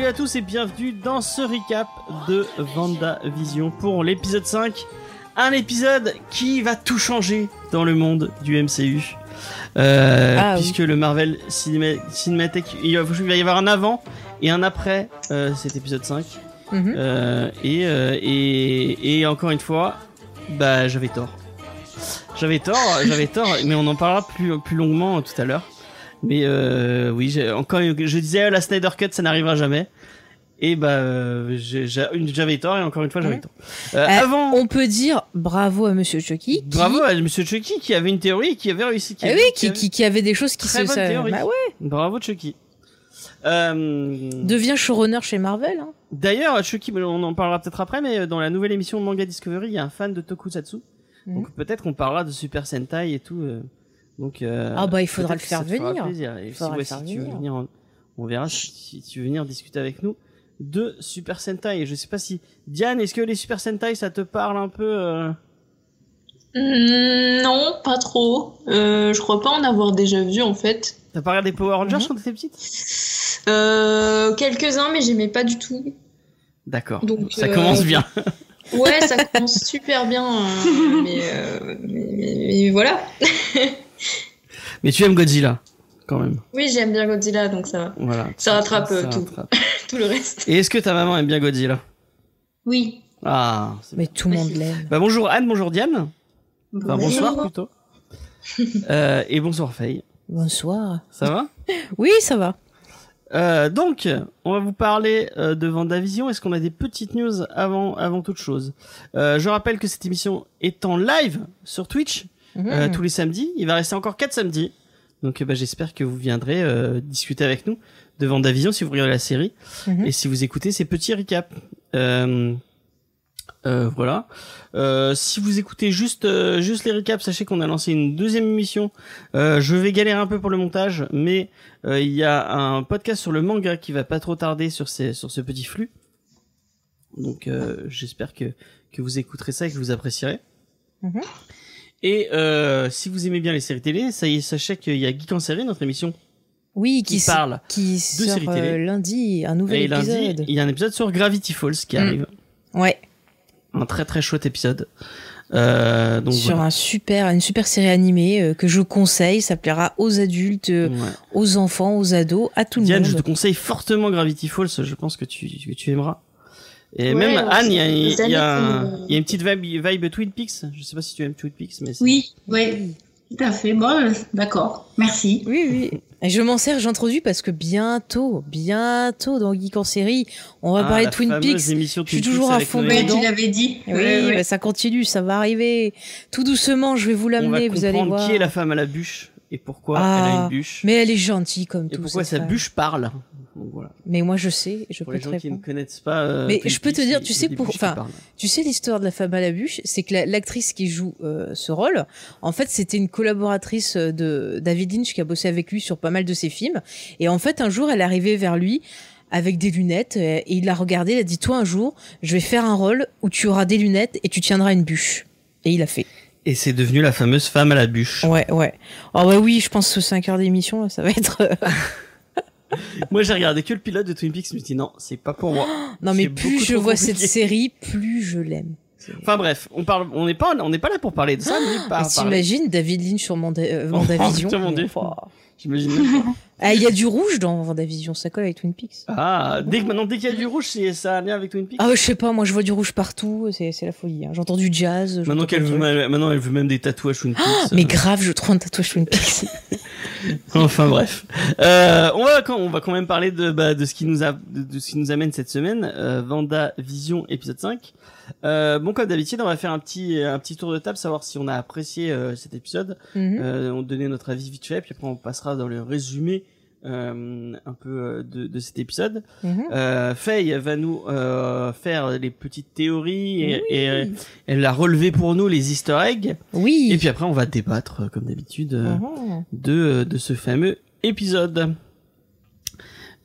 Salut à tous et bienvenue dans ce recap de Vision pour l'épisode 5. Un épisode qui va tout changer dans le monde du MCU. Euh, Ah, oui. puisque le Marvel Cinema- Cinematic, il va y avoir un avant et un après euh, cet épisode 5. Mhm. Euh, et, euh, et, et encore une fois, bah j'avais tort. J'avais tort, j'avais tort, mais on en parlera plus, plus longuement tout à l'heure. Mais euh, oui, encore, je disais euh, la Snyder Cut, ça n'arrivera jamais. Et bah euh, j'avais tort et encore une fois j'avais tort. Euh, Euh, avant, On peut dire bravo à Monsieur Chucky. qui- bravo à Monsieur Chucky qui avait une théorie qui avait réussi. Qui Ah avait- oui, qui qui, avait- qui, avait des choses qui Très se. bonne théorie. Bah ouais. Bravo Chucky. Euh, Devient showrunner chez Marvel. Hein. D'ailleurs, Chucky, on en parlera peut-être après, mais dans la nouvelle émission de Manga Discovery, il y a un fan de Tokusatsu. Mhm. Donc peut-être qu'on parlera de Super Sentai et tout. euh, donc euh, Ah bah, il faudra le faire venir. plaisir. Et Il si, faudra ouais, le si faire tu veux venir. venir, en- on verra si, tu veux venir discuter avec nous de Super Sentai. Et je sais pas si Diane, est-ce que les Super Sentai ça te parle un peu euh Hmm, non, pas trop. Euh, je crois pas en avoir déjà vu en fait. T'as pas regardé Power Rangers Mhm. quand t'étais petite? Euh, Quelques-uns, mais j'aimais pas du tout. D'accord. Donc, Ça euh, commence bien. Ouais, ça commence super bien, euh, mais, euh, mais, mais- mais voilà. Mais tu aimes Godzilla quand même. Oui, j'aime bien Godzilla, donc ça va. Voilà. Ça rattrape, euh, Ça tout. rattrape. Tout le reste. Et est-ce que ta maman aime bien Godzilla? Oui. Ah. Mais tout le monde l'aime. Bah bonjour Anne, bonjour Diane. Enfin bonsoir Bonjour. plutôt. Euh, et bonsoir Faye. Bonsoir. Ça va? Oui, ça va. Euh, Donc, on va vous parler euh, de Vendavision. Est-ce qu'on a des petites news avant avant toute chose? Euh, Je rappelle que cette émission est en live sur Twitch euh, Mhm. tous les samedis. Il va rester encore quatre samedis. Donc, euh, bah, j'espère que vous viendrez euh, discuter avec nous de Vendavision si vous regardez la série Mhm. et si vous écoutez ces petits recaps. Euh, euh, voilà. Euh, si vous écoutez juste euh, juste les recaps, sachez qu'on a lancé une deuxième émission. Euh, je vais galérer un peu pour le montage, mais euh, il y a un podcast sur le manga qui va pas trop tarder sur ces sur ce petit flux. Donc euh, j'espère que que vous écouterez ça et que vous apprécierez. Mhm. Et euh, si vous aimez bien les séries télé, ça y est, sachez qu'il y a Geek en série, notre émission Oui, qui qui, parle. qui sort séries télé. euh, lundi, un nouvel Et lundi, il y a un épisode sur Gravity Falls qui Mm. arrive. Ouais, Un très très chouette épisode. Euh, donc sur voilà. un super, une super série animée euh, que je conseille. Ça plaira aux adultes, euh, Ouais. aux enfants, aux ados, à tout le Diane, monde. je te conseille fortement Gravity Falls. Je pense que tu, que tu aimeras. Et Ouais, même Anne, il y a, y, un- y une petite vibe, vibe Twin Peaks. Je sais pas si tu aimes Twin Peaks, mais Oui, oui, tout à fait. Bon, euh, d'accord, merci. Oui, oui. Et je m'en sers, j'introduis parce que bientôt, bientôt dans Geek en série, on va Ah, parler de Twin Peaks. émission Je suis Twin toujours Peaks à avec fond dedans. tu l'avais dit. Oui, Ouais, ouais. bah, ça continue, ça va arriver. Tout doucement, je vais vous On va l'amener, vous allez comprendre voir. qui est la femme à la bûche et pourquoi Ah, elle a une bûche. Mais elle est gentille comme Et tout. pourquoi cette sa femme. bûche parle. Donc voilà. Mais moi, je sais, je Pour peux les te gens qui ne connaissent pas. euh, Mais je peux te dire, tu sais, pour- enfin. Tu sais l'histoire de la femme à la bûche, c'est que la- l'actrice qui joue euh, ce rôle, en fait, c'était une collaboratrice de David Lynch qui a bossé avec lui sur pas mal de ses films. Et en fait, un jour, elle est arrivée vers lui avec des lunettes euh, et il l'a regardé, il a dit toi un jour, je vais faire un rôle où tu auras des lunettes et tu tiendras une bûche. Et il a fait. Et c'est devenu la fameuse femme à la bûche. Ouais, ouais. Oh ouais, oui, je pense que 5 heures d'émission, ça va être. Moi, j'ai regardé que le pilote de Twin Peaks, je me dis non, c'est pas pour moi. non mais plus je vois compliqué. cette série, plus je l'aime. Enfin bref, on parle, on n'est pas, on n'est pas là pour parler de ça, mais par. T'imagines David Lynch sur Manda- euh, Oh, Vendavision? putain, mon Dieu. Oh. J'imagine. même pas. Ah, il y a du rouge dans Vendavision, ça colle avec Twin Peaks. Ah, dès que maintenant, dès qu'il y a du rouge, c'est ça a un lien avec Twin Peaks? Ah ouais, je sais pas, moi je vois du rouge partout, c'est c'est la folie. hein. J'entends du jazz. Maintenant qu'elle veut, maintenant elle veut même des tatouages Twin Peaks. Mais euh, grave, je trouve un tatouage Twin Peaks. Enfin bref, euh, on va quand, on va quand même parler de bah, de ce qui nous a de, de ce qui nous amène cette semaine, euh, Vanda Vision épisode 5. Euh, bon comme d'habitude, on va faire un petit un petit tour de table, savoir si on a apprécié euh, cet épisode. Euh, on donnait notre avis vite fait, puis après on passera dans le résumé euh, un peu euh, de, de cet épisode. Euh, Faye va nous euh, faire les petites théories et, et, elle a relevé pour nous les Easter eggs. Oui. Et puis après, on va débattre, comme d'habitude, Mhm. de, de ce fameux épisode.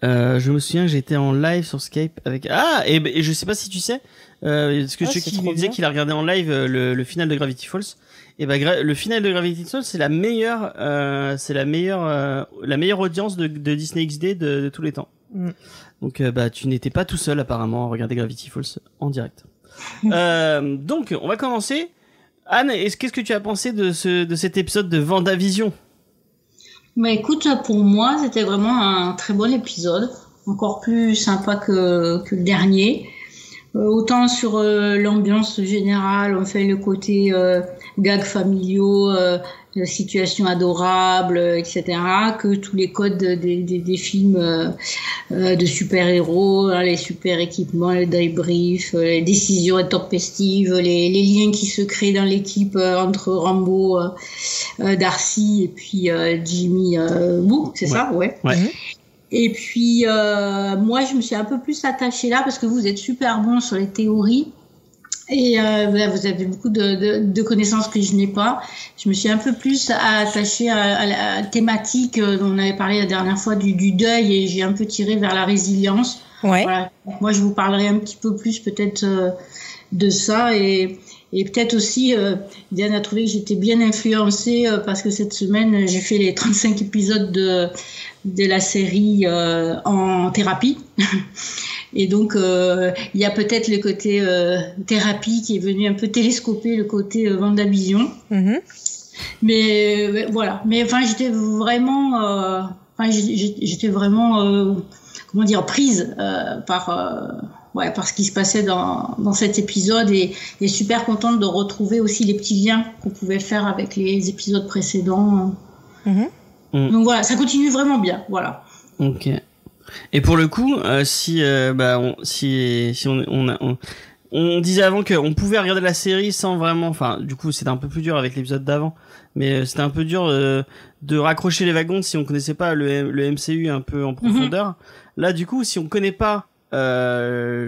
Euh, je me souviens j'étais en live sur Skype avec ah et, et je sais pas si tu sais euh, parce que Ah, nous trop disait qu'il a regardé en live euh, le, le final de Gravity Falls et bah gra- le final de Gravity Falls c'est la meilleure euh, c'est la meilleure euh, la meilleure audience de, de Disney XD de, de tous les temps. Mm. donc euh, bah tu n'étais pas tout seul apparemment à regarder Gravity Falls en direct. Euh, donc on va commencer. Anne est-ce qu'est-ce que tu as pensé de ce de cet épisode de Vendavision? Bah écoute, pour moi, c'était vraiment un très bon épisode, encore plus sympa que, que le dernier. Euh, autant sur euh, l'ambiance générale, on fait le côté euh, gags familiaux, situations adorables, euh, etc., que tous les codes des, des, des films de super-héros, hein, les super équipements, les débriefs, les décisions intempestives, les, les liens qui se créent dans l'équipe euh, entre Rambo, Darcy et puis euh, Jimmy euh, Woo, c'est Ouais. ça, ouais. Ouais. Et puis euh, moi, je me suis un peu plus attachée là parce que vous êtes super bon sur les théories. Et euh, vous avez beaucoup de, de, de connaissances que je n'ai pas. Je me suis un peu plus attachée à, à la thématique euh, dont on avait parlé la dernière fois du, du deuil et j'ai un peu tiré vers la résilience. Ouais. Voilà. Moi, je vous parlerai un petit peu plus peut-être euh, de ça et, et peut-être aussi, euh, Diane a trouvé que j'étais bien influencée euh, parce que cette semaine, euh, j'ai fait les 35 épisodes de, de la série euh, en thérapie. Et donc, il y a peut-être le côté thérapie qui est venu un peu télescoper le côté Vendavision. Mhm. Mais voilà. Mais enfin, j'étais vraiment, enfin, j'étais vraiment, comment dire, prise par, ouais, par ce qui se passait dans, dans cet épisode et, et super contente de retrouver aussi les petits liens qu'on pouvait faire avec les épisodes précédents. Mhm. Mm. Donc voilà, ça continue vraiment bien. Voilà. Ok. Et pour le coup, euh, si euh, bah on, si si on on, a- on on disait avant qu'on pouvait regarder la série sans vraiment, enfin du coup c'était un peu plus dur avec l'épisode d'avant, mais euh, c'était un peu dur euh, de raccrocher les wagons si on connaissait pas le, le MCU un peu en profondeur. Là du coup, si on connaît pas euh,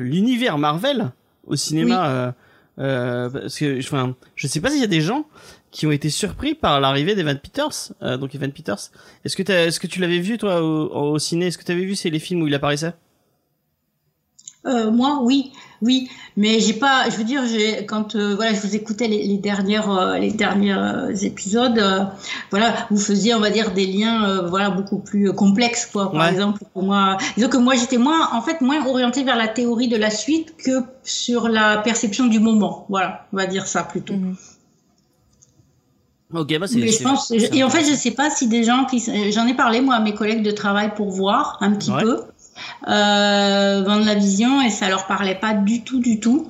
l'univers Marvel au cinéma, euh, euh, parce que enfin je sais pas s'il y a des gens qui ont été surpris par l'arrivée d'Evan Peters. Euh, donc Evan Peters, est-ce que est-ce que tu l'avais vu toi au, au ciné? Est-ce que tu avais vu c'est les films où il apparaissait? Euh, moi, oui, oui, mais j'ai pas. Je veux dire, quand euh, voilà, je vous écoutais les, les dernières, euh, les derniers épisodes. euh, voilà, vous faisiez, on va dire, des liens, euh, voilà, beaucoup plus complexes, quoi. Par Ouais. exemple, pour moi, disons que moi, j'étais moins, en fait, moins orientée vers la théorie de la suite que sur la perception du moment. Voilà, on va dire ça plutôt. Mhm. Ok, bah c'est. Mais je pense, et en fait, je sais pas si des gens qui, j'en ai parlé moi à mes collègues de travail pour voir un petit Ouais. peu, euh, vendre la vision et ça leur parlait pas du tout, du tout.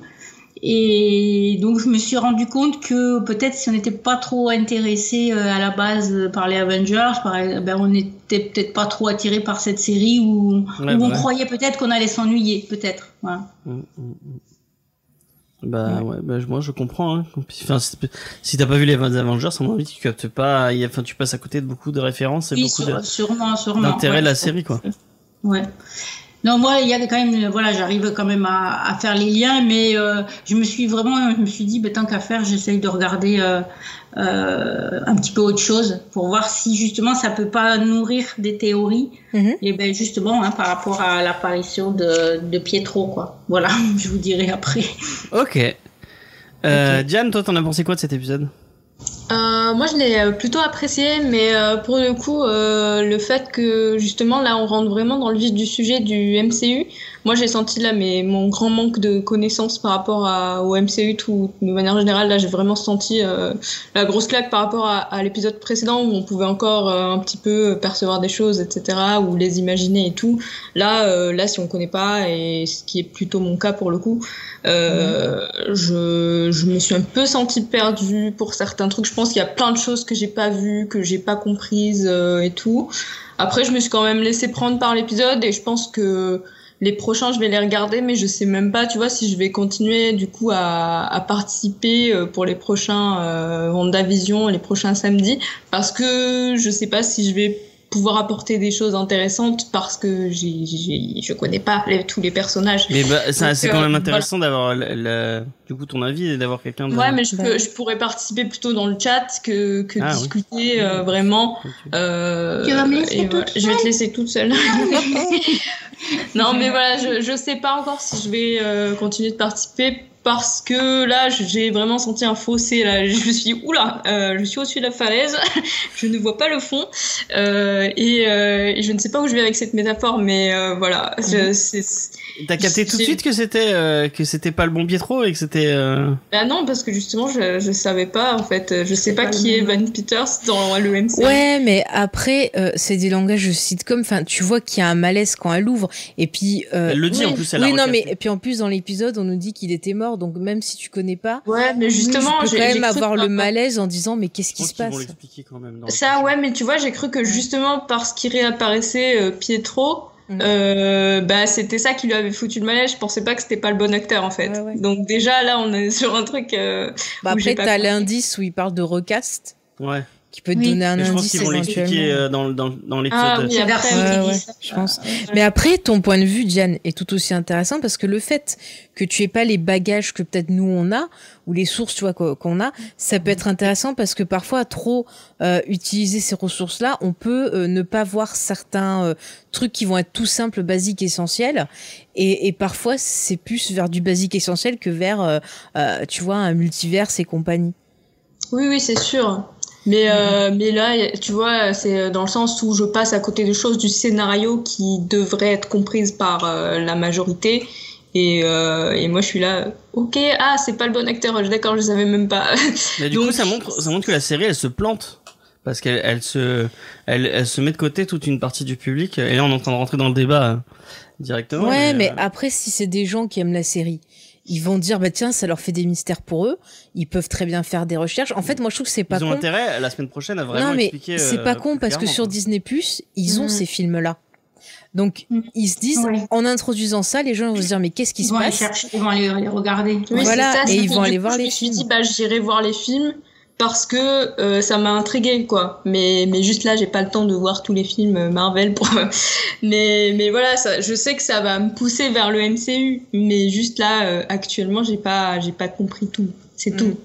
Et donc je me suis rendu compte que peut-être si on n'était pas trop intéressé euh, à la base par les Avengers, par, ben on n'était peut-être pas trop attiré par cette série où, Ouais, où on ouais. croyait peut-être qu'on allait s'ennuyer, peut-être. Voilà. Mm, mm, mm. Bah ouais, bah moi je comprends. Hein. Enfin, si t'as pas vu les Avengers, à mon avis, tu captes pas. Enfin, tu passes à côté de beaucoup de références et Oui, beaucoup sur- de- sûrement, sûrement. d'intérêt ouais. de la série, quoi. Ouais. Non, moi, il y a quand même, voilà, j'arrive quand même à, à faire les liens, mais euh, je me suis vraiment, je me suis dit, bah, tant qu'à faire, j'essaye de regarder euh, euh, un petit peu autre chose pour voir si justement ça peut pas nourrir des théories. Mhm. Et ben justement, hein, par rapport à l'apparition de, de Pietro, quoi. Voilà, je vous dirai après. Ok. Euh, Diane, toi, t'en as pensé quoi de cet épisode? Euh, moi, je l'ai euh, plutôt apprécié, mais euh, pour le coup, le fait que justement là, on rentre vraiment dans le vif du sujet du MCU. Moi, j'ai senti là, mais mon grand manque de connaissances par rapport à, au MCU, tout de manière générale. Là, j'ai vraiment senti euh, la grosse claque par rapport à, à l'épisode précédent où on pouvait encore euh, un petit peu percevoir des choses, etc., ou les imaginer et tout. Là, euh, là, si on connaît pas, et ce qui est plutôt mon cas pour le coup, euh, je, je me suis un peu sentie perdue pour certains trucs. Je pense qu'il y a plein de choses que j'ai pas vues, que j'ai pas comprises euh, et tout. Après, je me suis quand même laissé prendre par l'épisode et je pense que les prochains, je vais les regarder, mais je sais même pas, tu vois, si je vais continuer du coup à, à participer euh, pour les prochains euh, Vendavision, les prochains samedis, parce que je sais pas si je vais pouvoir apporter des choses intéressantes parce que j'ai, j'ai, je connais pas les- tous les personnages. Mais bah, ça, Donc, c'est quand euh, même intéressant d'avoir le- le- du coup ton avis et d'avoir quelqu'un de. Ouais, mais je, peux, je pourrais participer plutôt dans le chat que, que Ah, oui. discuter euh, vraiment. Euh, Tu vas me laisser et toute voilà. Je vais te laisser toute seule. non, mais voilà, je, je sais pas encore si je vais euh, continuer de participer parce que là, j'ai vraiment senti un fossé. Là, je me suis dit, oula, euh, je suis au-dessus de la falaise, je ne vois pas le fond euh, et, euh, et je ne sais pas où je vais avec cette métaphore, mais euh, voilà, c'est- T'as capté tout de suite que c'était euh, que c'était pas le bon Pietro et que c'était. euh, Bah non, parce que justement, je, je savais pas, en fait. Je sais pas pas qui est. Van Peters dans le MCU. Ouais, mais après, euh, c'est des langages de sitcom. Enfin, tu vois qu'il y a un malaise quand elle ouvre. Et puis. euh, Elle le dit oui, en plus. Elle oui, non, mais et puis en plus dans l'épisode, on nous dit qu'il était mort. Donc même si tu connais pas, Ouais, mais justement, tu peux j'ai quand même cru avoir que- le malaise en disant mais qu'est-ce Je qui se passe quand même. Ça, ouais, mais tu vois, j'ai cru que justement parce qu'il réapparaissait euh, Pietro, Mhm. euh, bah c'était ça qui lui avait foutu le malaise. Je pensais pas que c'était pas le bon acteur en fait. Ouais, ouais. Donc déjà là, on est sur un truc. euh, Bah, Après, t'as l'indice où il parle de recast Ouais. Qui peut te Oui. donner un Mais je pense indice qu'ils vont l'expliquer euh, dans dans dans l'épisode. Ah oui, Ouais, ouais, je pense. Mais après, ton point de vue, Diane, est tout aussi intéressant parce que le fait que tu aies pas les bagages que peut-être nous on a ou les sources, tu vois, qu'on qu'on a, ça peut être intéressant parce que parfois, trop euh, utiliser ces ressources-là, on peut euh, ne pas voir certains euh, trucs qui vont être tout simples, basiques, essentiels. Et, et parfois, c'est plus vers du basique essentiel que vers, euh, euh, tu vois, un multiverse et compagnie. Oui, oui, c'est sûr. Mais, euh, mais là, tu vois, c'est dans le sens où je passe à côté de choses du scénario qui devraient être comprises par euh, la majorité. Et, euh, et moi, je suis là, ok, ah, c'est pas le bon acteur, je- d'accord, je savais même pas. Mais du Donc- coup, ça montre, ça montre que la série, elle se plante. Parce qu'elle elle se, elle, elle se met de côté toute une partie du public. Et là, on est en train de rentrer dans le débat euh, directement. Ouais, mais euh, après, si c'est des gens qui aiment la série, ils vont dire, bah tiens, ça leur fait des mystères pour eux. Ils peuvent très bien faire des recherches. En fait, moi, je trouve que c'est pas ils ont con. intérêt la semaine prochaine à vraiment Non, mais expliquer. c'est euh, pas con plus parce que sur quoi. Disney ils ont Mhm. ces films-là. Donc, Mhm. ils se disent, Ouais. en introduisant ça, les gens vont se dire, mais qu'est-ce qui Ils se vont aller passe chercher, ils vont aller les regarder. Oui, Voilà, c'est ça, et c'est ils vont aller coup, voir je les me suis films. dit, bah, j'irai voir les films parce que euh, ça m'a intrigué, quoi. Mais, mais juste là, j'ai pas le temps de voir tous les films euh, Marvel. Pour... mais, mais voilà, ça, je sais que ça va me pousser vers le MCU. Mais juste là, euh, actuellement, j'ai pas, j'ai pas compris tout. C'est Mm. tout.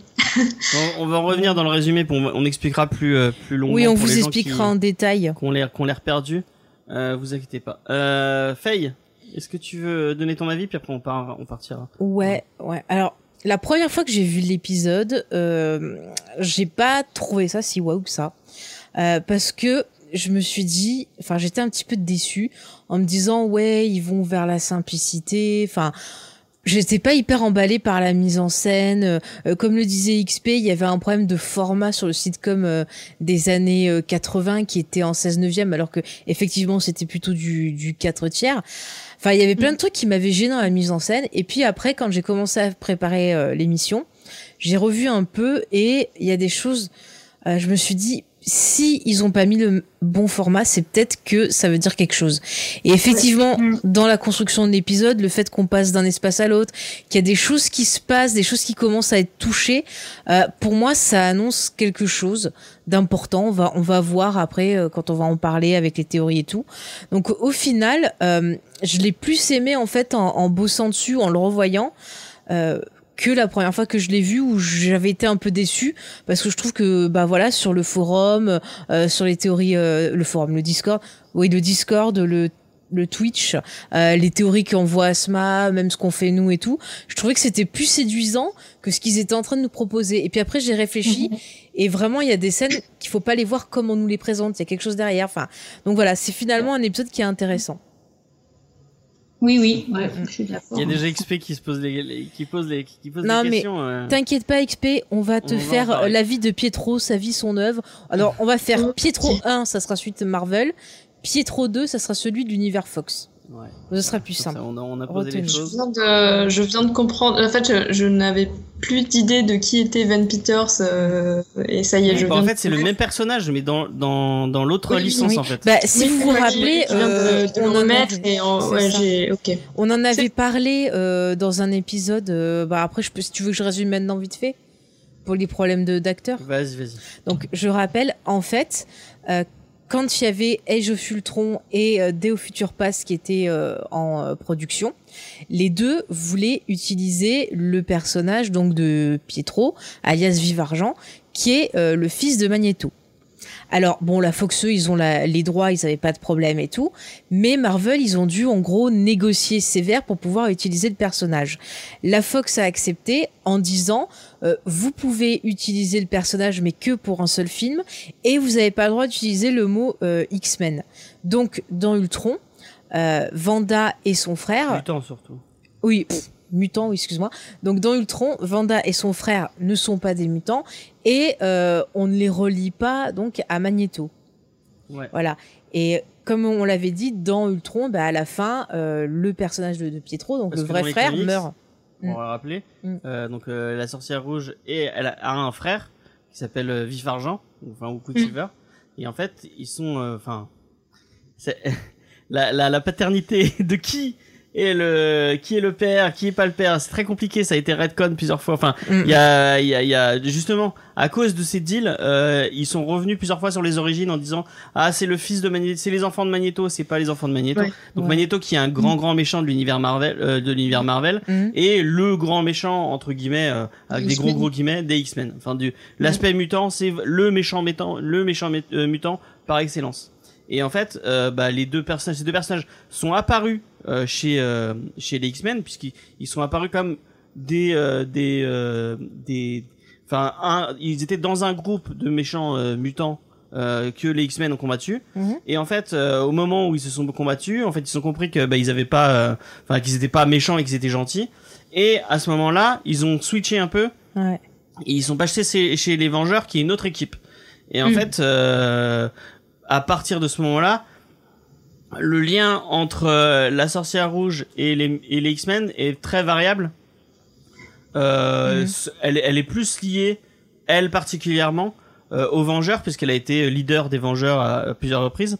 On, on va en revenir dans le résumé, pour, on expliquera plus, euh, plus longuement. Oui, on pour vous les expliquera qui- en détail. Qu'on l'air, qu'on l'air perdu. Euh, vous inquiétez pas. Euh, Faye, est-ce que tu veux donner ton avis puis après on part, on partira. Ouais, ouais. Alors, la première fois que j'ai vu l'épisode, euh, j'ai pas trouvé ça si waouh que ça. Euh, parce que je me suis dit, enfin, j'étais un petit peu déçue en me disant, ouais, ils vont vers la simplicité. Enfin, j'étais pas hyper emballée par la mise en scène. Euh, euh, comme le disait XP, il y avait un problème de format sur le sitcom euh, des années euh, 80 qui était en 16 neuvième, alors que effectivement c'était plutôt du, du 4 tiers. Enfin, il y avait plein de trucs qui m'avaient gêné dans la mise en scène. Et puis après, quand j'ai commencé à préparer euh, l'émission, j'ai revu un peu et il y a des choses. euh, je me suis dit, si ils ont pas mis le bon format, c'est peut-être que ça veut dire quelque chose. Et effectivement, Mm. dans la construction de l'épisode, le fait qu'on passe d'un espace à l'autre, qu'il y a des choses qui se passent, des choses qui commencent à être touchées, euh, pour moi, ça annonce quelque chose d'important. On va, on va voir après euh, quand on va en parler avec les théories et tout. Donc au final, euh, je l'ai plus aimé en fait en, en bossant dessus, en le revoyant. Euh, que la première fois que je l'ai vu où j'avais été un peu déçue parce que je trouve que bah voilà sur le forum euh, sur les théories euh, le forum le Discord oui le Discord le le Twitch, euh, les théories qu'envoie Asma, même ce qu'on fait nous et tout, je trouvais que c'était plus séduisant que ce qu'ils étaient en train de nous proposer. Et puis après, j'ai réfléchi et vraiment, il y a des scènes qu'il faut pas les voir comme on nous les présente. Il y a quelque chose derrière. Enfin, donc voilà, c'est finalement un épisode qui est intéressant. Oui, oui, ouais, je suis d'accord. Il y a déjà XP qui se pose les, les- qui pose les, qui pose Non, des mais questions. euh. T'inquiète pas, XP, on va te On faire euh, la vie de Pietro, sa vie, son œuvre. Alors, on va faire Pietro 1, ça sera suite Marvel. Pietro 2, ça sera celui de l'univers Fox. Ouais. Ce sera plus ça, simple. on a, on a posé les. Je choses. viens de, je viens de comprendre. En fait, je, je n'avais plus d'idée de qui était Van Peters euh, et ça y est, je Bah, viens en de fait, c'est le même personnage, mais dans dans dans l'autre Oui, licence oui. en fait. Bah, si Oui, vous vous rappelez, de- euh, de, on, en avait, en, ouais, on en parlé euh, dans un épisode. euh, bah après, je peux, si tu veux que je résume maintenant vite fait pour les problèmes de d'acteurs. Vas-y, vas-y. Donc, je rappelle, en fait, euh, quand il y avait Age of Ultron et euh, Day Future Past qui étaient euh, en euh, production, les deux voulaient utiliser le personnage donc de Pietro, alias Vive Argent, qui est euh, le fils de Magneto. Alors bon, la Fox, eux, ils ont la- les droits, ils avaient pas de problème et tout, mais Marvel, ils ont dû en gros négocier sévère pour pouvoir utiliser le personnage. La Fox a accepté en disant euh, vous pouvez utiliser le personnage mais que pour un seul film et vous n'avez pas le droit d'utiliser le mot euh, X-Men. Donc dans Ultron, euh, Vanda et son frère, temps surtout. oui, pff, mutants, oui, excuse-moi. Donc dans Ultron, Vanda et son frère ne sont pas des mutants et euh, on ne les relie pas donc à Magneto. Ouais. Voilà. Et comme on l'avait dit, dans Ultron, bah, à la fin, euh, le personnage de, de Pietro, donc Parce le vrai frère, comics, meurt. On Mm. va rappeler. Mm. Euh, donc euh, la sorcière rouge et elle a, un frère qui s'appelle euh, Vif Argent, ou- enfin ou Quicksilver. Et en fait, ils sont, euh, enfin, c'est la, la, la paternité de qui est le qui est le père, qui est pas le père. C'est très compliqué. Ça a été redcon plusieurs fois. Enfin, Mm. il y a, il y a, il y a justement à cause de ces deals, euh, ils sont revenus plusieurs fois sur les origines en disant ah c'est le fils de Magneto, c'est les enfants de Magneto, c'est pas les enfants de Magneto. Ouais. Donc Ouais. Magneto qui est un grand grand méchant de l'univers Marvel, euh, de l'univers Marvel Mhm. et le grand méchant entre guillemets euh, avec des gros gros guillemets des X-Men. Enfin du l'aspect mutant, c'est le méchant mutant, le méchant mé- euh, mutant par excellence. Et en fait, euh, bah, les deux personnages, ces deux personnages sont apparus euh, chez euh, chez les X-Men puisqu'ils ils sont apparus comme des euh, des euh, des enfin un ils étaient dans un groupe de méchants euh, mutants euh, que les X-Men ont combattu Mhm. et en fait euh, au moment où ils se sont combattus en fait ils ont compris que bah, ils avaient pas euh, enfin qu'ils étaient pas méchants et qu'ils étaient gentils et à ce moment-là ils ont switché un peu Ouais. et ils sont passés chez, chez les Vengeurs qui est une autre équipe et en Mm. fait euh, à partir de ce moment-là le lien entre euh, la sorcière rouge et les, et les X-Men est très variable euh, Mhm. elle, elle est plus liée elle particulièrement euh, aux Vengeurs puisqu'elle a été leader des Vengeurs à, à plusieurs reprises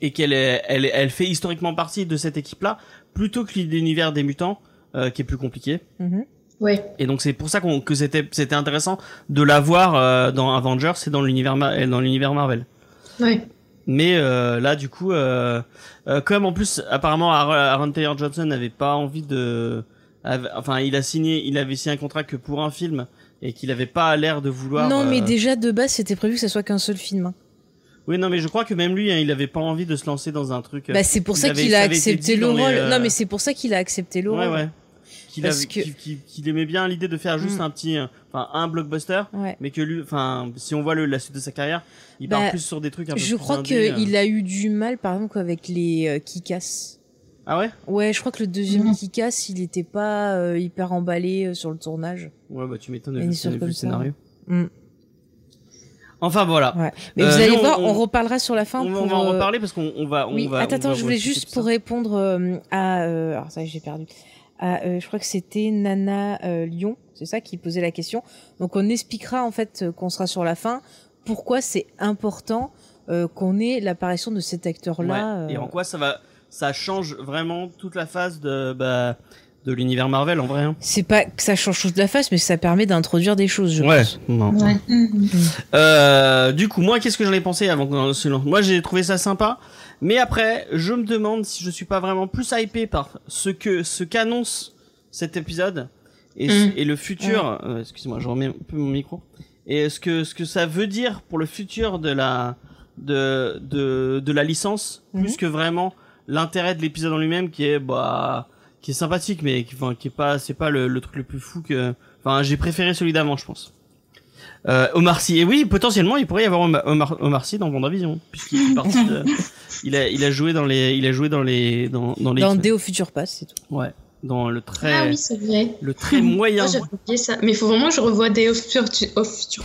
et qu'elle elle, elle fait historiquement partie de cette équipe-là plutôt que l'univers des mutants euh, qui est plus compliqué. Mhm. Ouais. Et donc c'est pour ça que c'était c'était intéressant de la voir euh, dans Avengers et dans l'univers dans l'univers Marvel. Ouais. Mais euh, là du coup euh, euh, comme en plus apparemment Aaron Taylor Johnson n'avait pas envie de avait- enfin il a signé il avait signé un contrat que pour un film et qu'il avait pas l'air de vouloir Non, mais euh, déjà de base, c'était prévu que ça soit qu'un seul film. hein. Oui non mais je crois que même lui hein, il avait pas envie de se lancer dans un truc euh, Bah, c'est pour ça qu'il a accepté le rôle. euh, Non, mais c'est pour ça qu'il a accepté le Ouais rôle. ouais. Qu'il Parce avait- que- qu'il- qu'il- qu'il aimait bien l'idée de faire juste Mm. un petit euh, enfin un blockbuster Ouais. mais que lui enfin si on voit le, la suite de sa carrière il part Bah, plus sur des trucs un peu Je plus crois indés, euh. qu'il a eu du mal, par exemple, avec les euh, Kikas. ah ouais? Ouais, je crois que le deuxième. Kikas, il était pas euh, hyper emballé euh, sur le tournage. ouais bah tu m'étonnes a vu, le scénario Mm. enfin voilà Ouais. Mais Euh, vous allez nous, voir, on- on, reparlera sur la fin. on, va- pour, on va en euh, reparler parce qu'on on va on Oui, va attends, on attends, va je voulais juste pour ça. répondre euh, à. euh, alors ça, j'ai perdu. À, euh, je crois que c'était Nana euh, Lyon, c'est ça qui posait la question. Donc on expliquera en fait euh, qu'on sera sur la fin pourquoi c'est important euh, qu'on ait l'apparition de cet acteur-là. Ouais. et euh, en quoi ça va ça change vraiment toute la phase de bah de l'univers Marvel en vrai hein? C'est pas que ça change toute la face, mais ça permet d'introduire des choses, je ouais pense. non. Ouais. Euh, du coup, moi, qu'est-ce que j'en ai pensé avant lance? Moi, j'ai trouvé ça sympa, mais après, je me demande si je suis pas vraiment plus hypé par ce que ce qu'annonce cet épisode et, Mm. et le futur. euh, Excuse-moi, je remets un peu mon micro. Et ce que ce que ça veut dire pour le futur de la de de de la licence, Mhm. plus que vraiment l'intérêt de l'épisode en lui-même, qui est bah qui est sympathique, mais qui, enfin, qui est pas c'est pas le, le truc le plus fou que. Enfin, j'ai préféré celui d'avant, je pense. Euh, Omar Sy. Et oui, potentiellement, il pourrait y avoir Omar, Omar, Omar Sy dans WandaVision, puisqu'il de- il a, il a joué dans les, il a joué dans les, dans, dans les, Dans Déo Future Pass, c'est tout. ouais, dans le très, Ah oui, c'est vrai. le très moyen. Moi, j'avais oublié ça. Mais il faut vraiment que je revoie of Future,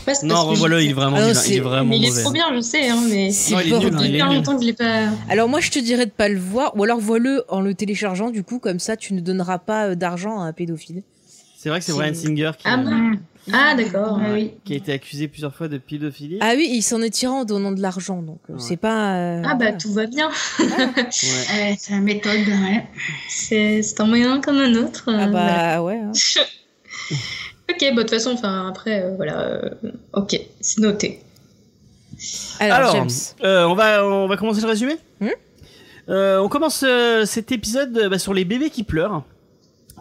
Past. non, revois-le, il est vraiment, Ah non, il est c'est- vraiment Mais il est mauvais. trop bien, je sais, hein, mais C'est Non, il est nul, hein, il est nul. longtemps que je l'ai pas. Alors moi, je te dirais de pas le voir, ou alors vois-le en le téléchargeant, du coup, comme ça, tu ne donneras pas euh, d'argent à un pédophile. C'est vrai que c'est Brian Singer qui, Ah bon Ah, d'accord. Ah oui. qui a été accusé plusieurs fois de pédophilie. Ah oui, il s'en est tiré en donnant de l'argent, donc euh, Ouais. c'est pas. euh, Ah bah voilà. tout va bien. Ouais. Ouais, c'est la méthode. Ouais. C'est c'est un moyen comme un autre. euh, Ah voilà. bah ouais. hein. Ok, bah de toute façon, enfin après, euh, voilà. euh, ok, c'est noté. Alors, Alors, James. euh, on va on va commencer le résumé. Hmm? Euh, on commence euh, cet épisode euh, bah, sur les bébés qui pleurent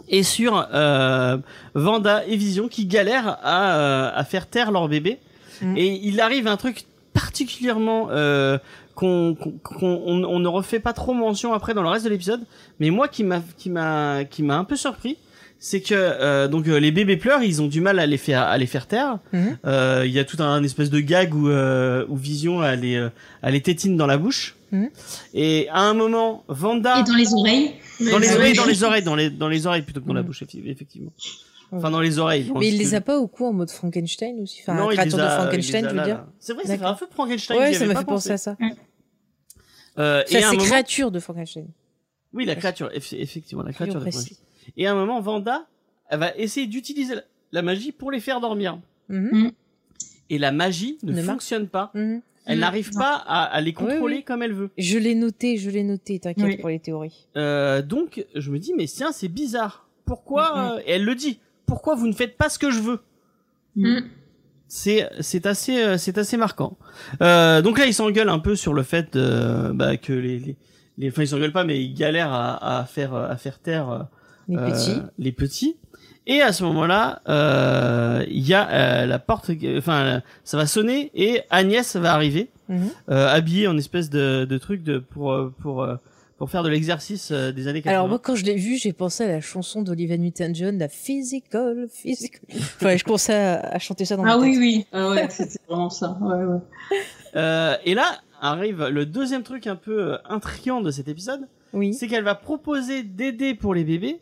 et sur euh, Vanda et Vision qui galèrent à, euh, à faire taire leur bébé. Hmm. Et il arrive un truc particulièrement euh, qu'on qu'on- qu'on- on, on ne refait pas trop mention après dans le reste de l'épisode, mais moi qui m'a qui m'a qui m'a un peu surpris, c'est que euh, donc euh, les bébés pleurent, ils ont du mal à les faire à les faire taire. Mhm. Euh, Il y a tout un, espèce de gag où, euh, où Vision a les, euh, a les tétines dans la bouche. Mhm. Et à un moment, Vanda Et dans les oreilles. dans les oreilles, dans les oreilles, dans les dans les oreilles plutôt que dans la Mhm. bouche, effectivement. Enfin dans les oreilles. Mais il le- les a pas au cou en mode Frankenstein aussi Enfin, Non, il les créature de a- Frankenstein, je veux dire. C'est vrai, ça fait un peu Frankenstein. Ouais, ça m'a fait penser à ça. Euh, un c'est moment, créature de Frankenstein. oui, la créature, eff- effectivement, la créature. de. Frankenstein. Et à un moment, Vanda, elle va essayer d'utiliser la, la magie pour les faire dormir. Mhm. Et la magie ne, fonctionne pas. Mhm. Elle Mhm. n'arrive pas à, à les contrôler oui. comme elle veut. Je l'ai noté, je l'ai noté, t'inquiète Oui. pour les théories. Euh, donc, je me dis, mais tiens, c'est bizarre. Pourquoi euh, Et elle le dit. Pourquoi vous ne faites pas ce que je veux? Mm. C'est c'est assez euh, c'est assez marquant. Euh, donc là, ils s'engueulent un peu sur le fait euh, bah, que les les, les enfin ils s'engueulent pas, mais ils galèrent à, à faire à faire taire euh, Les euh, petits. les petits. Et à ce moment-là, euh, il y a euh, la porte, enfin, ça va sonner et Agnès va arriver, Mhm. euh, habillée en espèce de, de truc de pour pour pour faire de l'exercice des années 80. Alors moi quand je l'ai vu, j'ai pensé à la chanson d'Olivia Newton-John, la physical, physical. Enfin, je commençais à, à chanter ça dans Ah ma oui, tête. oui. Ah ouais, c'était vraiment ça. Ouais, ouais. Euh, et là arrive le deuxième truc un peu intriguant de cet épisode, Oui. c'est qu'elle va proposer d'aider pour les bébés.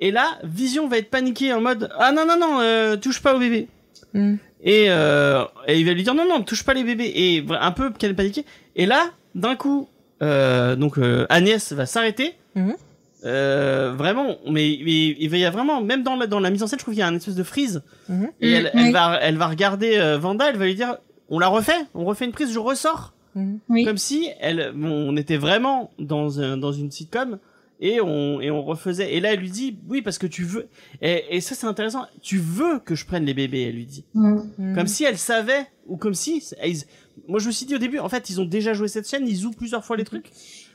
Et là, Vision va être paniquée en mode ah non non non euh, touche pas au bébé. Mm. Et, euh, et il va lui dire non non touche pas les bébés et un peu qu'elle est paniquée. Et là d'un coup euh, donc euh, Agnès va s'arrêter. Euh, vraiment mais, il va y a vraiment même dans la, dans la mise en scène je trouve qu'il y a un espèce de freeze Mhm. et Mm, elle, elle oui. va elle va regarder euh, Vanda elle va lui dire on la refait on refait une prise je ressors. Oui. comme si elle, bon, on était vraiment dans un, dans une sitcom et on et on refaisait. Et là, elle lui dit oui parce que tu veux. Et, et ça c'est intéressant. Tu veux que je prenne les bébés, elle lui dit. Mm. Mhm. Comme si elle savait ou comme si. moi, je me suis dit au début, en fait, ils ont déjà joué cette chaîne, ils jouent plusieurs fois les trucs.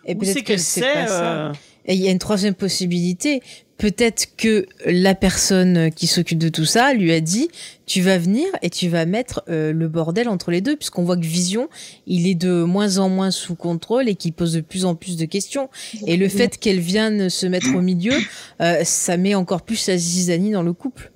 Et peut-être c'est que qu'elle c'est sait. Euh, Et il y a une troisième possibilité. Peut-être que la personne qui s'occupe de tout ça lui a dit tu vas venir et tu vas mettre euh, le bordel entre les deux puisqu'on voit que Vision il est de moins en moins sous contrôle et qu'il pose de plus en plus de questions et le fait qu'elle vienne se mettre au milieu euh, ça met encore plus sa zizanie dans le couple.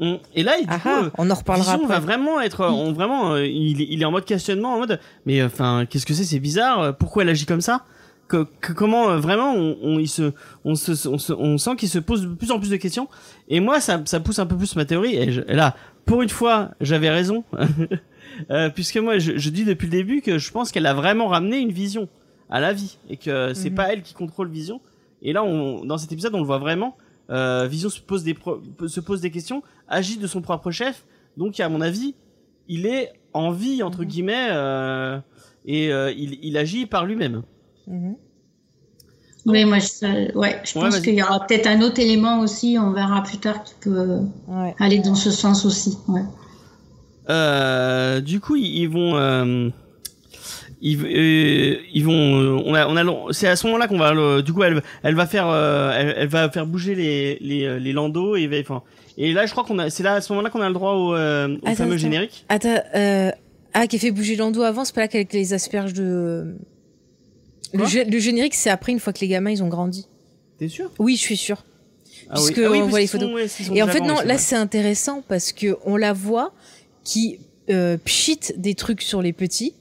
on- Et là, et du Ah coup, ah, euh, on en reparlera Vision va vraiment être, on vraiment, euh, il, est- il est en mode questionnement, en mode, mais enfin, qu'est-ce que c'est, c'est bizarre. euh, Pourquoi elle agit comme ça? Que, que- comment euh, vraiment on, on, il se, on, se, on, se- on sent qu'il se pose de plus en plus de questions. Et moi, ça, ça pousse un peu plus ma théorie. Et, je- et là, pour une fois, j'avais raison, Euh, puisque moi, je, je dis depuis le début que je pense qu'elle a vraiment ramené une vision à la vie et que c'est Mhm. pas elle qui contrôle Vision. Et là, on, dans cet épisode, on le voit vraiment. Euh, Vision se pose des pro- se pose des questions, agit de son propre chef. Donc, à mon avis, il est en vie entre Mhm. guillemets euh, et euh, il, il agit par lui-même. Mhm. Oui, moi, je, ouais, je Ouais, pense qu'il y aura peut-être un autre élément aussi, on verra plus tard, qui peut Ouais. aller dans ce sens aussi. Ouais. Euh, du coup, ils, ils vont, euh, ils, euh, ils vont, on a, on a, c'est à ce moment-là qu'on va, le- du coup, elle, elle va faire, euh, elle, elle va faire bouger les, les, les landaux et, enfin, et là, je crois qu'on a, c'est là à ce moment-là qu'on a le droit au, euh, au Attends, fameux attends. générique. Attends, euh, ah, qui a fait bouger Lando avant, c'est pas là qu'avec les asperges de. Le, Quoi gé- le générique, c'est après, une fois que les gamins ils ont grandi. T'es sûr? Oui, je suis sûre. Ah Puisque oui. Ah oui, on voit les photos. sont- ouais, Et en fait, non, là c'est intéressant parce que on la voit qui euh, pchite des trucs sur les petits,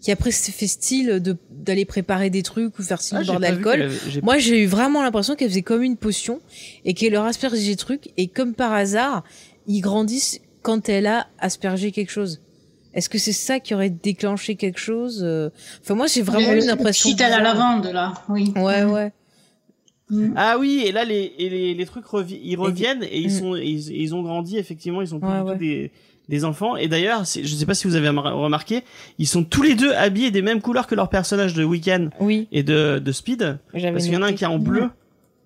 qui après se fait style de d'aller préparer des trucs ou faire style Ah, vu d'alcool. qu'elle avait- j'ai- Moi, j'ai eu vraiment l'impression qu'elle faisait comme une potion et qu'elle leur aspergeait des trucs et comme par hasard, ils grandissent quand elle a aspergé quelque chose. Est-ce que c'est ça qui aurait déclenché quelque chose euh? Enfin, moi, j'ai vraiment eu une impression. À la lavande, là, oui. Ouais, ouais. Mm. Ah oui, et là les et les, les trucs revi- ils reviennent et ils Mm. sont ils, ils ont grandi effectivement, ils sont plus Ouais, du tout ouais. des des enfants et d'ailleurs, je sais pas si vous avez remar- remarqué, ils sont tous les deux habillés des mêmes couleurs que leurs personnages de Weekend Oui, et de de Speed j'avais parce qu'il y en a un qui est en bleu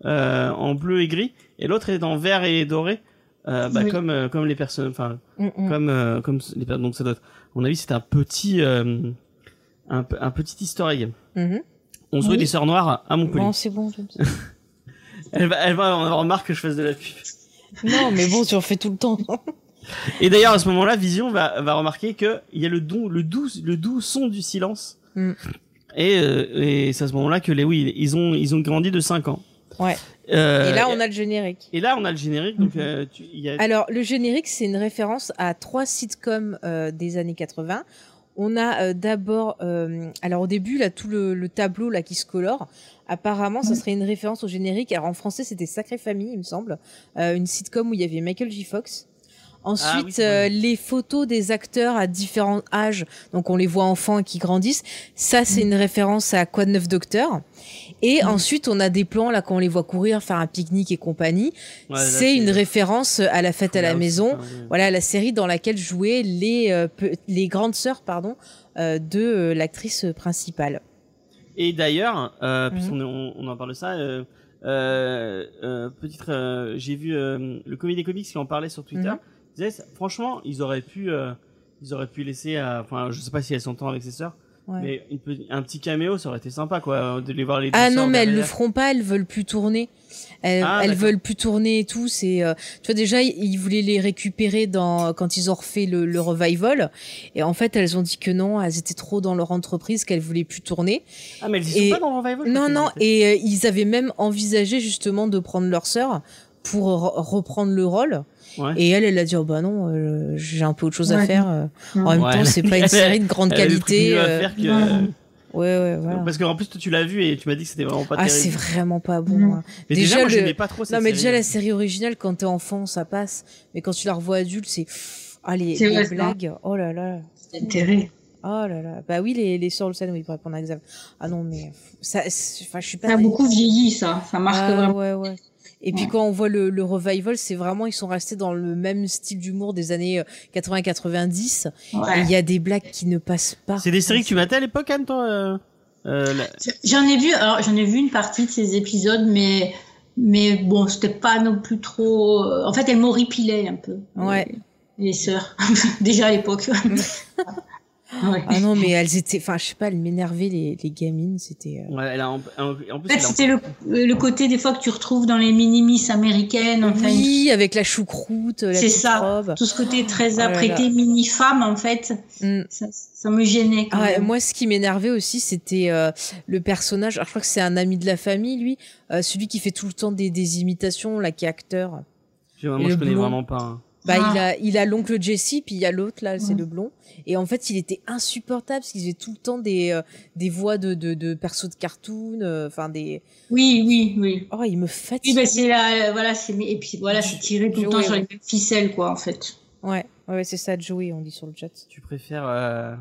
euh, en bleu et gris et l'autre est en vert et doré. euh, bah, Oui. comme euh, comme les personnes, enfin Mm, mm. comme euh, comme les personnes. Donc ça doit. être- mon avis, c'est un petit euh, un, petit easter egg. Mhm. 11 rue Oui. des Sœurs Noires à Montpellier. Bon, c'est bon. Elle va elle va en avoir marre que je fasse de la pub. non, mais bon, tu en fais tout le temps. Et d'ailleurs à ce moment-là, Vision va va remarquer que il y a le don le doux le doux son du silence. Mm. Et euh, et c'est à ce moment-là que les oui ils ont ils ont grandi de 5 ans. Ouais. Euh, Et là, on a le générique. et là on a le générique donc euh, tu- il y a Alors, le générique, c'est une référence à trois sitcoms euh, des années 80. On a euh, d'abord, euh, alors au début, là, tout le, le tableau là qui se colore. Apparemment, ça serait une référence au générique. Alors en français, c'était Sacré Famille, il me semble, euh, une sitcom où il y avait Michael J. Fox. Ensuite, Ah oui, euh, les photos des acteurs à différents âges, donc on les voit enfants qui grandissent. Ça, c'est une référence à Quoi de neuf Docteur? Et ensuite, on a des plans là quand on les voit courir, faire un pique-nique et compagnie. Ouais, là, c'est une référence à la fête à la maison. ouais. Voilà la série dans laquelle jouaient les euh, les grandes sœurs pardon euh, de euh, l'actrice principale. Et d'ailleurs, euh, Mhm. puisqu'on on, on en parle de ça, euh, euh, euh, petite, euh, j'ai vu euh, le Comédie Comics qui en parlait sur Twitter. Mhm. Disait, franchement, ils auraient pu, euh, ils auraient pu laisser, enfin, je sais pas si elle s'entend avec ses sœurs, Ouais. mais une un petit caméo, ça aurait été sympa, quoi, de les voir les. deux Ah non mais elles le feront pas, elles veulent plus tourner. Elles, Ah, elles veulent plus tourner et tout. C'est, euh, tu vois déjà ils- voulaient les récupérer dans quand ils ont refait le, le revival et en fait elles ont dit que non, elles étaient trop dans leur entreprise qu'elles voulaient plus tourner. Ah, mais elles y sont et- pas dans le revival. Non non et euh, ils avaient même envisagé justement de prendre leur sœur pour re- reprendre le rôle. Ouais. Et elle, elle a dit oh bah non, euh, j'ai un peu autre chose à faire. euh. En même Ouais, temps, c'est pas une série de grande Elle a qualité. à euh, faire que- non. Ouais ouais voilà. Parce qu'en plus, toi, tu l'as vu et tu m'as dit que c'était vraiment pas Ah terrible. c'est vraiment pas bon. Hein. Mais déjà, déjà, moi, le- pas trop cette Non mais série. déjà la série originale quand t'es enfant ça passe, mais quand tu la revois adulte c'est ah les, blagues oh là là C'est intérêt. oh là là bah oui les les sœurs Olsen oui pour répondre à Xav ah non mais ça enfin je suis pas Ça a beaucoup vieilli, ça. Ça marque Ah, vraiment. ouais ouais et puis quand on voit le, le revival c'est vraiment ils sont restés dans le même style d'humour des années 80-90 Ouais. il y a des blagues qui ne passent pas C'est des séries que tu matais à l'époque, Anne, toi euh, euh, la- J'en ai vu, alors j'en ai vu une partie de ces épisodes, mais mais bon, c'était pas non plus trop. euh, En fait, elles m'horripilaient un peu. Ouais. Les, les sœurs, déjà à l'époque. ouais. ah non mais elles étaient enfin je sais pas elles m'énervaient les, les gamines c'était euh, Ouais, elle a en, en- en plus, En fait, a- c'était le, le côté des fois que tu retrouves dans les mini-miss américaines. Enfin, oui avec la choucroute la C'est ça. robe tout ce côté très Oh apprêté là. mini-femme, en fait, Mm. ça, ça me gênait. Quand Ah, même. moi, ce qui m'énervait aussi, c'était euh, le personnage. Alors, je crois que c'est un ami de la famille, lui, euh, celui qui fait tout le temps des, des imitations, là, qui est acteur. Et je connais blond. vraiment pas. hein. Bah, Ah. il a, il a l'oncle Jesse, puis il y a l'autre là, c'est Ouais. le blond. Et en fait, il était insupportable parce qu'il faisait tout le temps des euh, des voix de de, de persos de cartoon, euh, enfin des. Oui, oui, oui. Oh, il me Oui, fatigue. bah, c'est la, voilà, c'est, et puis voilà, c'est tiré tout le temps sur les mêmes ficelles, quoi, en fait. Ouais, ouais, ouais, c'est ça, Joey, on dit sur le chat. Tu préfères euh,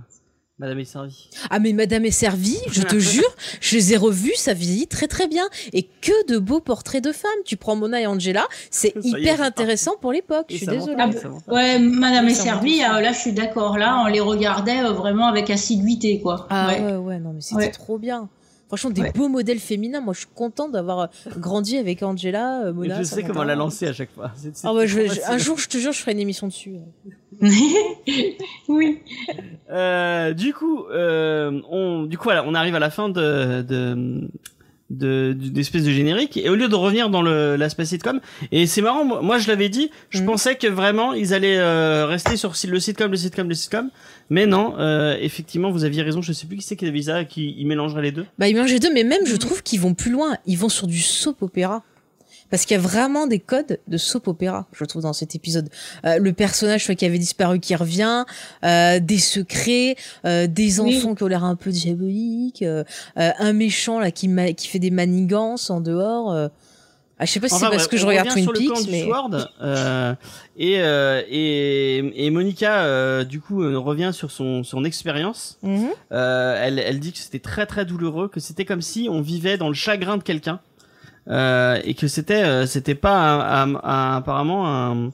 Madame est servie. Ah mais Madame est servie, je te jure, je les ai revus, ça vieillit très très bien et que de beaux portraits de femmes. Tu prends Mona et Angela, c'est est, hyper intéressant pour l'époque. Je suis désolée. Ah. Ouais, Madame est servie, euh, là, je suis d'accord. Là, on les regardait euh, vraiment avec assiduité, quoi. Ah Ouais. ouais ouais, non mais c'était Ouais. trop bien. Franchement des Ouais. beaux modèles féminins. Moi je suis contente d'avoir euh, grandi avec Angela, euh, Et Mona. je sais comment la lancer à chaque fois. C'est- c'est Ah ouais, je, trop je- un jour je te jure je ferai une émission dessus. oui. Euh, du coup, euh, on, du coup, voilà, on arrive à la fin de, de, de, d'une espèce de générique et au lieu de revenir dans le l'aspect sitcom et c'est marrant moi, je l'avais dit je Mhm. pensais que vraiment ils allaient euh, rester sur le sitcom le sitcom le sitcom mais non euh, effectivement vous aviez raison je sais plus qui c'est qui avait ça qui il mélangerait les deux Bah ils mélangent les deux, mais même je trouve qu'ils vont plus loin. Ils vont sur du soap opéra. Parce qu'il y a vraiment des codes de soap opéra, je trouve, dans cet épisode. Euh, le personnage qui avait disparu qui revient, euh, des secrets, euh, des Oui. enfants qui ont l'air un peu diaboliques, euh, euh, un méchant là qui, ma- qui fait des manigances en dehors. euh. Ah, je sais pas si Enfin, c'est parce que je on regarde Twin sur le Peaks, du mais... Sword, euh, et, euh, et et Monica euh, du coup revient sur son son expérience. Euh, elle, elle dit que c'était très très douloureux, que c'était comme si on vivait dans le chagrin de quelqu'un euh, et que c'était euh, c'était pas un- un- un- apparemment un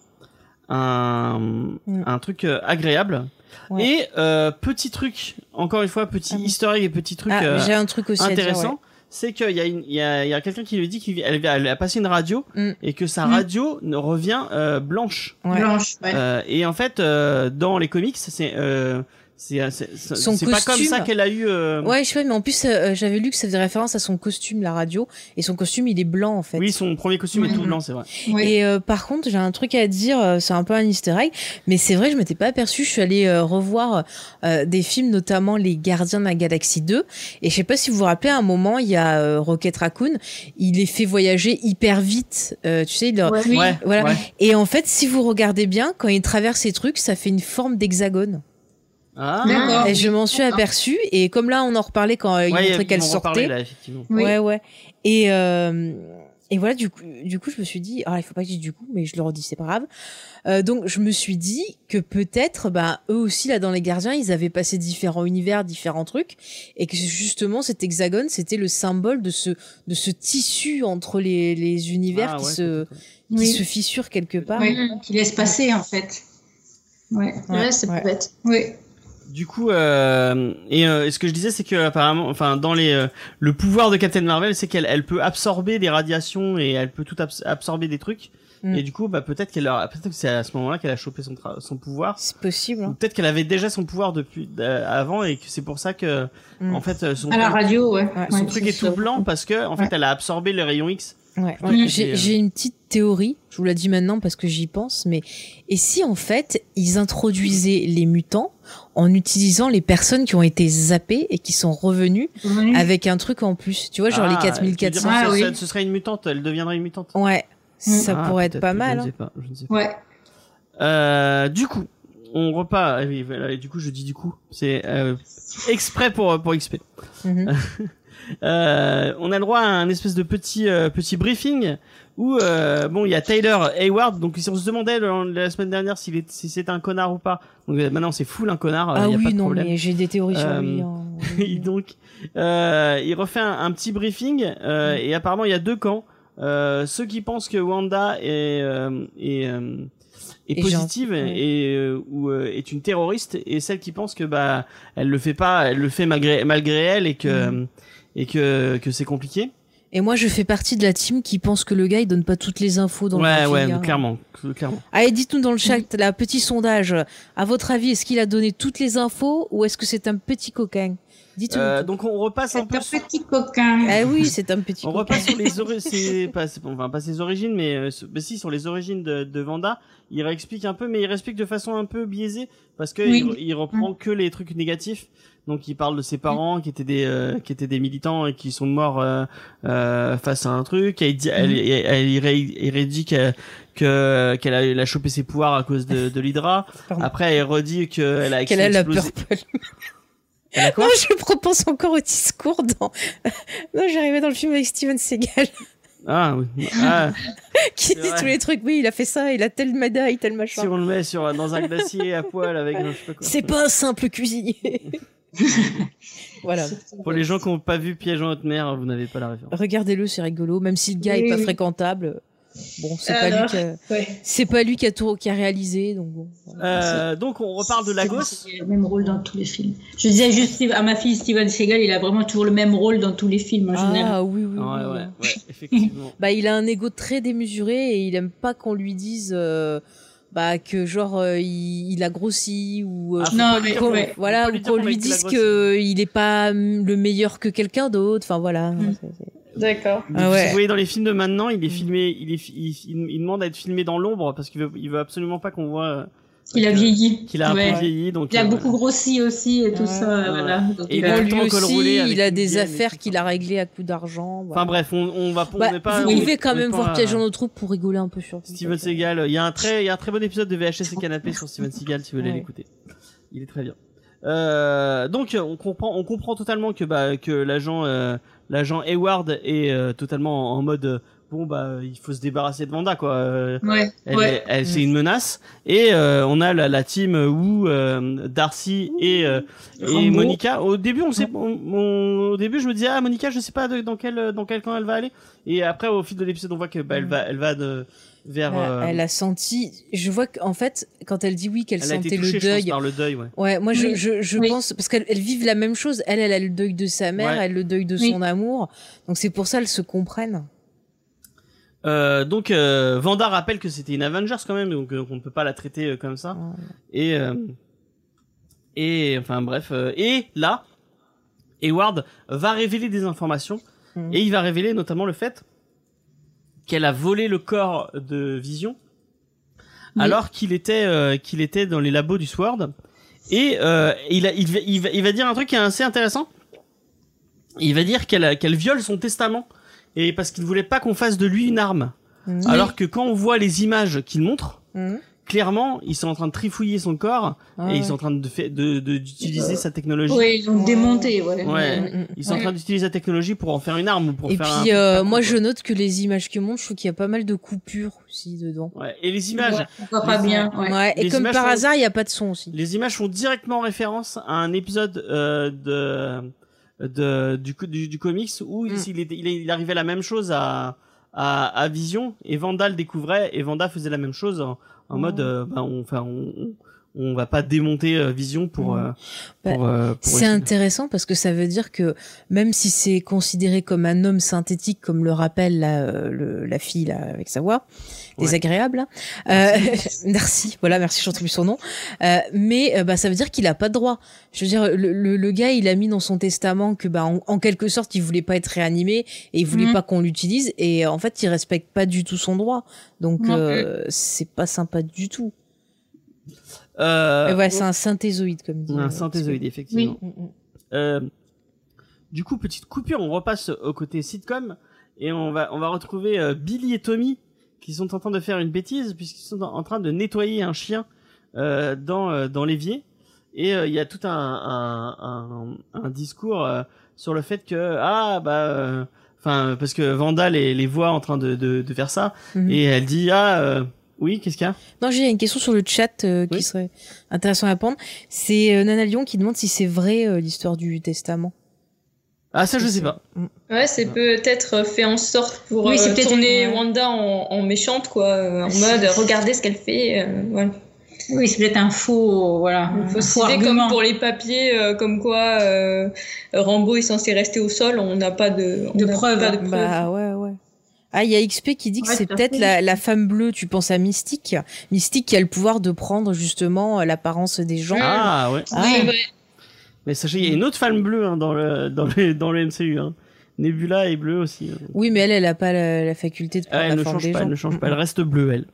un, Mm. un truc euh, agréable. Ouais. Et euh, petit truc, encore une fois, petit Ah egg et petit truc Ah, euh, j'ai un truc aussi dire, intéressant, ouais. c'est qu'il y a, une- il y a, il y a quelqu'un qui lui dit qu'elle elle a passé une radio Mm. et que sa Mm. radio ne revient euh, blanche. Ouais. Blanche, ouais. Euh, et en fait, euh, dans les comics, c'est euh, c'est c'est pas comme costume. ça qu'elle a eu. euh, Ouais, je sais pas, mais en plus, euh, j'avais lu que ça faisait référence à son costume, la radio, et son costume, il est blanc, en fait. Oui, son premier costume est tout blanc, c'est vrai. Oui. Et euh, par contre, j'ai un truc à dire, euh, c'est un peu un easter egg, mais c'est vrai, je m'étais pas aperçu. Je suis allée euh, revoir euh, des films, notamment Les Gardiens de la Galaxie 2, et je sais pas si vous vous rappelez, à un moment, il y a euh, Rocket Raccoon, il les fait voyager hyper vite, euh, tu sais, il leur- Ouais. Oui. Ouais, Voilà. ouais. Et en fait, si vous regardez bien, quand il traverse ces trucs, ça fait une forme d'hexagone. Ah, D'accord. Et je m'en suis aperçue, et comme là, on en reparlait quand euh, il ouais, montrait qu'elle sortait. là, effectivement. Oui. Ouais, ouais. Et, euh, et voilà, du coup, du coup, je me suis dit, ah, il faut pas que je dise du coup, mais je le redis, c'est pas grave. Euh, donc, je me suis dit que peut-être, bah, eux aussi, là, dans les gardiens, ils avaient passé différents univers, différents trucs, et que justement, cet hexagone, c'était le symbole de ce, de ce tissu entre les, les univers Ah, qui ouais, se, ouais. qui Oui. se fissure quelque part. Oui, qui laisse passer en fait. Ouais. Ouais, c'est ouais. pas bête. Oui. Du coup, euh, et euh, ce que je disais, c'est que apparemment, enfin, dans les, euh, le pouvoir de Captain Marvel, c'est qu'elle, elle peut absorber des radiations et elle peut tout abs- absorber des trucs. Mm. Et du coup, bah peut-être qu'elle, a, peut-être que c'est à ce moment-là qu'elle a chopé son, son pouvoir. C'est possible. Hein. peut-être qu'elle avait déjà son pouvoir depuis euh, avant et que c'est pour ça que, Mm. en fait, euh, son, À la truc, radio, ouais. Ouais, son Ouais, truc est tout blanc parce que, en fait, elle a absorbé le rayon X. Ouais. Euh, j'ai une petite théorie, je vous la dis maintenant parce que j'y pense, mais et si en fait ils introduisaient les mutants en utilisant les personnes qui ont été zappées et qui sont revenues Revenu. avec un truc en plus, tu vois, genre les Ah, dire 4400. que Ah, ce, oui. ce- ce serait une mutante, elle deviendrait une mutante. Ouais, ça Ah, pourrait être pas Je mal. ne hein. sais pas, je ne sais pas. Ouais. Euh, du coup, on repart. et du coup, je dis du coup, c'est euh, exprès pour pour XP. Mhm. Euh, on a le droit à un espèce de petit euh, petit briefing où euh, bon, il y a Tyler Hayward. Donc, si on se demandait le- la semaine dernière s'il est si c'était un connard ou pas. Donc euh, maintenant, c'est full un connard. euh, Ah y a pas oui, de non, problème. mais j'ai des théories sur Euh, lui. hein. Et donc, euh, il refait un, un petit briefing euh, et apparemment il y a deux camps. Euh, ceux qui pensent que Wanda est euh, est, euh, est positive ouais. et euh, ou euh, est une terroriste et celles qui pensent que bah elle le fait pas, elle le fait malgré malgré elle et que Mhm. Et que que c'est compliqué. Et moi, je fais partie de la team qui pense que le gars, il donne pas toutes les infos dans le ouais ouais hein. clairement clairement. Allez, dites-nous dans le chat, là, petit sondage. À votre avis, est-ce qu'il a donné toutes les infos ou est-ce que c'est un petit coquin? Dites-nous. Euh, donc on repasse un C'est peu un sur- petit coquin. Ah oui, c'est un petit On coquin. repasse sur les ori- c'est pas, c'est- enfin pas ses origines, mais, euh, mais si sur les origines de, de Vanda, il réexplique un peu, mais il réexplique de façon un peu biaisée parce que Oui. il, il reprend que les trucs négatifs. Donc il parle de ses parents qui étaient des euh, qui étaient des militants et qui sont morts euh, euh, face à un truc. Elle, dit, elle, elle, elle, il ré- il redit qu'elle que qu'elle a, elle a chopé ses pouvoirs à cause de, de l'Hydra. Après elle redit qu'elle a Qu'elle a la explosé- purple. Elle a quoi Non, je repense encore au discours dans. non, j'arrivais dans le film avec Steven Seagal Ah oui. Ah, qui dit vrai. tous les trucs. Oui, il a fait ça, il a telle médaille, tel si machin. on le met sur dans un glacier à poil avec. C'est pas un simple cuisinier. voilà. Pour les gens qui n'ont pas vu Piège en haute mer, vous n'avez pas la référence. Regardez-le, c'est rigolo. Même si le gars est Oui, pas fréquentable. Bon, c'est pas lui Alors, qui a... Ouais. c'est pas lui qui a tout, qui a réalisé, donc bon. Euh, donc on reparle de Lagos. Il a le même rôle dans tous les films. Je disais juste à ma fille Steven Seagal, il a vraiment toujours le même rôle dans tous les films en général. Ah oui, oui. Ouais, oui. ouais, ouais, effectivement. Bah, il a un ego très démesuré et il aime pas qu'on lui dise euh, bah que genre euh, il, il a grossi ou euh, Ah, Non, mais ouais. voilà qu'on lui qu'il dise grossi. que il est pas le meilleur que quelqu'un d'autre. Enfin voilà. Mm. D'accord. Ah ouais. Vous voyez dans les films de maintenant, il est filmé, il est, il, il- il demande à être filmé dans l'ombre parce qu'il veut, il veut absolument pas qu'on voit euh, Il a que- vieilli. qu'il a un Ouais. peu vieilli. Donc Il a euh, beaucoup grossi aussi et tout Ouais. ça. Ouais. Voilà. Donc, Et il il a- lui aussi, il a des affaires qu'il a réglées à coups d'argent. voilà. Enfin bref, on, on va, on Bah, pas. vous on est- pouvez quand même voir Piège euh, dans nos troupes pour rigoler un peu sur Steven Seagal, il y a un très, il y a un très bon épisode de VHS et canapé sur Steven Seagal si vous voulez Ouais. l'écouter. Il est très bien. Euh, donc on comprend, on comprend totalement que bah que l'agent, euh, l'agent Hayward est euh, totalement en, en mode euh, bon bah il faut se débarrasser de Vanda quoi. Euh, Ouais, elle, ouais. elle- c'est une menace et euh, on a la, la team où euh, Darcy et euh, et. Monica. Au début on sait, on- on- au début je me disais ah Monica je sais pas de- dans quel dans quel camp elle va aller et après au fil de l'épisode on voit que bah, elle va elle va de vers. Elle, euh, elle a senti. Je vois qu'en fait, quand elle dit oui, qu'elle elle a été sentait touchée le je pense, deuil. par le deuil ouais. Ouais, moi je, Oui. je, je Oui. pense parce qu'elles elles vivent la même chose. Elle, elle a le deuil de sa mère, Ouais. elle le deuil de Oui. son amour. Donc c'est pour ça elles se comprennent. Euh, donc euh, Vanda rappelle que c'était une Avengers quand même, donc euh, on ne peut pas la traiter euh, comme ça. Ouais. Et euh, et enfin bref, euh, et là, Hayward va révéler des informations Mhm. et il va révéler notamment le fait qu'elle a volé le corps de Vision Oui. alors qu'il était euh, qu'il était dans les labos du Sword et euh, il, a, il, va, il, va, il va dire un truc qui est assez intéressant. Il va dire qu'elle qu'elle viole son testament et parce qu'il ne voulait pas qu'on fasse de lui une arme. Mhm. Alors que quand on voit les images qu'il montre, Mhm. Clairement, ils sont en train de trifouiller son corps Ah et ils sont en train de fait- de de- d'utiliser sa technologie. Oui, ils ont Ouais. démonté, ouais. Ouais. Mm, mm. Ils sont en train d'utiliser la technologie pour en faire une arme ou pour Et faire puis un. euh, moi je note que les images que montrent, je trouve qu'il y a pas mal de coupures aussi dedans. Ouais. Et les images, Ouais, on voit pas Les- bien. Ouais. Ouais. Et Les comme par sont- hasard, il y a pas de son aussi. les images font directement référence à un épisode euh, de de du du, du comics où Mm. il, était- il, il arrivait la même chose à à, à Vision et Vanda le découvrait et Vanda faisait la même chose en, en mode euh, bah, on enfin on, on on va pas démonter euh, Vision pour euh, Bah, pour, pour C'est intéressant parce que ça veut dire que même si c'est considéré comme un homme synthétique, comme le rappelle la, le- la fille là, avec sa voix. Désagréable, hein, euh, merci, voilà, merci, je retrouve son nom, euh, mais euh, bah, ça veut dire qu'il a pas de droit. Je veux dire, le, le, le gars, il a mis dans son testament que bah, en, en quelque sorte, il voulait pas être réanimé et il voulait Mhm. pas qu'on l'utilise et en fait, il respecte pas du tout son droit. Donc, c'est pas sympa du tout. Euh, voilà, c'est un synthézoïde, comme dit. un synthézoïde effectivement. Mm, mm. Euh, du coup, petite coupure, on repasse au côté sitcom et on va on va retrouver euh, Billy et Tommy qui sont en train de faire une bêtise puisqu'ils sont en train de nettoyer un chien euh, dans euh, dans l'évier et euh, il y a tout un un, un, un discours euh, sur le fait que ah bah euh, enfin parce que Vanda les, les voit en train de, de, de faire ça Mhm. et elle dit ah euh, oui qu'est-ce qu'il y a? Non, j'ai une question sur le chat euh, qui Oui. serait intéressant à répondre. C'est euh, Nana Lyon qui demande si c'est vrai euh, l'histoire du testament. Ah ça je sais pas. Ouais, c'est peut-être fait en sorte pour Oui, euh, tourner une- Wanda en, en méchante, quoi, euh, en mode regardez ce qu'elle fait. euh, voilà. Oui, c'est peut-être un faux, voilà, un faux citer comme argument. pour les papiers, euh, comme quoi euh, Rambo est censé rester au sol, on n'a pas de, on De preuves. pas de preuves. Bah ouais, ouais. Ah, il y a XP qui dit que Ouais, c'est peut-être la, la femme bleue, tu penses à Mystique. Mystique qui a le pouvoir de prendre justement l'apparence des gens. ah ouais Ah. C'est vrai. Mais sachez il y a une autre femme bleue hein, dans le dans le dans le MCU hein. Nebula est bleue aussi hein. Oui, mais elle, elle a pas la, la faculté de Ah, prendre elle la ne forme change des pas, gens. elle ne change pas, Mm, elle reste bleue, elle.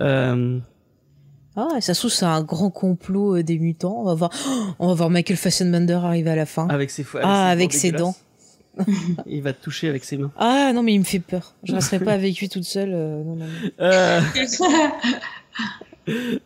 Euh, Ah, ça se trouve, c'est un grand complot euh, des mutants. On va voir, on va voir Michael Fassbender arriver à la fin. avec ses fo- Ah, ses avec dents ses dégueulasses. Il va te toucher avec ses mains. Ah non, mais il me fait peur. Je resterai pas avec lui toute seule. euh, non, non, non. Euh,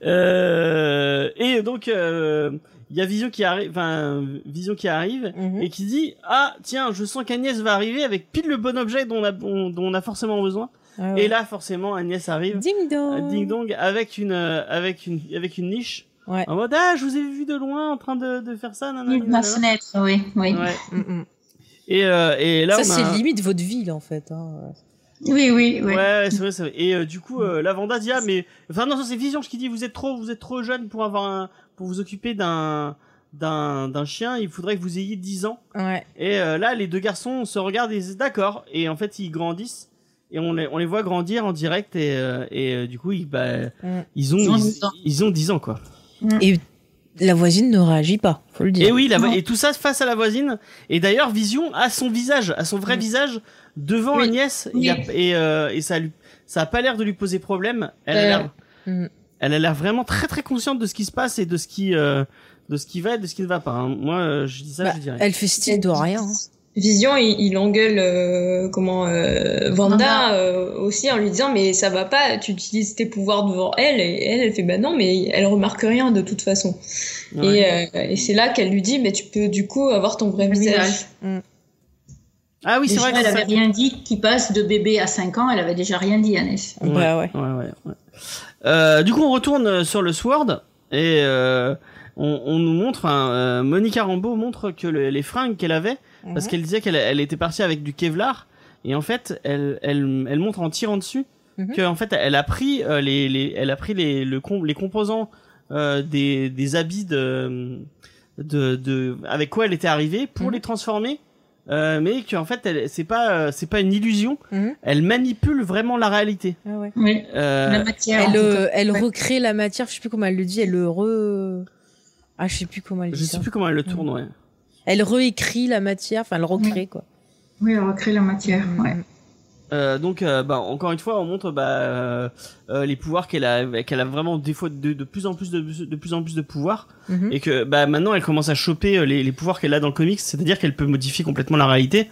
euh, et donc, euh, il y a Vision qui arrive, enfin, Vision qui arrive et qui dit ah tiens, je sens qu'Agnès va arriver avec pile le bon objet dont on a, dont on a forcément besoin. Ah ouais. Et là, forcément, Agnès arrive. Ding euh, dong. Ding dong avec une euh, avec une avec une niche Ouais. en mode ah je vous ai vu de loin en train de, de faire ça nanana, ma fenêtre, oui, oui. Ouais. Mm, mm. Et euh, et là ça, a c'est limite votre ville, en fait. Hein. Oui, oui, oui. Ouais, ouais, c'est vrai, c'est vrai. Et euh, du coup, euh, la Vanda dit ah mais enfin non, c'est Vision qui dit vous êtes trop, vous êtes trop jeune pour avoir un, pour vous occuper d'un d'un d'un chien. Il faudrait que vous ayez 10 ans. Ouais. Et euh, là, les deux garçons se regardent et d'accord. Et en fait, ils grandissent et on les on les voit grandir en direct et euh, et euh, du coup ils bah Mm. ils ont Ils ont ils, 10 ans. ils ont 10 ans quoi. Et la voisine ne réagit pas, faut le dire. Et oui, la, et tout ça face à la voisine. Et d'ailleurs, Vision a son visage, a son vrai Mm. visage devant Oui. Agnès. Il y a- Oui. et euh, et ça lui, ça a pas l'air de lui poser problème. Elle a Euh. l'air, Mm. elle a l'air vraiment très très consciente de ce qui se passe et de ce qui, euh, de ce qui va et de ce qui ne va pas. hein. Moi, euh, je dis ça, Bah, je dirais. elle fait style de rien. hein. Vision, il, il engueule euh, comment euh, Vanda euh, aussi en lui disant mais ça va pas, tu utilises tes pouvoirs devant elle et elle elle fait bah non mais elle remarque rien de toute façon. Ouais. Et, euh, et c'est là qu'elle lui dit mais tu peux du coup avoir ton vrai visage. visage. Ah oui, c'est vrai que elle c'est avait ça. rien dit qu'il passe de bébé à 5 ans, elle avait déjà rien dit, Annès. Ouais, ouais. ouais, ouais, ouais. Euh, du coup, on retourne euh, sur le Sword et euh, on, on nous montre, enfin, euh, Monica Rambeau montre que le- les fringues qu'elle avait, parce Mhm. qu'elle disait qu'elle elle était partie avec du Kevlar, et en fait, elle, elle, elle montre en tirant dessus Mhm. que en fait, elle a pris euh, les, les, elle a pris les, le com- les composants euh, des, des habits de, de, de, avec quoi elle était arrivée pour Mhm. les transformer. Euh, mais qu'en fait, c'est pas, euh, c'est pas une illusion. Mhm. Elle manipule vraiment la réalité. Ah ouais. Oui, Euh, la matière. Elle, euh, cas. elle Ouais. recrée la matière, je sais plus comment elle le dit, elle le re... Ah, je sais plus comment elle Je dit sais ça. plus comment elle le tourne, ouais. Elle réécrit la matière, enfin elle recrée quoi. Oui, elle recrée la matière, Mm. ouais. Euh, donc, euh, bah, encore une fois, on montre bah, euh, euh, les pouvoirs qu'elle a, qu'elle a vraiment des fois de, de plus en plus de, de plus en plus de pouvoirs, Mhm. et que bah maintenant elle commence à choper les, les pouvoirs qu'elle a dans le comics, c'est-à-dire qu'elle peut modifier complètement la réalité.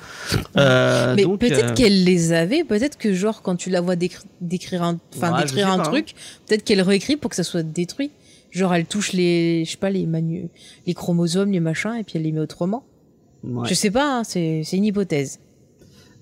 Euh, Mais peut-être qu'elle les avait, peut-être que genre quand tu la vois décri- décrire un, enfin Ouais, décrire un pas, hein. truc, peut-être qu'elle réécrit pour que ça soit détruit. Genre elle touche les, je sais pas les manu, les chromosomes, les machins, et puis elle les met autrement. ouais. Je sais pas, hein, c'est une hypothèse.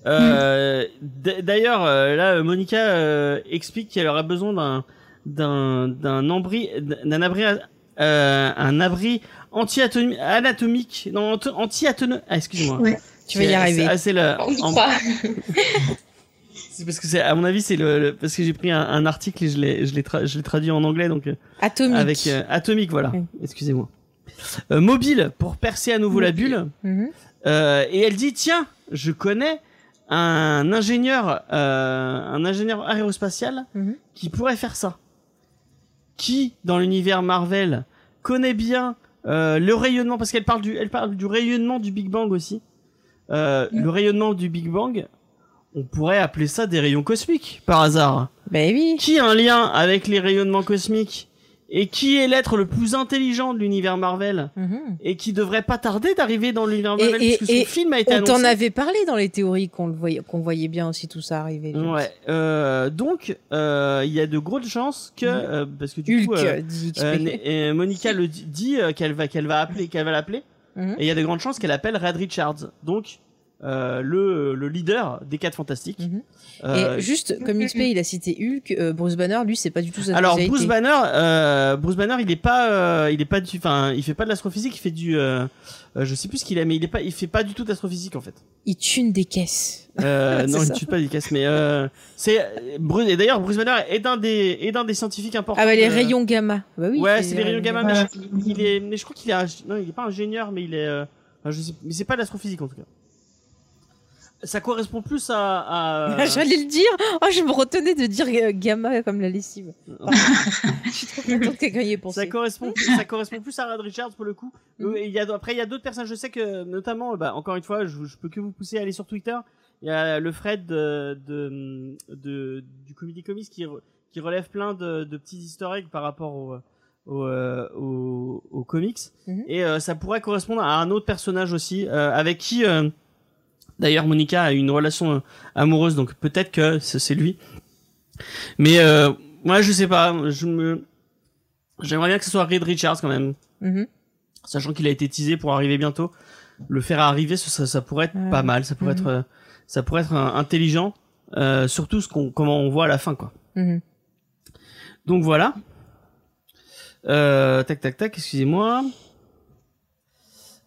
Euh, D'ailleurs, euh, là, Monica euh, explique qu'elle aurait besoin d'un d'un d'un abri d'un abri euh, un abri anti-anatomique non anti anatomique ah, excuse-moi Ouais. Tu vas y arriver. c'est le On y en- croit. c'est parce que c'est à mon avis c'est le, le- parce que j'ai pris un, un article et je l'ai je l'ai tra- je l'ai traduit en anglais donc euh, Atomique. avec euh, atomique voilà excusez-moi euh, mobile pour percer à nouveau la bulle Mhm. euh, et elle dit tiens, je connais un ingénieur, euh, un ingénieur aérospatial Mhm. qui pourrait faire ça. Qui dans l'univers Marvel connaît bien euh, le rayonnement parce qu'elle parle du, elle parle du rayonnement du Big Bang aussi. Euh, Mhm. Le rayonnement du Big Bang, on pourrait appeler ça des rayons cosmiques par hasard. Ben oui. Qui a un lien avec les rayonnements cosmiques? Et qui est l'être le plus intelligent de l'univers Marvel Mhm. et qui devrait pas tarder d'arriver dans l'univers Marvel et- puisque son et film a été On annoncé. t'en avait parlé dans les théories qu'on le voyait, qu'on voyait bien aussi tout ça arriver. Ouais. Euh, donc euh, il y a de grosses chances que euh, parce que du Hulk coup euh, dit euh, Monica le dit, dit, qu'elle va qu'elle va appeler qu'elle va l'appeler Mhm. et il y a de grandes chances qu'elle appelle Red Richards. Donc euh, le le leader des quatre fantastiques. Mhm. Euh, Et juste comme XP, il a cité Hulk, euh, Bruce Banner, lui, c'est pas du tout sa alors. Bruce Banner, euh, Bruce Banner, il est pas, euh, il est pas du, enfin, il fait pas de l'astrophysique, il fait du, je sais plus ce qu'il a, mais il est pas, il fait pas du tout d'astrophysique en fait. Il tune des caisses. Euh, non, il ça. tue pas des caisses, mais euh, c'est Bruce. Et d'ailleurs, Bruce Banner est d'un des, est d'un des scientifiques importants. Ah bah les rayons gamma. Bah oui. ouais, c'est les rayons gamma, mais je- il est, mais je crois qu'il est, non, il est pas ingénieur, mais il est, euh, je sais, mais c'est pas de l'astrophysique en tout cas. Ça correspond plus à, à... J'allais le dire. Oh, je me retenais de dire euh, gamma comme la lessive. Je suis trop contente que quelqu'un y ait pensé. Ça correspond, ça correspond plus à Red Richards pour le coup. Mhm. Euh, et il y a, après, il y a d'autres personnes. Je sais que, notamment, bah, encore une fois, je, je peux que vous pousser à aller sur Twitter. Il y a le Fred de, de, de- du Comedy Comics qui, qui relève plein de, de petits easter eggs par rapport au, au, euh, au, au comics. Mhm. Et euh, ça pourrait correspondre à un autre personnage aussi, euh, avec qui, euh, d'ailleurs, Monica a une relation euh, amoureuse. Donc peut-être que c'est lui. Mais euh, moi, je sais pas. Je me J'aimerais bien que ce soit Reed Richards quand même, Mhm. sachant qu'il a été teasé pour arriver bientôt. Le faire arriver, ça, pourrait être Ouais. pas mal, ça pourrait Mhm. être, euh, ça pourrait être euh, intelligent, euh, surtout ce qu'on, comment on voit à la fin, quoi. Mhm. Donc voilà. Euh, tac, tac, tac, excusez-moi.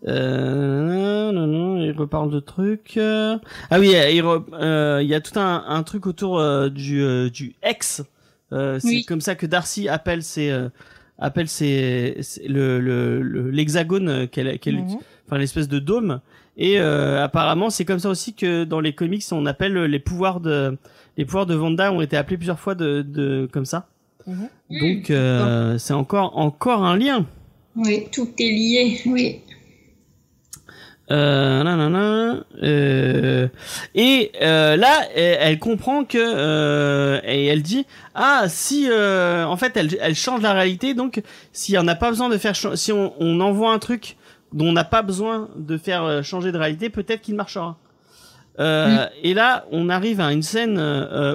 Euh, non, non, il reparle de trucs. euh. Ah oui, il, re- euh, il y a tout un, un truc autour euh, du, euh, du X. Euh, c'est Oui. comme ça que Darcy appelle ses, euh, appelle ses, ses- le, le, le- l'hexagone euh, qu'elle, qu'elle, enfin l'espèce de dôme. Et euh, apparemment, c'est comme ça aussi que dans les comics, on appelle les pouvoirs de, les pouvoirs de Wanda ont été appelés plusieurs fois de, de comme ça. Mhm. Donc euh, c'est encore encore un lien. Oui, Tout est lié. oui. Euh, nanana, euh, et euh, là, elle, elle comprend que euh, et elle dit ah si euh, en fait elle, elle change la réalité donc si on n'a pas besoin de faire si on, on envoie un truc dont on n'a pas besoin de faire euh, changer de réalité peut-être qu'il marchera. Euh, Et là on arrive à une scène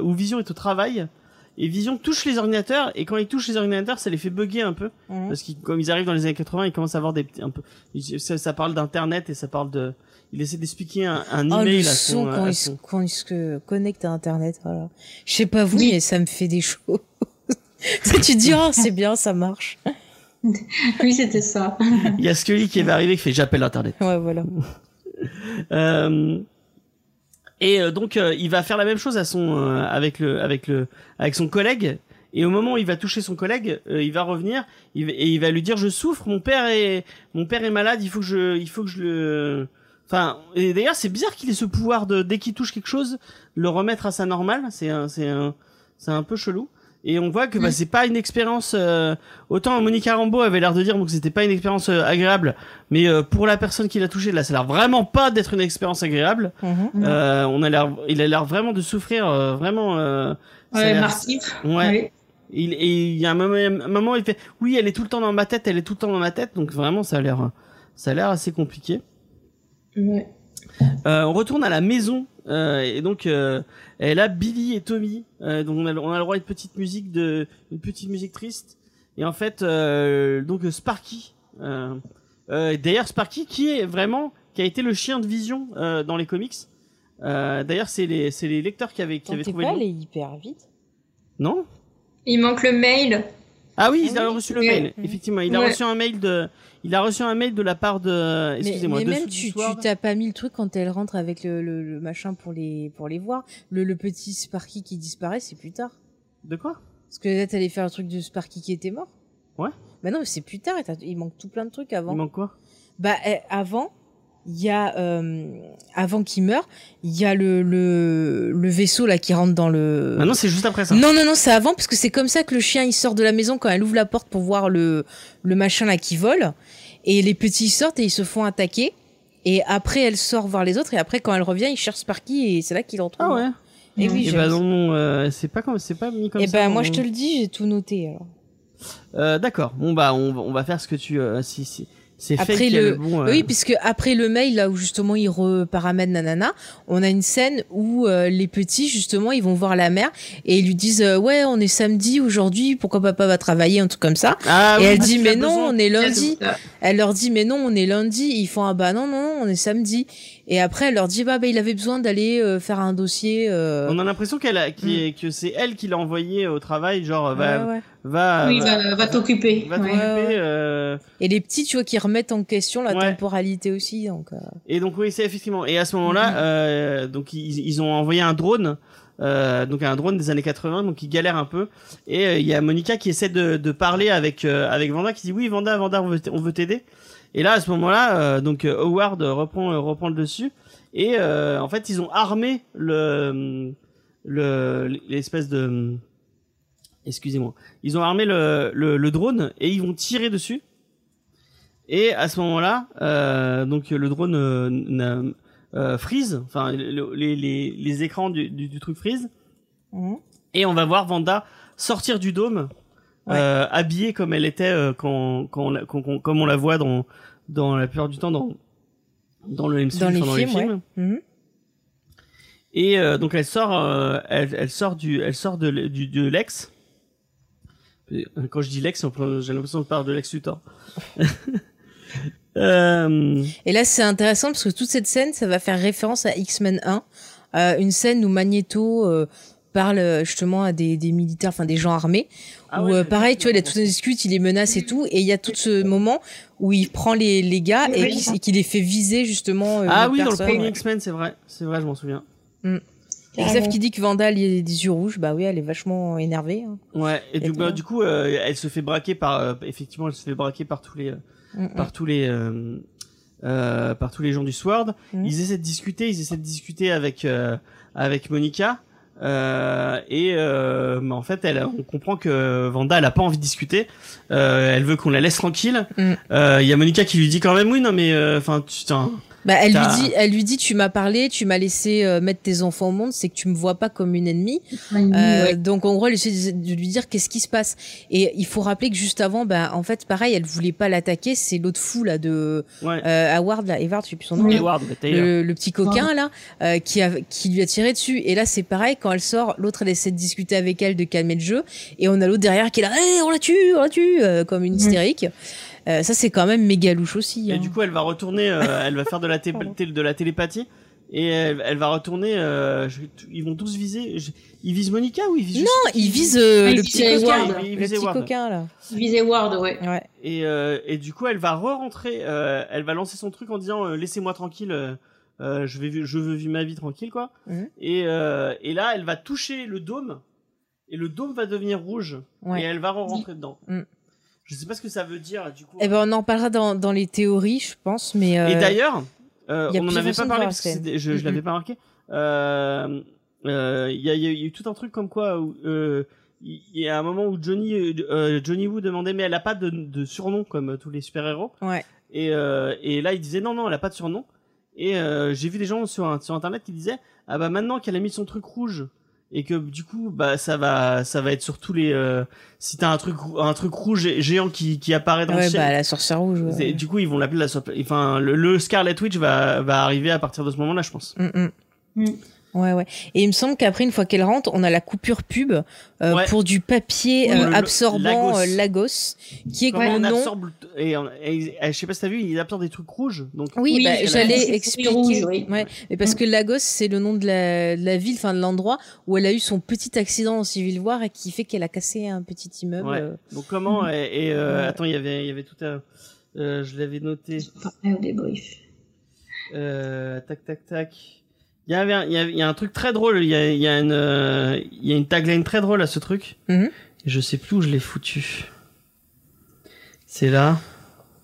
où Vision est au travail et Vision touche les ordinateurs et quand ils touchent les ordinateurs, ça les fait bugger un peu Mhm. parce qu'ils comme ils arrivent dans les années 80, ils commencent à avoir des petits- un peu ça, ça parle d'internet et ça parle de il essaie d'expliquer un, un Oh, email le à son son, quand à il, se, quand il se connecte à Internet, voilà. Je sais pas vous, Oui. mais ça me fait des choses. tu te dis, oh, c'est bien, ça marche. Oui, c'était ça. il y a Scully qui va arriver qui fait j'appelle internet. Ouais, voilà. Euh, et euh, donc euh, il va faire la même chose à son euh, avec le avec le avec son collègue et au moment où il va toucher son collègue, euh, il va revenir et il va lui dire je souffre, mon père est mon père est malade, il faut que je il faut que je le enfin et d'ailleurs c'est bizarre qu'il ait ce pouvoir de dès qu'il touche quelque chose le remettre à sa normale, c'est un c'est c'est un peu chelou. Et on voit que bah, Mm. c'est pas une expérience. euh, autant Monica Rambeau avait l'air de dire que c'était pas une expérience euh, agréable, mais euh, pour la personne qui l'a touché, là, ça a l'air vraiment pas d'être une expérience agréable. Euh, on a l'air, il a l'air vraiment de souffrir, euh, vraiment. Euh, Ouais, Marsif. Ouais. Il, et il y a un moment, un moment, il fait, oui, elle est tout le temps dans ma tête, elle est tout le temps dans ma tête, donc vraiment, ça a l'air, ça a l'air assez compliqué. Ouais. Euh, on retourne à la maison euh, et donc euh, elle a Billy et Tommy. Euh, donc on a, on a le droit à une petite musique de, une petite musique triste. Et en fait, euh, donc Sparky. Euh, euh, D'ailleurs, Sparky qui est vraiment, qui a été le chien de Vision euh, dans les comics. Euh, D'ailleurs, c'est les, c'est les lecteurs qui avaient, qui avaient T'es trouvé pas allé hyper vite? Non? Il manque le mail. Ah oui, il Ah a oui. reçu le mail. Effectivement, il a Ouais. reçu un mail de, il a reçu un mail de la part de, Mais, excusez-moi, mais de même tu, tu t'as pas mis le truc quand elle rentre avec le, le, le machin pour les pour les voir. Le, le petit Sparky qui disparaît, c'est plus tard. De quoi? Parce que là, t'allais faire le truc de Sparky qui était mort. Ouais. Bah non, mais c'est plus tard. Il manque tout plein de trucs avant. Il manque quoi? Bah eh, avant, il y a euh, avant qu'il meure, il y a le, le le vaisseau là qui rentre dans le. Ah non, c'est juste après ça. non non non, c'est avant parce que c'est comme ça que le chien il sort de la maison quand elle ouvre la porte pour voir le le machin là qui vole et les petits ils sortent et ils se font attaquer. Et après, elle sort voir les autres, et après, quand elle revient, il cherche Sparky, et c'est là qu'il le retrouve. Ah ouais. Et oui, Et j'aime bah ça. non, non, euh, c'est pas comme, c'est pas mis comme Et ça. ben, dans moi, je te le dis, j'ai tout noté, alors. Euh, d'accord. Bon bah on, va- on va faire ce que tu euh, si si c'est Après le- le bon. euh, Oui, puisque après le mail là où justement il reparamètre nanana, on a une scène où euh, les petits justement ils vont voir la mère et ils lui disent euh, ouais on est samedi aujourd'hui pourquoi papa va travailler un truc comme ça Ah, et oui, elle dit mais non besoin. on est lundi elle leur dit mais non on est lundi ils font ah bah non non non on est samedi et après elle leur dit bah, bah il avait besoin d'aller euh, faire un dossier euh, On a l'impression qu'elle a, qu'il est- que c'est elle qui l'a envoyé au travail, genre va ouais, ouais. va Oui, va, t'occuper. va ouais. euh, et les petits tu vois qui remettent en question la Ouais. temporalité aussi donc euh, Et donc oui, c'est effectivement. Et à ce moment-là, Mhm. euh, donc ils, ils ont envoyé un drone, euh, donc un drone des années 80, donc ils galèrent un peu. Et euh, il y a Monica qui essaie de, de parler avec euh, avec Vanda, qui dit oui Vanda, Vanda, on veut t- on veut t'aider. Et là à ce moment-là, euh, donc euh, Howard reprend euh, reprend le dessus. Et euh, en fait, ils ont armé le le l'espèce de excusez-moi, ils ont armé le, le le drone et ils vont tirer dessus. Et à ce moment-là, euh, donc le drone euh, euh, freeze, enfin le- les, les, les écrans du, du, du truc freeze, mhm. et on va voir Vanda sortir du dôme, Ouais. euh, habillée comme elle était euh, quand, quand, on la- quand- quand- comme on la voit dans, dans la plupart du temps dans, dans le MCU, dans les films, ouais. Mhm. Et euh, donc elle sort, elle, elle sort du, elle sort de, du, de Lex. Quand je dis Lex, j'ai l'impression de parler de Lex Luthor. euh, Et là, c'est intéressant parce que toute cette scène, ça va faire référence à X-Men 1, euh, une scène où Magneto euh, parle euh, justement à des, des militaires, enfin des gens armés. Ah où ouais, euh, pareil, tu vois, il a tout un discute, il les menace et tout, et il y a tout ce moment où il prend les, les gars et qui- et qu'il les fait viser justement. euh, Ah oui, dans le premier ouais. X-Men, c'est vrai, c'est vrai, je m'en souviens. Et Xav qui dit que Vandal il a des yeux rouges, bah oui, elle est vachement énervée. hein. Ouais, et, Et du, bah, coup, euh, elle se fait braquer par, euh, effectivement, elle se fait braquer par tous les, euh, Mm, mm. par tous les, euh, euh, par tous les gens du Sword. Mhm. Ils essaient de discuter, ils essaient de discuter avec, euh, avec Monica. Euh, et euh, mais en fait, elle, on comprend que Vanda, elle a pas envie de discuter. Euh, elle veut qu'on la laisse tranquille. Mm. Euh, Il y a Monica qui lui dit quand même, oui, non mais, enfin, tu, t'en- Bah, elle lui dit, elle lui dit, tu m'as parlé, tu m'as laissé euh, mettre tes enfants au monde, c'est que tu me vois pas comme une ennemie. Euh, Ouais. Donc en gros, elle essaie de lui dire qu'est-ce qui se passe. Et il faut rappeler que juste avant, ben en fait, pareil, elle voulait pas l'attaquer. C'est l'autre fou là de Ouais. euh, Howard, là, Evard, je sais plus son nom. Oui. Edward. Le, le petit coquin là, euh, qui a qui lui a tiré dessus. Et là, c'est pareil quand elle sort, l'autre elle essaie de discuter avec elle, de calmer le jeu, et on a l'autre derrière qui est là, Hey, on la tue, on la tue, euh, comme une hystérique. Euh, ça, c'est quand même méga louche aussi. Et hein. du coup, elle va retourner, euh, elle va faire de la, de la télépathie. Et elle, elle va retourner. euh, je- ils vont tous viser. je- ils visent Monica ou ils visent juste non, il vise euh, Ah, il le petit coquin, Il le visait petit Ward. coquin là. Visé Ward, ouais. Ouais. Et, euh, et du coup, elle va re-rentrer. euh, elle va lancer son truc en disant euh, laissez-moi tranquille. je vais, je veux vivre ma vie tranquille, quoi. Mhm. Et, euh, et là, elle va toucher le dôme. Et le dôme va devenir rouge. Ouais. Et elle va re-rentrer dedans. Mhm. Je sais pas ce que ça veut dire, du coup. Eh ben, on en parlera dans, dans les théories, je pense, mais. euh, Et d'ailleurs, euh, il y a on n'en avait pas parlé parce que la c'était- je, je l'avais pas marqué. Euh, euh, Il y, a, il y a eu tout un truc comme quoi euh, il y a un moment où Johnny euh, Johnny Woo demandait mais elle a pas de, de surnom comme tous les super héros. Ouais. Et, euh, et là il disait non non elle a pas de surnom. Et euh, j'ai vu des gens sur sur internet qui disaient ah bah maintenant qu'elle a mis son truc rouge et que du coup bah ça va ça va être sur tous les euh, si t'as un truc un truc rouge gé- géant qui qui apparaît dans le Ouais, ciel bah, la sorcière rouge. ouais. c'est- Du coup, ils vont l'appeler la Enfin, le, le Scarlet Witch va, va arriver à partir de ce moment-là, je pense. Mm, mm. Mm. Ouais, ouais. Et il me semble qu'après, une fois qu'elle rentre, on a la coupure pub euh, Ouais. pour du papier euh, le- absorbant Lagos. euh, Lagos, qui est nom. absorbe et, et- et je sais pas si t'as vu, ils absorbent des trucs rouges. Donc, Oui, Oui, bah, j'allais expliquer. rouge, oui. Ouais, mais parce que Lagos, c'est le nom de la, de la ville, enfin de l'endroit où elle a eu son petit accident en Civil War et qui fait qu'elle a cassé un petit immeuble. Ouais. euh. donc comment et, et, euh, Ouais. attends, il y avait, il y avait tout un. euh, je l'avais noté. Au débrief. Euh, tac, tac, tac. Il y avait, un- il y a, il y a un truc très drôle. Il y a, il y a une, euh, il y a une tagline très drôle à ce truc. Mhm. Je sais plus où je l'ai foutu. C'est là.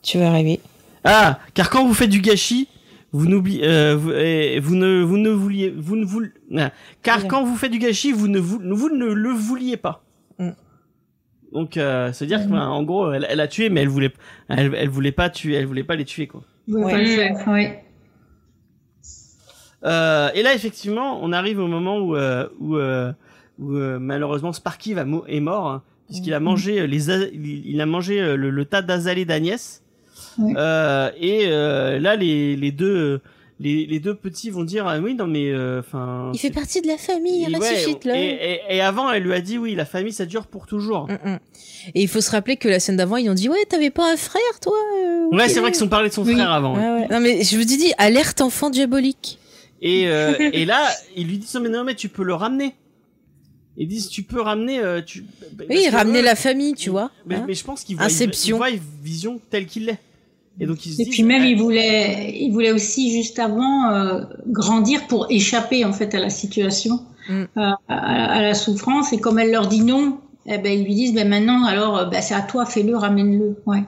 Tu vas arriver. Ah, car quand vous faites du gâchis, vous n'oubliez, euh, vous, eh, vous ne, vous ne vouliez, vous ne voulez, ah, car quand vous faites du gâchis, vous ne, vous, vous ne le vouliez pas. Mm. Donc, euh, c'est dire qu'en gros, elle, elle a tué, mais elle voulait, elle, elle voulait pas tuer, elle voulait pas les tuer, quoi. Ouais. faire, ouais. Euh, et là, effectivement, on arrive au moment où, euh, où, euh, où euh, malheureusement Sparky va mo- est mort hein, puisqu'il a mangé euh, les, il, a mangé euh, le, le tas d'azalées d'Agnès. Euh, et euh, là, les, les deux, les, les deux petits vont dire ah oui non mais enfin. Il fait partie de la famille, et, ouais, là. et, et, et avant, elle lui a dit oui, la famille ça dure pour toujours. Mm, mm. Et il faut se rappeler que la scène d'avant, ils ont dit ouais, t'avais pas un frère, toi Ouais, c'est vrai qu'ils ont parlé de son Oui. frère avant. ouais. Ouais, ouais. Non mais je vous dit alerte enfant diabolique. Et, euh, et là, ils lui disent non mais non mais tu peux le ramener. Ils disent tu peux ramener. euh, tu... parce Oui, ramener eux- la famille, tu vois. Mais, hein. mais je pense qu'il voit, Inception. il voit Vision telle qu'il l'est. Et donc ils se Et disent, puis même, eh, il voulait, il voulait aussi juste avant euh, grandir pour échapper en fait à la situation, Mm. à, à- à la souffrance. Et comme elle leur dit non, eh ben ils lui disent ben maintenant alors ben, c'est à toi, fais-le, ramène-le. Ouais.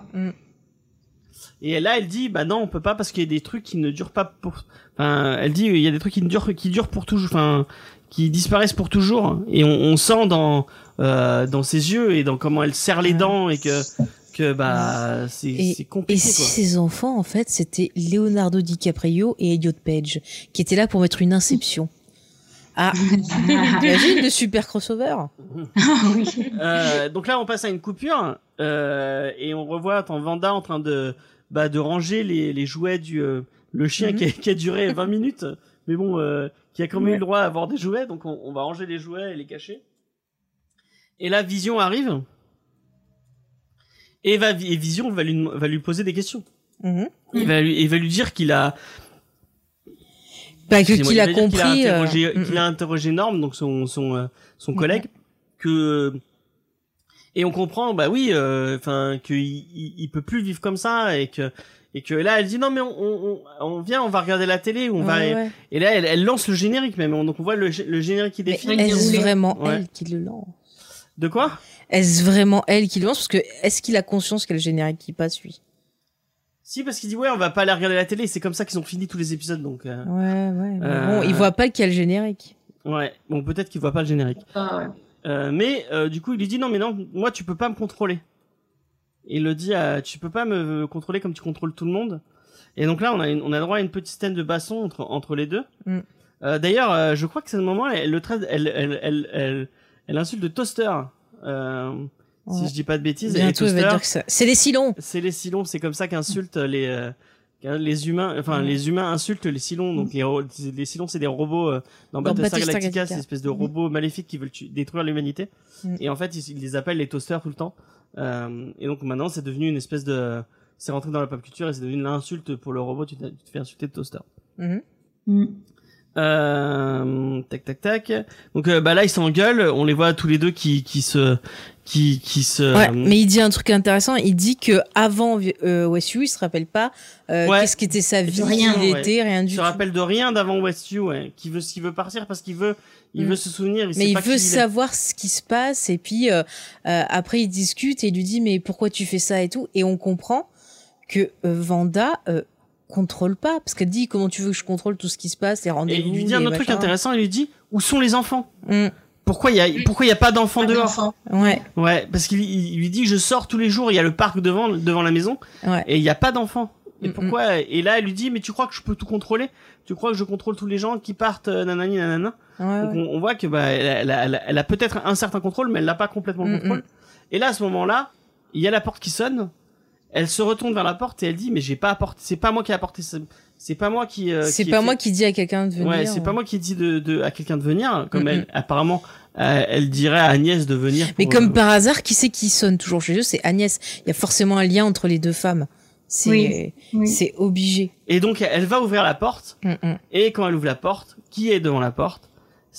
Et là, elle dit, bah non, on peut pas parce qu'il y a des trucs qui ne durent pas pour. Enfin, elle dit, il y a des trucs qui durent, qui durent pour toujours, enfin, qui disparaissent pour toujours. Et on, on sent dans euh, dans ses yeux et dans comment elle serre les Ouais. dents et que que bah c'est c'est Et compliqué si quoi. ces enfants, en fait, c'était Leonardo DiCaprio et Elliot Page, qui étaient là pour mettre une inception. Ah, imagine le super crossover. Ah oui. Euh, donc là, on passe à une coupure euh, et on revoit Vanda en train de bah de ranger les, les jouets du euh, le chien Mhm. qui, a, qui a duré 20 minutes, mais bon, euh, qui a quand même eu le droit à avoir des jouets, donc on, on va ranger les jouets et les cacher. Et là, Vision arrive et, va, et Vision va lui, va lui poser des questions. Mhm. Il va lui, il va lui dire qu'il a Bah, qu'il il a va dire qu'il compris. euh, interrogé, mm, qu'il a interrogé Norm, donc son son euh, son Mhm. collègue, que et on comprend, bah oui, enfin qu'il il, il peut plus vivre comme ça et que et que là elle dit non mais on, on, on vient, on va regarder la télé, on va Ouais, et là elle, elle lance le générique même, donc on voit le, gé- le générique qui défile. est-ce vraiment Ouais. elle qui le lance? De quoi? Est-ce vraiment elle qui le lance? Parce que est-ce qu'il a conscience qu'elle générique qui passe, lui? Si parce qu'il dit ouais on va pas aller regarder la télé, c'est comme ça qu'ils ont fini tous les épisodes donc euh, Ouais, ouais. mais Euh, Bon, il voit pas qu'il y a le générique. ouais bon peut-être qu'il voit pas le générique. Ah, ouais. Euh, mais euh, du coup, il lui dit non, mais non, moi tu peux pas me contrôler. Et il le dit, à, tu peux pas me contrôler comme tu contrôles tout le monde. Et donc là, on a, une- on a droit à une petite scène de basson entre, entre les deux. Mm. Euh, D'ailleurs, euh, je crois que c'est le moment, elle, le traite, elle, elle, elle, elle, elle insulte le toaster. Euh, Si je dis pas de bêtises. Et les Bientôt, il va toasters, dire que ça. C'est les silons. c'est les silons, c'est comme ça qu'insultent les les humains, enfin Mm. les humains insultent les silons. Donc les, ro- les silons, c'est des robots euh, dans Dans Battlestar Galactica, Galactica. c'est une espèce de Mm. robots maléfiques qui veulent détruire l'humanité. Mm. Et en fait, ils, ils les appellent les toasters tout le temps. Euh, et donc maintenant, c'est devenu une espèce de, c'est rentré dans la pop culture et c'est devenu l'insulte pour le robot. Tu, te- tu te fais insulter de toaster. Mhm. Mm. Euh, tac tac tac. Donc euh, bah là ils s'engueulent, on les voit tous les deux qui qui se qui qui se Ouais, mais il dit un truc intéressant. Il dit que avant euh, Westview, il se rappelle pas euh, Ouais. qu'est-ce qu'était sa vie, rien, il ouais. était, rien du se tout. rappelle de rien d'avant Westview, ouais, qui veut qui veut partir parce qu'il veut il Mm. veut se souvenir, il mais sait il pas veut il savoir ce qui se passe et puis euh, euh, après il discute et il lui dit mais pourquoi tu fais ça et tout? Et on comprend que euh, Vanda euh, contrôle pas parce qu'elle dit comment tu veux que je contrôle tout ce qui se passe les Et rendez-vous il lui dit un autre truc intéressant, il lui dit où sont les enfants? Mm. Pourquoi il y a pourquoi il y a pas d'enfants Pas dehors d'enfant. ouais Ouais, parce qu'il il lui dit je sors tous les jours, il y a le parc devant devant la maison ouais et il y a pas d'enfants. Et Mm, pourquoi Et là elle lui dit mais tu crois que je peux tout contrôler? Tu crois que je contrôle tous les gens qui partent euh, nanani nanana? Ouais, Donc ouais. on, on voit que bah elle, a- elle a, elle a peut-être un certain contrôle, mais elle n'a pas complètement le Mm, contrôle. Et là, à ce moment-là, il y a la porte qui sonne. Elle se retourne vers la porte et elle dit mais j'ai pas apporté, c'est pas moi qui ai apporté, ce- c'est pas moi qui. euh, c'est pas fait- moi qui dis à quelqu'un de venir Ouais, c'est pas ouais. moi qui dis de, de à quelqu'un de venir, comme Mm, elle mm. apparemment euh, elle dirait à Agnès de venir. mais comme euh, par hasard qui c'est qui sonne toujours chez eux? C'est Agnès il y a forcément un lien entre les deux femmes c'est Oui. Oui. c'est obligé Et donc elle va ouvrir la porte Mm, et quand elle ouvre la porte, qui est devant la porte?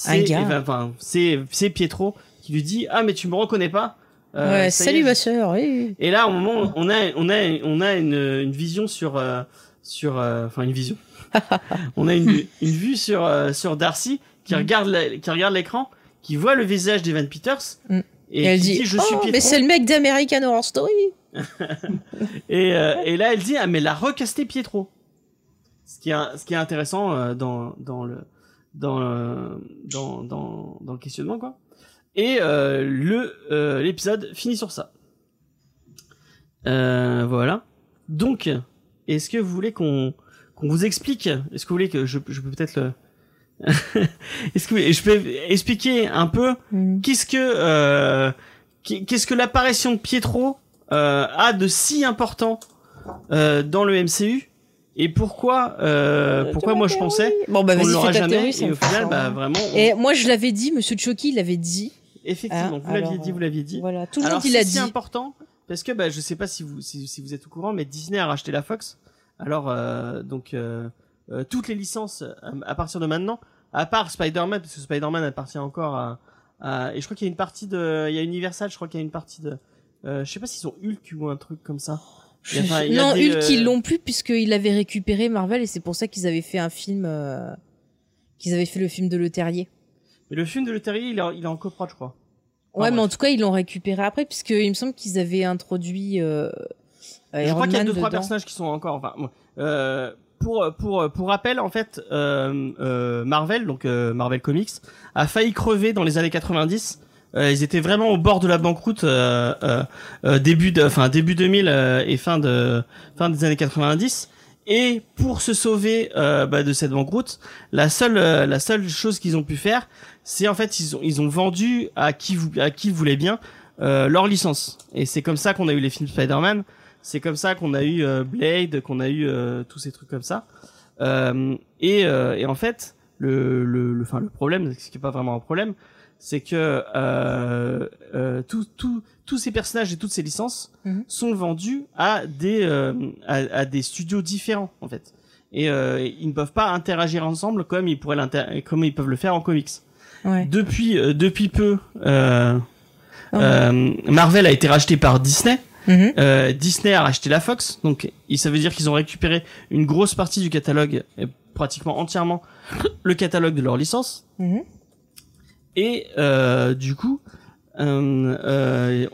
Un C'est gars. enfin, c'est c'est Pietro qui lui dit ah mais tu me reconnais pas Euh, ouais salut ma sœur oui. Et là, au moment, on a, on a, on a une, une vision sur, euh, sur, euh, enfin une vision. on a une, une vue sur, euh, sur Darcy qui Mm. regarde, la- qui regarde l'écran, qui voit le visage d'Evan Peters Mm. et, Et, elle dit, je oh, suis mais Pietro. c'est le mec d'American Horror Story. Et, euh, et là, elle dit ah mais elle a recasté Pietro. Ce qui est, ce qui est intéressant dans, dans le, dans, dans, dans, dans le questionnement quoi. Et euh, le euh, l'épisode finit sur ça. Euh, voilà. Donc, est-ce que vous voulez qu'on qu'on vous explique? Est-ce que vous voulez que je, je peux peut-être le Est-ce que je peux expliquer un peu Mm. qu'est-ce que euh, qu'est- qu'est-ce que l'apparition de Pietro euh, a de si important euh, dans le MCU et pourquoi euh, pourquoi moi je pensais Bon bah qu'on ne vas-y l'aura fais ta jamais théorie. et au final bah vraiment on- Et moi je l'avais dit, Monsieur Chucky l'avait dit. effectivement Ah, vous l'aviez dit vous l'aviez dit Voilà, tout le monde il c'est l'a si dit. important parce que bah je sais pas si vous si, si vous êtes au courant mais Disney a racheté la Fox. Alors euh, donc euh, euh, toutes les licences à, à partir de maintenant à part Spider-Man parce que Spider-Man appartient encore à, à- et je crois qu'il y a une partie de il y a Universal je crois qu'il y a une partie de euh, je sais pas s'ils ont Hulk ou un truc comme ça. Je- Il y a- enfin, il y a non, des, Hulk ils euh, l'ont plus puisqu'ils avaient récupéré Marvel et c'est pour ça qu'ils avaient fait un film, euh, qu'ils avaient fait le film de Le Terrier. mais le film de Le Terrier il est en, il est en coprod je crois Ouais, Ah, mais bref. en tout cas ils l'ont récupéré après puisqu'il me semble qu'ils avaient introduit. Euh, je Iron crois qu'il y a deux trois dedans. personnages qui sont encore enfin euh, pour pour pour rappel en fait euh, euh, Marvel donc euh, Marvel Comics a failli crever dans les années 90 Euh, ils étaient vraiment au bord de la banqueroute euh, euh, euh, début de enfin début 2000 euh, et fin de fin des années 90 et pour se sauver euh, bah, de cette banqueroute la seule euh, la seule chose qu'ils ont pu faire c'est en fait ils ont ils ont vendu à qui vous à qui voulait bien euh, leur licence et c'est comme ça qu'on a eu les films Spider-Man c'est comme ça qu'on a eu euh, Blade, qu'on a eu euh, tous ces trucs comme ça. Euh, et, et en fait, le, le, le, enfin, le problème, ce qui est pas vraiment un problème, c'est que tout, tout, tous ces personnages et toutes ces licences Mhm. sont vendus à des, euh, à, à des studios différents en fait. Et euh, ils ne peuvent pas interagir ensemble comme ils pourraient comme ils peuvent le faire en comics. Ouais. Depuis, euh, depuis peu, euh, Oh. euh, Marvel a été racheté par Disney. Mhm. Euh, Disney a racheté la Fox, donc ça veut dire qu'ils ont récupéré une grosse partie du catalogue, pratiquement entièrement le catalogue de leur licence. Mhm. Et euh, du coup,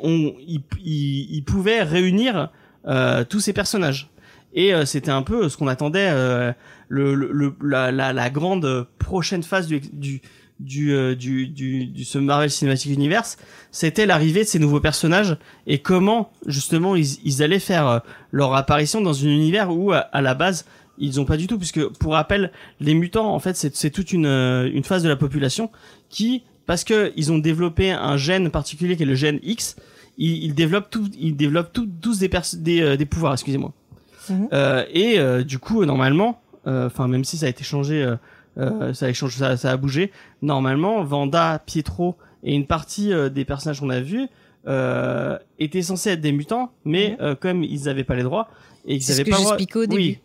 on, ils, ils- ils pouvaient réunir euh, tous ces personnages. Et euh, c'était un peu ce qu'on attendait, euh, le, le, la, la, la grande prochaine phase du, du, du euh, du du, du ce Marvel Cinematic Universe, c'était l'arrivée de ces nouveaux personnages et comment justement ils, ils allaient faire euh, leur apparition dans un univers où à, la base ils ont pas du tout puisque pour rappel les mutants en fait c'est toute une euh, une phase de la population qui parce que ils ont développé un gène particulier qui est le gène X, ils, ils développent tout ils développent tout, tous des pers- des euh, des pouvoirs, excusez-moi. Mhm. Euh, et euh, du coup normalement euh, enfin même si ça a été changé euh, ça a changé ça, ça a bougé normalement Vanda Pietro et une partie euh, des personnages qu'on a vus euh, étaient censés être des mutants mais euh, comme ils avaient pas les droits et qu'ils C'est ce avaient que pas le droit oui,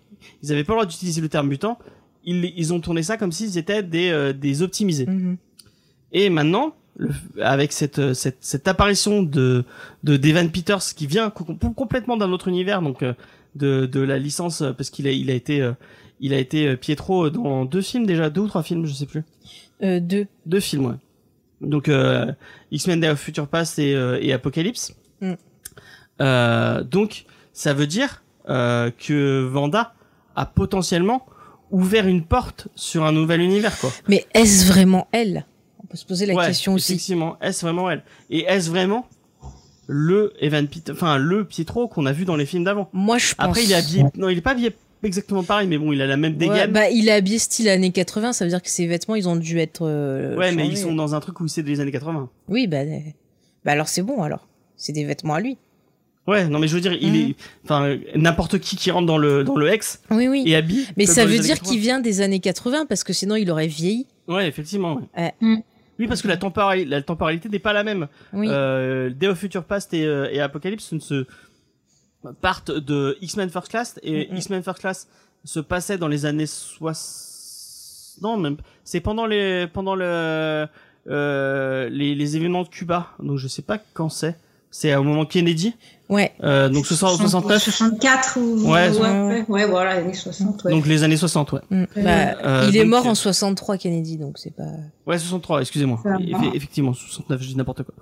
pas le droit d'utiliser le terme mutant ils, ils ont tourné ça comme s'ils étaient des euh, des optimisés Mhm. Et maintenant, le- avec cette, euh, cette, cette apparition de, de Devan Peters qui vient co- com- complètement d'un autre univers, donc euh, de, de la licence, euh, parce qu'il a, il a été, il a été Pietro dans deux films déjà, deux ou trois films, je sais plus. Euh, deux. Deux films, ouais. Donc euh, X-Men Day of Future Past et, euh, et Apocalypse. Mm. Euh, donc ça veut dire euh, que Vanda a potentiellement ouvert une porte sur un nouvel univers, quoi. Mais est-ce vraiment elle? Peut se poser la Ouais, question aussi. Effectivement, est-ce vraiment elle? Et est-ce vraiment le Evan Piet- enfin le Pietro qu'on a vu dans les films d'avant? Moi, je pense. Après, il est habillé, non, il est pas habillé exactement pareil, mais bon, il a la même Ouais, dégaine. bah, il est habillé style années 80, ça veut dire que ses vêtements, ils ont dû être. euh, ouais, mais ils sont dans un truc où c'est des années 80. Oui, bah, euh, bah alors c'est bon alors. C'est des vêtements à lui. Ouais, non, mais je veux dire, il Mhm. est, enfin, n'importe qui qui rentre dans le dans le X Oui, oui. est habillé. Mais ça veut dire 80. qu'il vient des années 80 parce que sinon il aurait vieilli. Ouais, effectivement. Ouais. Mm. Oui, parce que la, tempora- la temporalité n'est pas la même. Oui. Euh, Day of Future Past et, euh, et Apocalypse ne se partent de X-Men First Class et. X-Men First Class se passait dans les années 60 non même c'est pendant les pendant le euh, les, les événements de Cuba donc je sais pas quand c'est c'est au moment Kennedy Ouais. euh, donc ce sera en 69 64 ou Ouais, ouais, ouais. ouais, ouais, voilà, années 60. Ouais. donc les années 60 ouais Mm. Bah, Euh, il est donc, mort euh, en 63, Kennedy, donc c'est pas. Ouais, 63, excusez-moi. Eff- effectivement, 69, je dis n'importe quoi.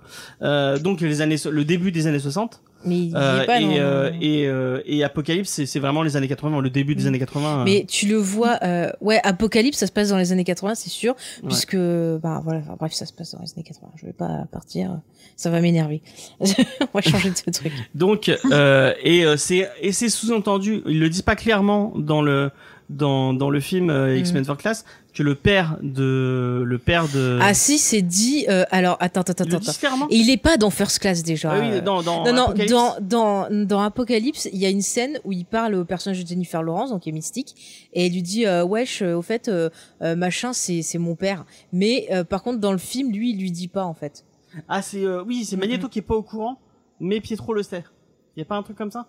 Euh, donc les années, le début des années 60 Mais il euh, est pas et, euh, et, euh, et Apocalypse, c'est vraiment les années 80, le début des Mm. années 80. euh, Mais tu le vois, euh, ouais, Apocalypse, ça se passe dans les années 80, c'est sûr, Ouais. puisque, bah voilà, enfin, bref, ça se passe dans les années 80. Je vais pas partir, ça va m'énerver. On va changer de ce truc. Donc euh, et euh, c'est et c'est sous-entendu, ils le disent pas clairement dans le dans dans le film euh, X-Men First Class que le père de le père de Ah si, c'est dit. euh, alors, attends, attends, attends. attends. Et il est pas dans First Class déjà. Ah oui, dans dans Non, non, Apocalypse. dans, dans, dans Apocalypse, il y a une scène où il parle au personnage de Jennifer Lawrence, donc qui est mystique, et il lui dit, euh, wesh, euh, au fait, euh, euh, machin, c'est, c'est mon père. Mais euh, par contre, dans le film, lui, il lui dit pas, en fait. Ah c'est euh, oui, c'est Magneto qui est pas au courant, mais Pietro le sait. Y a pas un truc comme ça?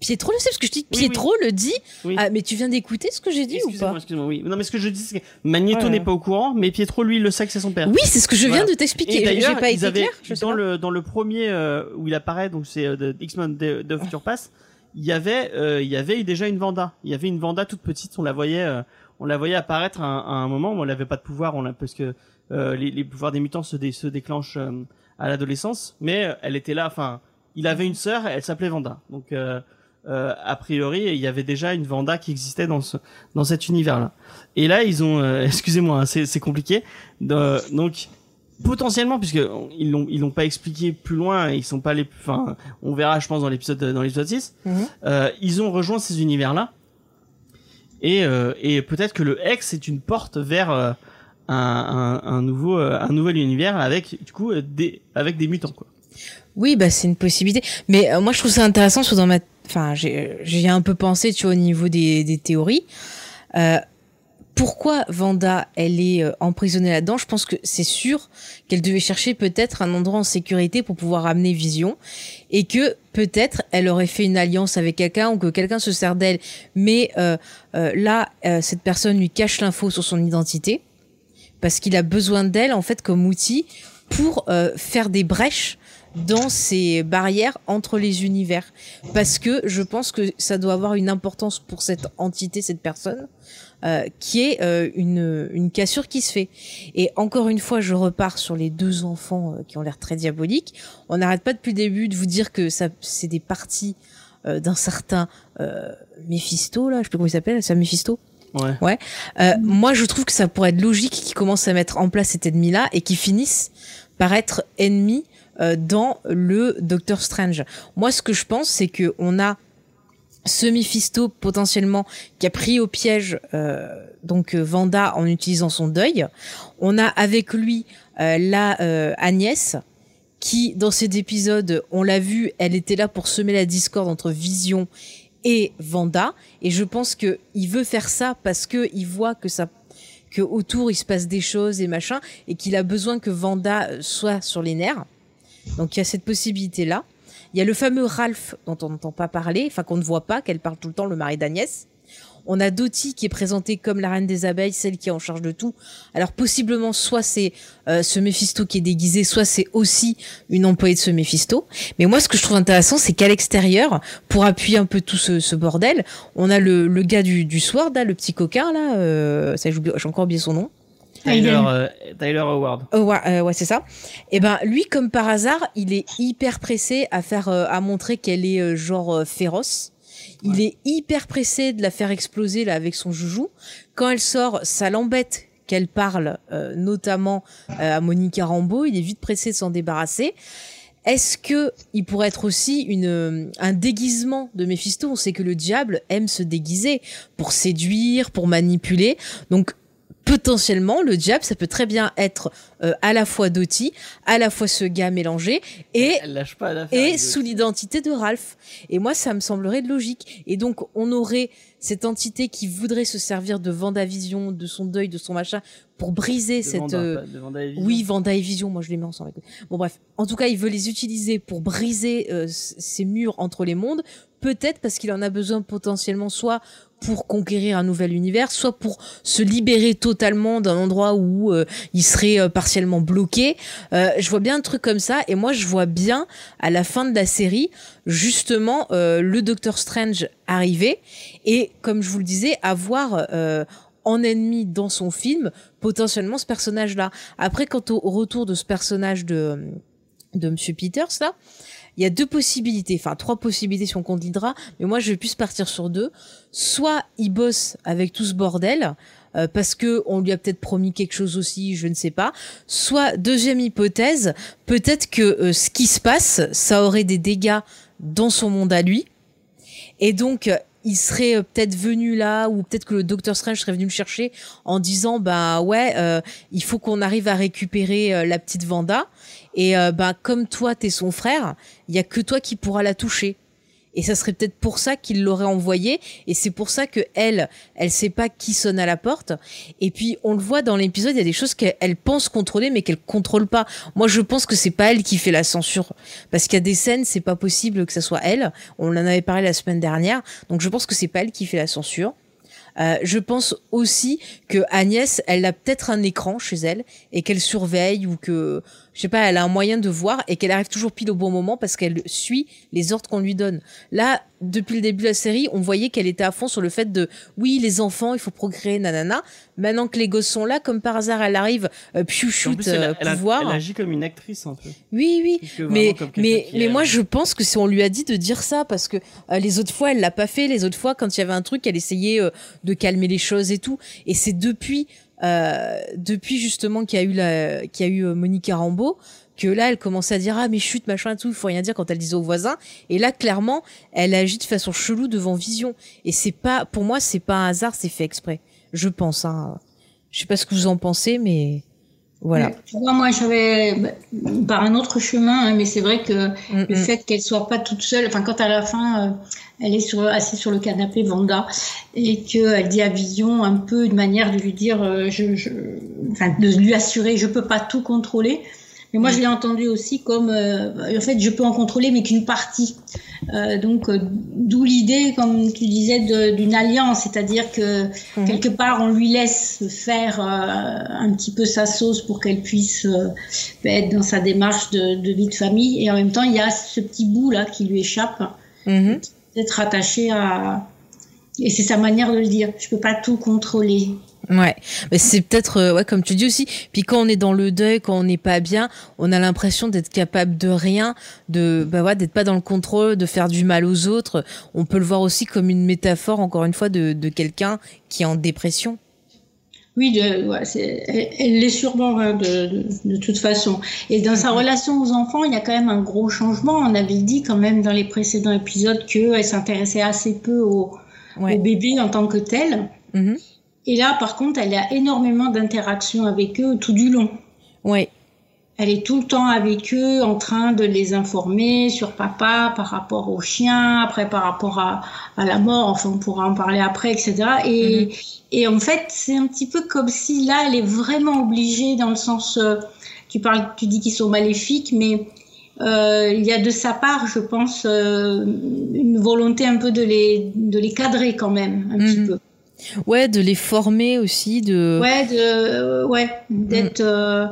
Pietro le sait, parce que je dis que Oui, Pietro le dit. Oui. Ah, mais tu viens d'écouter ce que j'ai dit ou pas excusez-moi, oui. Non, mais ce que je dis, c'est que Magneto Ouais. n'est pas au courant, mais Pietro, lui, il le sait que c'est son père. Oui, c'est ce que je viens Voilà. de t'expliquer. D'ailleurs, pas été clair je dans le dans le premier euh, où il apparaît, donc c'est euh, X-Men de, de Future Pass, il y avait euh, il y avait déjà une Vanda. Il y avait une Vanda toute petite, on la voyait euh, on la voyait apparaître à, un- à un moment où elle avait pas de pouvoir, on l'a parce que euh, les, les pouvoirs des mutants se, dé- se déclenchent euh, à l'adolescence, mais elle était là. Enfin, il avait une sœur, elle s'appelait Vanda. Donc euh, a priori, il y avait déjà une Vanda qui existait dans ce dans cet univers-là. Et là, ils ont, euh, excusez-moi, hein, c'est c'est compliqué. Donc potentiellement, puisque ils l'ont ils l'ont pas expliqué plus loin, ils sont pas les, enfin, on verra, je pense, dans l'épisode dans l'épisode 6 Mhm. euh, ils ont rejoint ces univers-là. Et, euh, et peut-être que le X est une porte vers euh, un, un, un nouveau un nouvel univers avec du coup des avec des mutants quoi. Oui, bah c'est une possibilité. Mais euh, moi, je trouve ça intéressant, parce que dans ma, enfin, j'ai, un peu pensé, tu vois, au niveau des, théories. Euh, pourquoi Vanda, elle est euh, emprisonnée là-dedans? Je pense que c'est sûr qu'elle devait chercher peut-être un endroit en sécurité pour pouvoir amener Vision, et que peut-être elle aurait fait une alliance avec quelqu'un ou que quelqu'un se sert d'elle, mais euh, là, cette personne lui cache l'info sur son identité parce qu'il a besoin d'elle en fait comme outil pour faire des brèches dans ces barrières entre les univers. Parce que je pense que ça doit avoir une importance pour cette entité cette personne euh, qui est euh, une, une cassure qui se fait. Et encore une fois je repars sur les deux enfants euh, qui ont l'air très diaboliques. On n'arrête pas depuis le début de vous dire que ça c'est des parties euh, d'un certain euh, Mephisto là je sais pas comment il s'appelle c'est un Mephisto Ouais. Euh, moi, je trouve que ça pourrait être logique qu'ils commencent à mettre en place cet ennemi-là et qu'ils finissent par être ennemis dans le Doctor Strange. Moi, ce que je pense, c'est que on a ce Mephisto potentiellement qui a pris au piège euh, donc euh, Vanda en utilisant son deuil. On a avec lui euh, la euh, Agnès qui dans cet épisode, on l'a vu, elle était là pour semer la discorde entre Vision et Vanda et je pense que il veut faire ça parce que il voit que ça que autour il se passe des choses et machin et qu'il a besoin que Vanda euh, soit sur les nerfs. Donc il y a cette possibilité là. Il y a le fameux Ralph dont on n'entend pas parler, enfin qu'on ne voit pas, qu'elle parle tout le temps, le mari d'Agnès. On a Dottie qui est présentée comme la reine des abeilles, celle qui est en charge de tout. Alors possiblement, soit c'est euh, ce Méphisto qui est déguisé, soit c'est aussi une employée de ce Méphisto. Mais moi, ce que je trouve intéressant, c'est qu'à l'extérieur, pour appuyer un peu tout ce, ce bordel, on a le, le gars du, du là, le petit coquin, là, euh, j'ai encore oublié son nom. Tyler, euh, Tyler Howard. Oh, ouais, euh, ouais, c'est ça. Et ben lui, comme par hasard, il est hyper pressé à faire, euh, à montrer qu'elle est euh, genre euh, féroce. Il est hyper pressé de la faire exploser là avec son joujou. Quand elle sort, ça l'embête qu'elle parle, euh, notamment euh, à Monica Rambeau. Il est vite pressé de s'en débarrasser. Est-ce que il pourrait être aussi une un déguisement de Méphisto On sait que le diable aime se déguiser pour séduire, pour manipuler. Donc potentiellement, le diable, ça peut très bien être euh, à la fois Dottie, à la fois ce gars mélangé et et sous l'identité de Ralph. Et moi, ça me semblerait de logique. Et donc, on aurait cette entité qui voudrait se servir de Vendavision, de son deuil, de son machin, pour briser De cette... Vanda, euh, de Vanda et Vision. oui, Vanda et Vision, moi je les mets ensemble. Bon bref, en tout cas, il veut les utiliser pour briser euh, ces murs entre les mondes. Peut-être parce qu'il en a besoin potentiellement soit pour conquérir un nouvel univers, soit pour se libérer totalement d'un endroit où euh, il serait euh, partiellement bloqué. Euh, je vois bien un truc comme ça, et moi je vois bien à la fin de la série justement euh, le Docteur Strange arriver et comme je vous le disais avoir euh, en ennemi dans son film potentiellement ce personnage-là. Après, quant au, retour de ce personnage de de Monsieur Peters là, il y a deux possibilités, enfin trois possibilités si on compte l'Hydra, mais moi je vais plus partir sur deux. Soit il bosse avec tout ce bordel. euh, parce que on lui a peut-être promis quelque chose aussi, je ne sais pas. Soit deuxième hypothèse, peut-être que euh, ce qui se passe, ça aurait des dégâts dans son monde à lui, et donc, euh, il serait euh, peut-être venu là, ou peut-être que le Docteur Strange serait venu le chercher en disant, bah ouais, euh, il faut qu'on arrive à récupérer euh, la petite Vanda. Et euh, bah comme toi, t'es son frère, il y a que toi qui pourra la toucher. Et ça serait peut-être pour ça qu'il l'aurait envoyée. Et c'est pour ça que elle, elle sait pas qui sonne à la porte. Et puis on le voit dans l'épisode, il y a des choses qu'elle elle pense contrôler, mais qu'elle contrôle pas. Moi, je pense que c'est pas elle qui fait la censure, parce qu'il y a des scènes, c'est pas possible que ça soit elle. On en avait parlé la semaine dernière, donc je pense que c'est pas elle qui fait la censure. Euh, je pense aussi que Agnès, elle a peut-être un écran chez elle et qu'elle surveille ou que, je sais pas, elle a un moyen de voir et qu'elle arrive toujours pile au bon moment parce qu'elle suit les ordres qu'on lui donne. Là, depuis le début de la série, on voyait qu'elle était à fond sur le fait de, oui, les enfants, il faut procréer, nanana. Maintenant que les gosses sont là, comme par hasard, elle arrive, euh, piou shoot, elle, euh, elle pouvoir. elle agit comme une actrice un peu. Oui, oui. Mais, mais, mais moi, je pense que si on lui a dit de dire ça, parce que euh, les autres fois, elle l'a pas fait. Les autres fois, quand il y avait un truc, elle essayait euh, de calmer les choses et tout. Et c'est depuis, euh, depuis justement qu'il y a eu la, qu'il y a eu euh, Monica Rambeau, que là, elle commençait à dire ah mais chute machin et tout, il faut rien dire quand elle disait aux voisins. Et là, clairement, elle agit de façon chelou devant Vision. Et c'est pas, pour moi, c'est pas un hasard, c'est fait exprès. Je pense. Hein. Je sais pas ce que vous en pensez, mais voilà. Tu vois, moi, j'avais par un autre chemin, hein, mais c'est vrai que Mm, le mm. fait qu'elle soit pas toute seule, enfin, quand à la fin, euh, elle est sur, assise sur le canapé, Vanda, et qu'elle dit à Vision un peu une manière de lui dire, euh, je, je, enfin, de lui assurer, je peux pas tout contrôler. Mais moi, je l'ai entendu aussi comme, euh, en fait, je peux en contrôler, mais qu'une partie. Euh, donc, euh, d'où l'idée, comme tu disais, d'une alliance, c'est-à-dire que Mhm. quelque part, on lui laisse faire un petit peu sa sauce pour qu'elle puisse euh, être dans sa démarche de, de vie de famille, et en même temps, il y a ce petit bout là qui lui échappe, Mhm. d'être attaché à. Et c'est sa manière de le dire. Je peux pas tout contrôler. Ouais, mais c'est peut-être euh, ouais comme tu dis aussi. Puis quand on est dans le deuil, quand on n'est pas bien, on a l'impression d'être capable de rien, de bah ouais, d'être pas dans le contrôle, de faire du mal aux autres. On peut le voir aussi comme une métaphore encore une fois de, de quelqu'un qui est en dépression. Oui, de, ouais, c'est, elle, elle l'est sûrement hein, de, de, de, toute façon. Et dans sa relation aux enfants, il y a quand même un gros changement. On avait dit quand même dans les précédents épisodes qu'elle s'intéressait assez peu aux, Ouais. aux bébés en tant que tels. Mhm. Et là, par contre, elle a énormément d'interactions avec eux tout du long. Ouais. Elle est tout le temps avec eux, en train de les informer sur papa par rapport au chien, après par rapport à, à la mort, enfin on pourra en parler après, etc. Et, et en fait, c'est un petit peu comme si là, elle est vraiment obligée dans le sens, euh, tu parles, tu dis qu'ils sont maléfiques, mais euh, il y a de sa part, je pense, euh, une volonté un peu de les, de les cadrer quand même, un petit Mhm. peu. Ouais, de les former aussi, de. Ouais, de, euh, ouais, d'être. euh,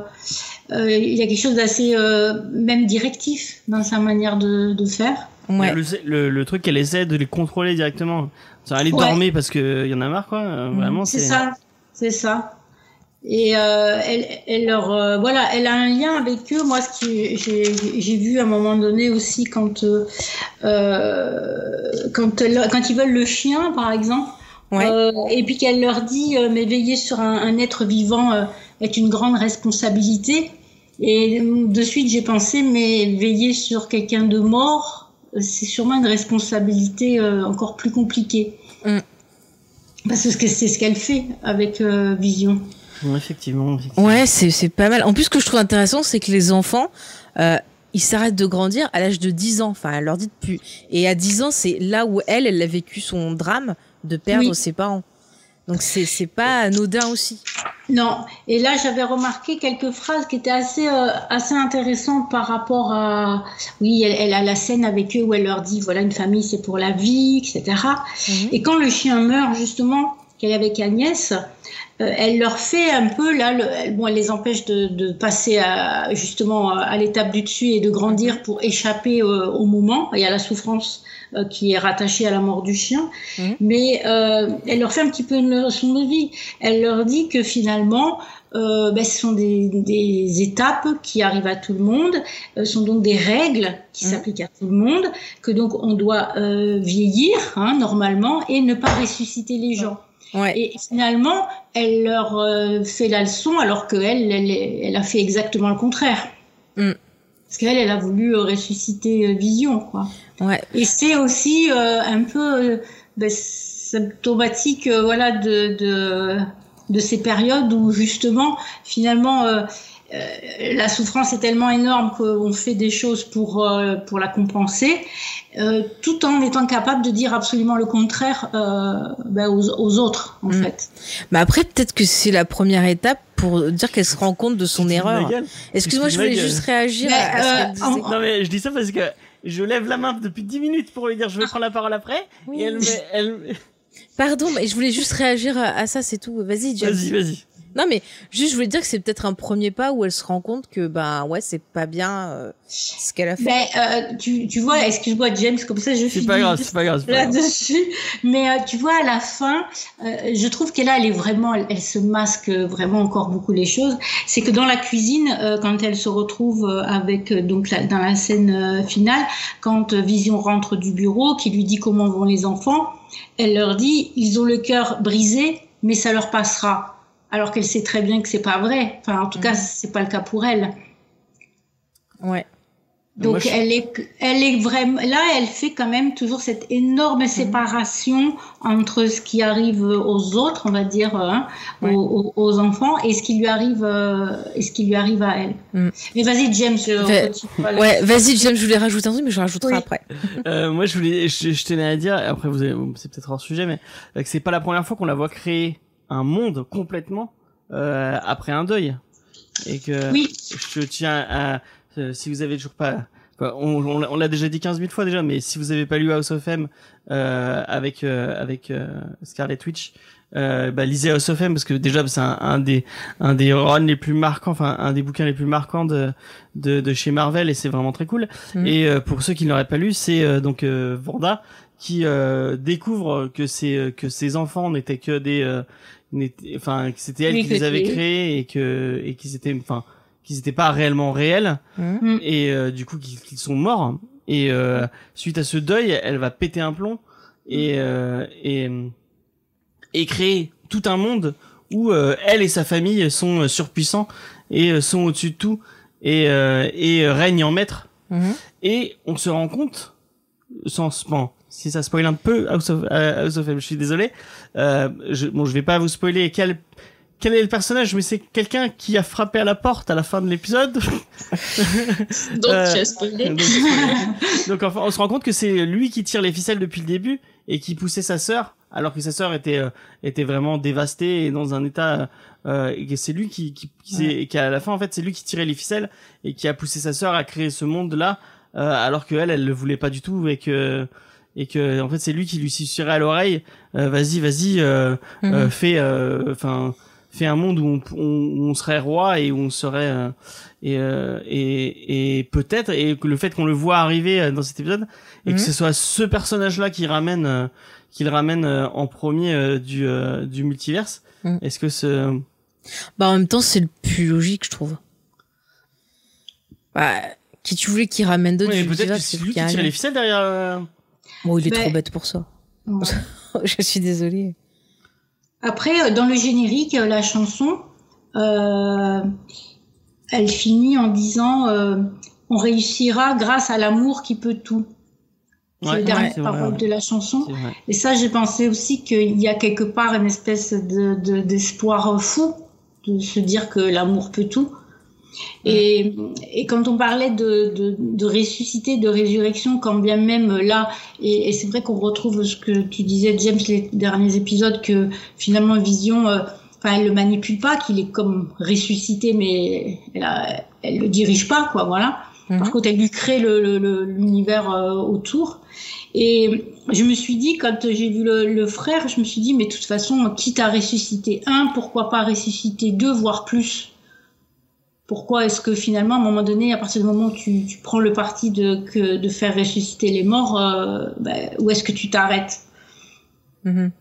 euh, Il y a quelque chose d'assez euh, même directif dans sa manière de, de faire. Ouais. Le, le, le truc qu'elle essaie de les contrôler directement. Ça aller Ouais. dormir parce que y en a marre quoi. Mhm. Vraiment C'est c'est. ça, c'est ça. Et euh, elle, elle leur, euh, voilà, elle a un lien avec eux. Moi, ce que j'ai vu à un moment donné aussi quand, euh, quand, elle- quand ils veulent le chien, par exemple, Ouais. euh, et puis qu'elle leur dit, euh, mais veiller sur un, un être vivant euh, est une grande responsabilité. Et de suite, j'ai pensé, mais veiller sur quelqu'un de mort, c'est sûrement une responsabilité euh, encore plus compliquée. Mm. Parce que c'est ce qu'elle fait avec euh, Vision. Ouais, effectivement. effectivement. Ouais, c'est c'est pas mal. En plus, ce que je trouve intéressant, c'est que les enfants, euh, ils s'arrêtent de grandir à l'âge de 10 ans. Enfin, elle leur dit depuis. Et à 10 ans, c'est là où elle, elle a vécu son drame de perdre Oui. ses parents. Donc c'est c'est pas anodin aussi. Non, et là j'avais remarqué quelques phrases qui étaient assez euh, assez intéressantes par rapport à oui, elle, elle a la scène avec eux où elle leur dit voilà une famille c'est pour la vie, etc. Et quand le chien meurt justement qu'elle est avec Agnès, euh, elle leur fait un peu là, le, elle, bon, elle les empêche de, de passer à, justement à l'étape du dessus et de grandir pour échapper euh, au moment et à la souffrance euh, qui est rattachée à la mort du chien. Mhm. Mais euh, elle leur fait un petit peu une leçon de vie. Elle leur dit que finalement, euh, ben, ce sont des, des étapes qui arrivent à tout le monde, euh, sont donc des règles qui Mhm. s'appliquent à tout le monde, que donc on doit euh, vieillir hein, normalement et ne pas ressusciter les gens. Ouais. Et finalement, elle leur euh, fait la leçon alors qu'elle, elle, elle a fait exactement le contraire. Mm. Parce qu'elle, elle a voulu euh, ressusciter euh, Vision, quoi. Ouais. Et c'est aussi euh, un peu ben, symptomatique, voilà, de, de de ces périodes où justement, finalement, euh, la souffrance est tellement énorme qu'on fait des choses pour euh, pour la compenser, euh, tout en étant capable de dire absolument le contraire euh, ben, aux, aux autres, en Mm. fait. Mais après, peut-être que c'est la première étape pour dire qu'elle se rend compte de son erreur. Excuse-moi, je voulais juste réagir Mais, à, à ce euh, en- Non mais je dis ça parce que je lève la main depuis 10 minutes pour lui dire je vais prendre la parole après Oui. et elle me elle Pardon, mais je voulais juste réagir à, à ça, c'est tout. Vas-y, James. vas-y vas-y. Non, mais juste, je voulais dire que c'est peut-être un premier pas où elle se rend compte que, ben, ouais, c'est pas bien euh, ce qu'elle a fait. Ben, euh, tu, tu vois, excuse-moi James, comme ça je finis pas grave, c'est pas grave. c'est pas grave. là-dessus. Mais euh, tu vois, à la fin, euh, je trouve qu'elle là, elle est vraiment, elle, elle se masque vraiment encore beaucoup les choses. C'est que dans la cuisine, euh, quand elle se retrouve avec donc la- dans la scène euh, finale, quand euh, Vision rentre du bureau, qui lui dit comment vont les enfants, elle leur dit ils ont le cœur brisé, mais ça leur passera. Alors qu'elle sait très bien que c'est pas vrai. Enfin, en tout cas, Mhm. c'est pas le cas pour elle. Ouais. Donc Moi, je- elle est, elle est vraiment là, elle fait quand même toujours cette énorme Mhm. séparation entre ce qui arrive aux autres, on va dire, hein, Ouais. aux, enfants, et ce qui lui arrive, euh, et ce qui lui arrive à elle. Mm. Mais vas-y, James, je. Voilà. Ouais, vas-y, James, je voulais rajouter un truc, mais je rajouterai Oui. après. Euh, moi, je voulais, je, je tenais à dire, après vous, avez- c'est peut-être hors sujet, mais euh, que c'est pas la première fois qu'on la voit créer un monde complètement euh, après un deuil, et que Oui, je tiens à, euh, si vous avez toujours pas, on, on, l'a- on l'a déjà dit 15 000 fois déjà, mais si vous avez pas lu House of M euh, avec euh, avec euh, Scarlet Witch, euh, bah, lisez House of M parce que déjà c'est un, un des un des runs les plus marquants, enfin un des bouquins les plus marquants de de, de chez Marvel et c'est vraiment très cool. Mhm. Et euh, pour ceux qui ne l'auraient pas lu, c'est euh, donc euh, Vanda qui euh, découvre que ses que ses enfants n'étaient que des euh, enfin, que c'était elle Oui, qui les avait créés et que et qu'ils étaient, enfin, qu'ils étaient pas réellement réels Mhm. Mm. et euh, du coup qu'ils sont morts. Et euh, suite à ce deuil, elle va péter un plomb et euh, et et créer tout un monde où euh, elle et sa famille sont euh, surpuissants et euh, sont au-dessus de tout et euh, et règnent en maître. Mhm. Et on se rend compte, sans bon, si ça spoil un peu House of, euh, House of M, je suis désolé. Euh, je, bon, je vais pas vous spoiler quel quel est le personnage, mais c'est quelqu'un qui a frappé à la porte à la fin de l'épisode. Donc, Euh, tu as spoilé. Donc, donc, enfin, on se rend compte que c'est lui qui tire les ficelles depuis le début et qui poussait sa sœur, alors que sa sœur était euh, était vraiment dévastée et dans un état. Euh, et c'est lui qui qui, qui, et qu'à la fin en fait c'est lui qui tirait les ficelles et qui a poussé sa sœur à créer ce monde là, alors que elle elle le voulait pas du tout et que et que en fait c'est lui qui lui susurrait à l'oreille euh, vas-y vas-y euh, Mhm. euh, fais euh, enfin fais un monde où on, on, où on serait roi et où on serait euh, et euh, et, et peut-être et que le fait qu'on le voit arriver dans cet épisode et Mhm. que ce soit ce personnage là qui ramène euh, qui le ramène euh, en premier euh, du euh, du multiverse Mhm. est-ce que ce Bah, en même temps, c'est le plus logique, je trouve. Bah, qui tu voulais qu'il ramène d'autres Ouais, peut-être que c'est lui qui tire les ficelles derrière Bon, il est Ben- trop bête pour ça. Ouais. je suis désolée. Après, euh, dans le générique, euh, la chanson, euh, elle finit en disant euh, On réussira grâce à l'amour qui peut tout. C'est Ouais, les dernières paroles de la chanson. Et ça, j'ai pensé aussi qu'il y a quelque part une espèce de de- d'espoir fou de se dire que l'amour peut tout. Et, et quand on parlait de, de, de ressusciter, de résurrection, quand bien même là, et, et c'est vrai qu'on retrouve ce que tu disais, James, les derniers épisodes, que finalement Vision, euh, enfin, elle le manipule pas, qu'il est comme ressuscité, mais elle, a- elle le dirige pas, quoi, voilà. Par Mhm. contre, elle lui crée le- le- le- l'univers euh, autour. Et je me suis dit, quand j'ai vu le frère, je me suis dit, mais de toute façon, quitte à ressusciter un, pourquoi pas ressusciter deux, voire plus? Pourquoi est-ce que finalement, à un moment donné, à partir du moment où tu, tu prends le parti de, que, de faire ressusciter les morts, euh, ben, où est-ce que tu t'arrêtes? Mhm.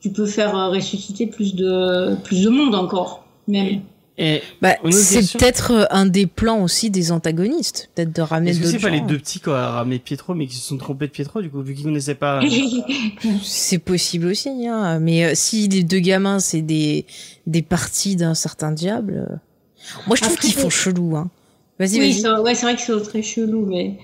Tu peux faire euh, ressusciter plus de, plus de monde encore, même. et Bah, c'est peut-être euh, un des plans aussi des antagonistes, peut-être de ramener est-ce que c'est pas les deux petits quoi à ramener Pietro mais qui se sont trompés de Pietro du coup vu qu'ils connaissaient pas C'est possible aussi, hein. Mais euh, si les deux gamins, c'est des, des parties d'un certain diable. euh, Moi, je trouve Après, qu'ils font chelou, hein. Vas-y, Oui, ouais, c'est vrai que c'est très chelou, mais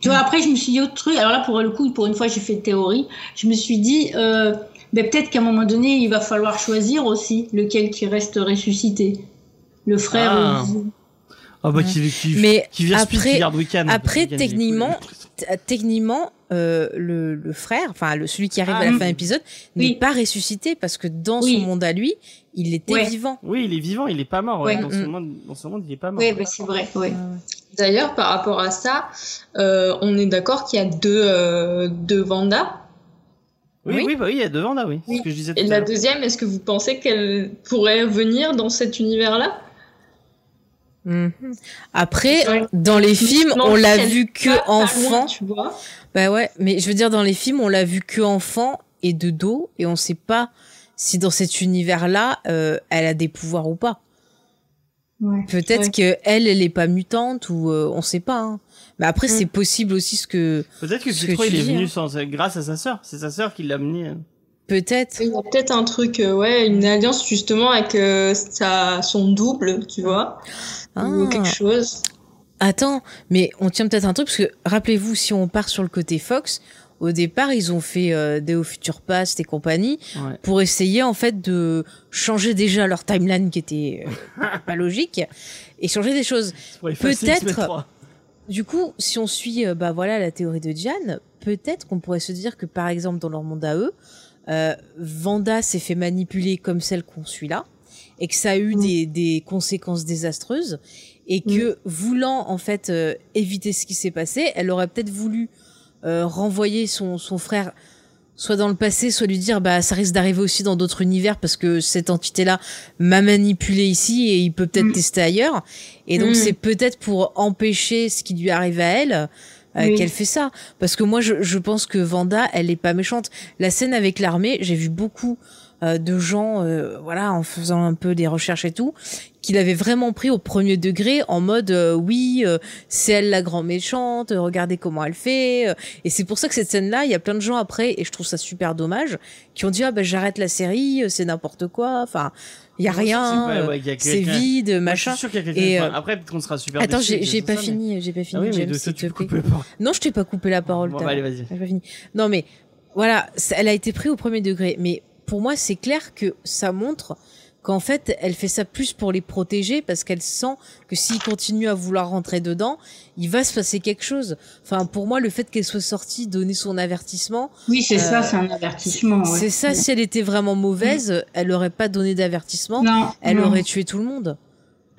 tu vois, après, je me suis dit autre truc. Alors là, pour le coup, pour une fois, j'ai fait théorie. Je me suis dit, euh, ben, peut-être qu'à un moment donné, il va falloir choisir aussi lequel qui reste ressuscité. Le frère Ah. ou- ah bah qui qui Mais qui Speed, après- après, techniquement, Techniquement, euh, le, le frère, enfin le, celui qui arrive Ah, à la mm. fin de l'épisode, Oui. n'est pas ressuscité parce que dans Oui. son monde à lui, il était Ouais. vivant. oui il est vivant il est pas mort ouais. Dans ce Mm. monde dans ce monde il est pas mort Oui, ben, c'est vrai. Ouais. D'ailleurs, par rapport à ça, euh, on est d'accord qu'il y a deux, euh, deux Vanda? oui Oui. oui bah oui il y a deux Vanda oui c'est Oui. ce que je disais tout Et à la deuxième, est-ce que vous pensez qu'elle pourrait venir dans cet univers-là? Mhm. Après, dans les films, on l'a vu que loin, enfant. tu vois. Bah ouais, mais je veux dire, dans les films, on l'a vu que enfant et de dos, et on sait pas si dans cet univers-là, euh, elle a des pouvoirs ou pas. Ouais. Peut-être que elle, elle est pas mutante ou euh, on sait pas. Hein. Mais après, Mm. c'est possible aussi ce que peut-être que Ce que Pietro tu il est venu hein. sans grâce à sa sœur c'est sa sœur qui l'a amené euh. peut-être. Il y a peut-être un truc, euh, ouais, une alliance justement avec euh, sa, son double, tu vois, ou Ah. quelque chose. Attends, mais on tient peut-être un truc parce que rappelez-vous, si on part sur le côté Fox, au départ, ils ont fait euh, Deo Future Past et compagnie ouais pour essayer en fait de changer déjà leur timeline qui était euh, pas logique et changer des choses. Peut-être- X-Men 3. Du coup, si on suit euh, bah voilà la théorie de Diane, peut-être qu'on pourrait se dire que par exemple dans leur monde à eux, euh, Vanda s'est fait manipuler comme celle qu'on suit là et que ça a eu Mm. des, des conséquences désastreuses et que voulant en fait euh, éviter ce qui s'est passé, elle aurait peut-être voulu euh, renvoyer son, son frère soit dans le passé, soit lui dire bah ça risque d'arriver aussi dans d'autres univers parce que cette entité-là m'a manipulé ici et il peut peut-être Mm. tester ailleurs. Et donc Mm. c'est peut-être pour empêcher ce qui lui arrive à elle euh, Oui. qu'elle fait ça. Parce que moi je, je pense que Vanda, elle est pas méchante. La scène avec l'armée, j'ai vu beaucoup euh, de gens, euh, voilà, en faisant un peu des recherches et tout, qu'il avait vraiment pris au premier degré en mode euh, oui, euh, c'est elle la grand méchante, euh, regardez comment elle fait. euh. et c'est pour ça que cette scène-là, il y a plein de gens après, et je trouve ça super dommage, qui ont dit ah ben j'arrête la série, c'est n'importe quoi. Enfin, il y a rien, pas, ouais, c'est vide, machin. Je suis sûr qu'il y a quelqu'un. Et, enfin, après, peut-être qu'on sera super. Attends, j'ai pas ça, mais- fini, j'ai pas fini. Ah pas. Non, je t'ai pas coupé la parole. Bon, bah, allez, vas-y. J'ai pas fini. Non, mais voilà, ça- elle a été prise au premier degré. Mais pour moi, c'est clair que ça montre qu'en fait, elle fait ça plus pour les protéger parce qu'elle sent que s'il continue à vouloir rentrer dedans, il va se passer quelque chose. Enfin, pour moi, le fait qu'elle soit sortie donner son avertissement, Oui, c'est Euh, ça, c'est un avertissement. ouais. c'est ça. Si elle était vraiment mauvaise, elle aurait pas donné d'avertissement. Non, Elle non. aurait tué tout le monde.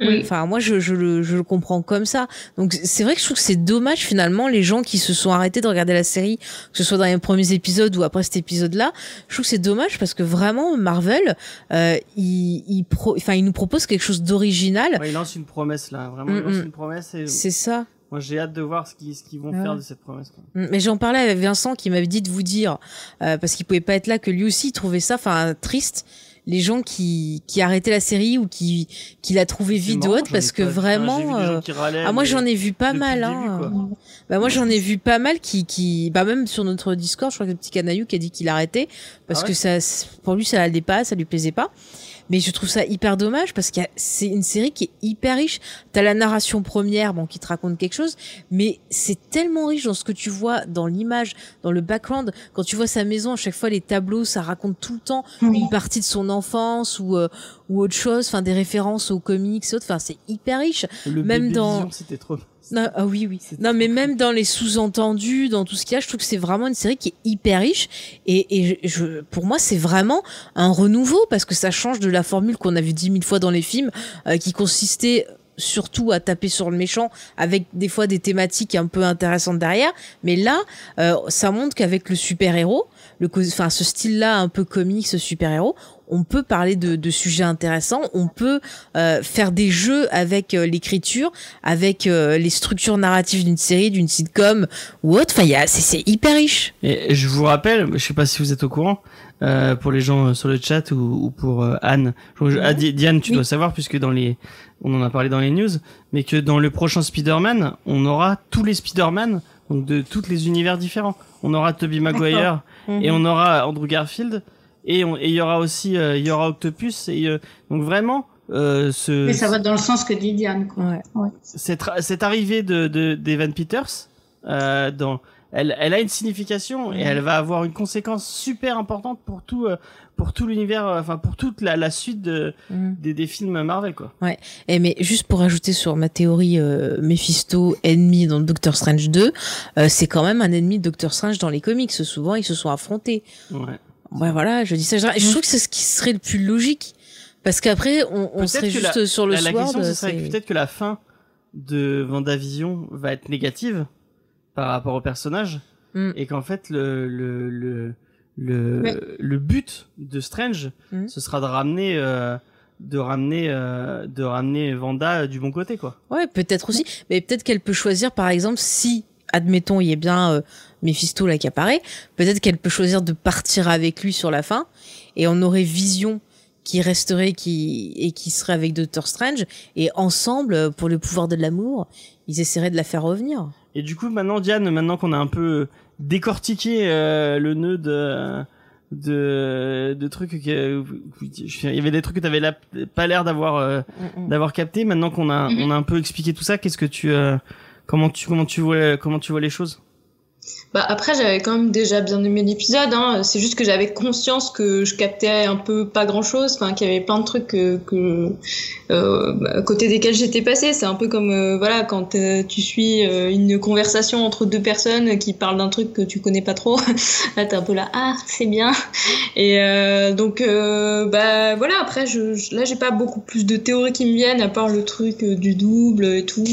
Oui. Enfin, moi, je, je, le, je le comprends comme ça. Donc, c'est vrai que je trouve que c'est dommage, finalement, les gens qui se sont arrêtés de regarder la série, que ce soit dans les premiers épisodes ou après cet épisode-là. Je trouve que c'est dommage parce que vraiment, Marvel, euh, il, il, pro, enfin, il nous propose quelque chose d'original. Ouais, il lance une promesse là, vraiment, il Mm, lance mm. une promesse et C'est ça. moi j'ai hâte de voir ce qu'ils qu'ils vont Ouais. faire de cette promesse. quoi. Mm, Mais j'en parlais avec Vincent qui m'avait dit de vous dire, euh, parce qu'il pouvait pas être là, que lui aussi il trouvait ça, enfin, triste. Les gens qui, qui arrêtaient la série ou qui, qui la trouvaient vide ou autre parce que vraiment, euh, râlaient, ah moi j'en ai vu pas mal, hein. début. Bah moi j'en ai vu pas mal qui qui bah même sur notre Discord je crois que le petit canaillou qui a dit qu'il arrêtait parce Ah ouais que ça pour lui ça allait pas ça lui plaisait pas mais je trouve ça hyper dommage parce que c'est une série qui est hyper riche t'as la narration première bon qui te raconte quelque chose mais c'est tellement riche dans ce que tu vois dans l'image dans le background quand tu vois sa maison à chaque fois les tableaux ça raconte tout le temps Oui. une partie de son enfance ou euh, ou autre chose enfin des références aux comics et autres enfin c'est hyper riche Le même bébé dans- Vision, c'était trop. Non, ah oui, oui. Non, mais même dans les sous-entendus, dans tout ce qu'il y a, je trouve que c'est vraiment une série qui est hyper riche. Et, et je, je- pour moi, c'est vraiment un renouveau parce que ça change de la formule qu'on a vu dix mille fois dans les films, euh, qui consistait surtout à taper sur le méchant avec des fois des thématiques un peu intéressantes derrière mais là euh, ça montre qu'avec le super héros le enfin ce style là un peu comique ce super héros on peut parler de, de sujets intéressants on peut euh, faire des jeux avec euh, l'écriture avec euh, les structures narratives d'une série d'une sitcom ou autre enfin y a c'est c'est hyper riche Et je vous rappelle, je sais pas si vous êtes au courant, euh, pour les gens euh, sur le chat ou, ou pour euh, Anne. Je- ah, Di- Diane, tu Oui. dois savoir puisque dans les, on en a parlé dans les news, mais que dans le prochain Spider-Man, on aura tous les Spider-Man, donc de tous les univers différents. On aura Tobey Maguire et on aura Andrew Garfield et on- et il y aura aussi, euh, il y aura Octopus et euh, donc vraiment. Euh, ce, Mais ça va dans le sens que dit Diane. Quoi. ouais cette, cette arrivée de, de d'Evan Peters euh, dans elle, elle a une signification et elle va avoir une conséquence super importante pour tout euh, pour tout l'univers enfin pour toute la, la suite de, Mhm. des, des films Marvel quoi Eh mais juste pour ajouter sur ma théorie euh, Mephisto ennemi dans Doctor Strange 2, euh, c'est quand même un ennemi de Doctor Strange dans les comics. Souvent ils se sont affrontés. ouais Ouais voilà, je dis ça. Je, je trouve que c'est ce qui serait le plus logique parce qu'après on, on serait juste sur le la, la sword. c'est- peut-être que la fin de Vendavision va être négative par rapport au personnage Mm. et qu'en fait le le le le, Ouais. le but de Strange Mm. ce sera de ramener euh, de ramener euh, de ramener Vanda du bon côté quoi Ouais, peut-être aussi. Mais peut-être qu'elle peut choisir, par exemple, si, admettons, il y a bien euh, Mephisto là qui apparaît, peut-être qu'elle peut choisir de partir avec lui sur la fin, et on aurait Vision qui resterait qui et qui serait avec Doctor Strange, et ensemble, euh, pour le pouvoir de l'amour, ils essaieraient de la faire revenir. Et du coup, maintenant, Diane, maintenant qu'on a un peu décortiqué euh, le nœud de de, de trucs que il y avait des trucs que t'avais pas l'air d'avoir euh, d'avoir capté. Maintenant qu'on a on a un peu expliqué tout ça, qu'est-ce que tu euh, comment tu comment tu vois comment tu vois les choses? Bah après j'avais quand même déjà bien aimé l'épisode, hein. c'est juste que j'avais conscience que je captais un peu pas grand chose, enfin qu'il y avait plein de trucs que, que euh, bah, côté desquels j'étais passée. C'est un peu comme euh, voilà quand euh, tu suis euh, une conversation entre deux personnes qui parlent d'un truc que tu connais pas trop. là t'es un peu là ah c'est bien. Et donc bah voilà après je, je- là j'ai pas beaucoup plus de théories qui me viennent à part le truc du double et tout.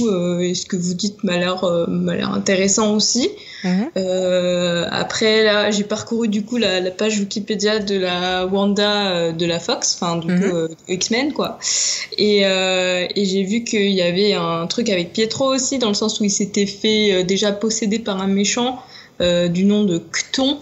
et ce que vous dites m'a l'air m'a l'air intéressant aussi. Mhm. Euh, après, là, j'ai parcouru du coup la, la page Wikipédia de la Wanda euh, de la Fox, enfin du Mhm. coup euh, X-Men quoi. Et, euh, et j'ai vu qu'il y avait un truc avec Pietro aussi, dans le sens où il s'était fait euh, déjà posséder par un méchant euh, du nom de Cton.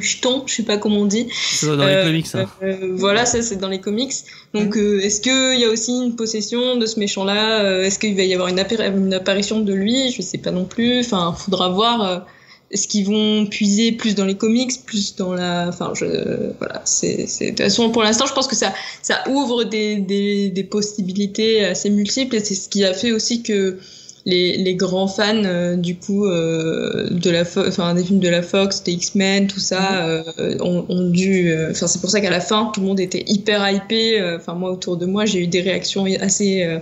jeton, je sais pas comment on dit. C'est dans les Euh, comics, ça. Euh, voilà, ça c'est dans les comics. Donc, euh, est-ce qu'il y a aussi une possession de ce méchant-là? Est-ce qu'il va y avoir une, appari- une apparition de lui? Je sais pas non plus. Enfin, faudra voir. Est-ce qu'ils vont puiser plus dans les comics, plus dans la. Enfin, je. Voilà, c'est. De toute façon, pour l'instant, je pense que ça, ça ouvre des, des, des possibilités assez multiples et c'est ce qui a fait aussi que les, les grands fans euh, du coup euh, de la enfin des films de la Fox des X-Men tout ça euh, ont, ont dû euh, enfin c'est pour ça qu'à la fin tout le monde était hyper hypé euh, enfin moi autour de moi j'ai eu des réactions assez euh,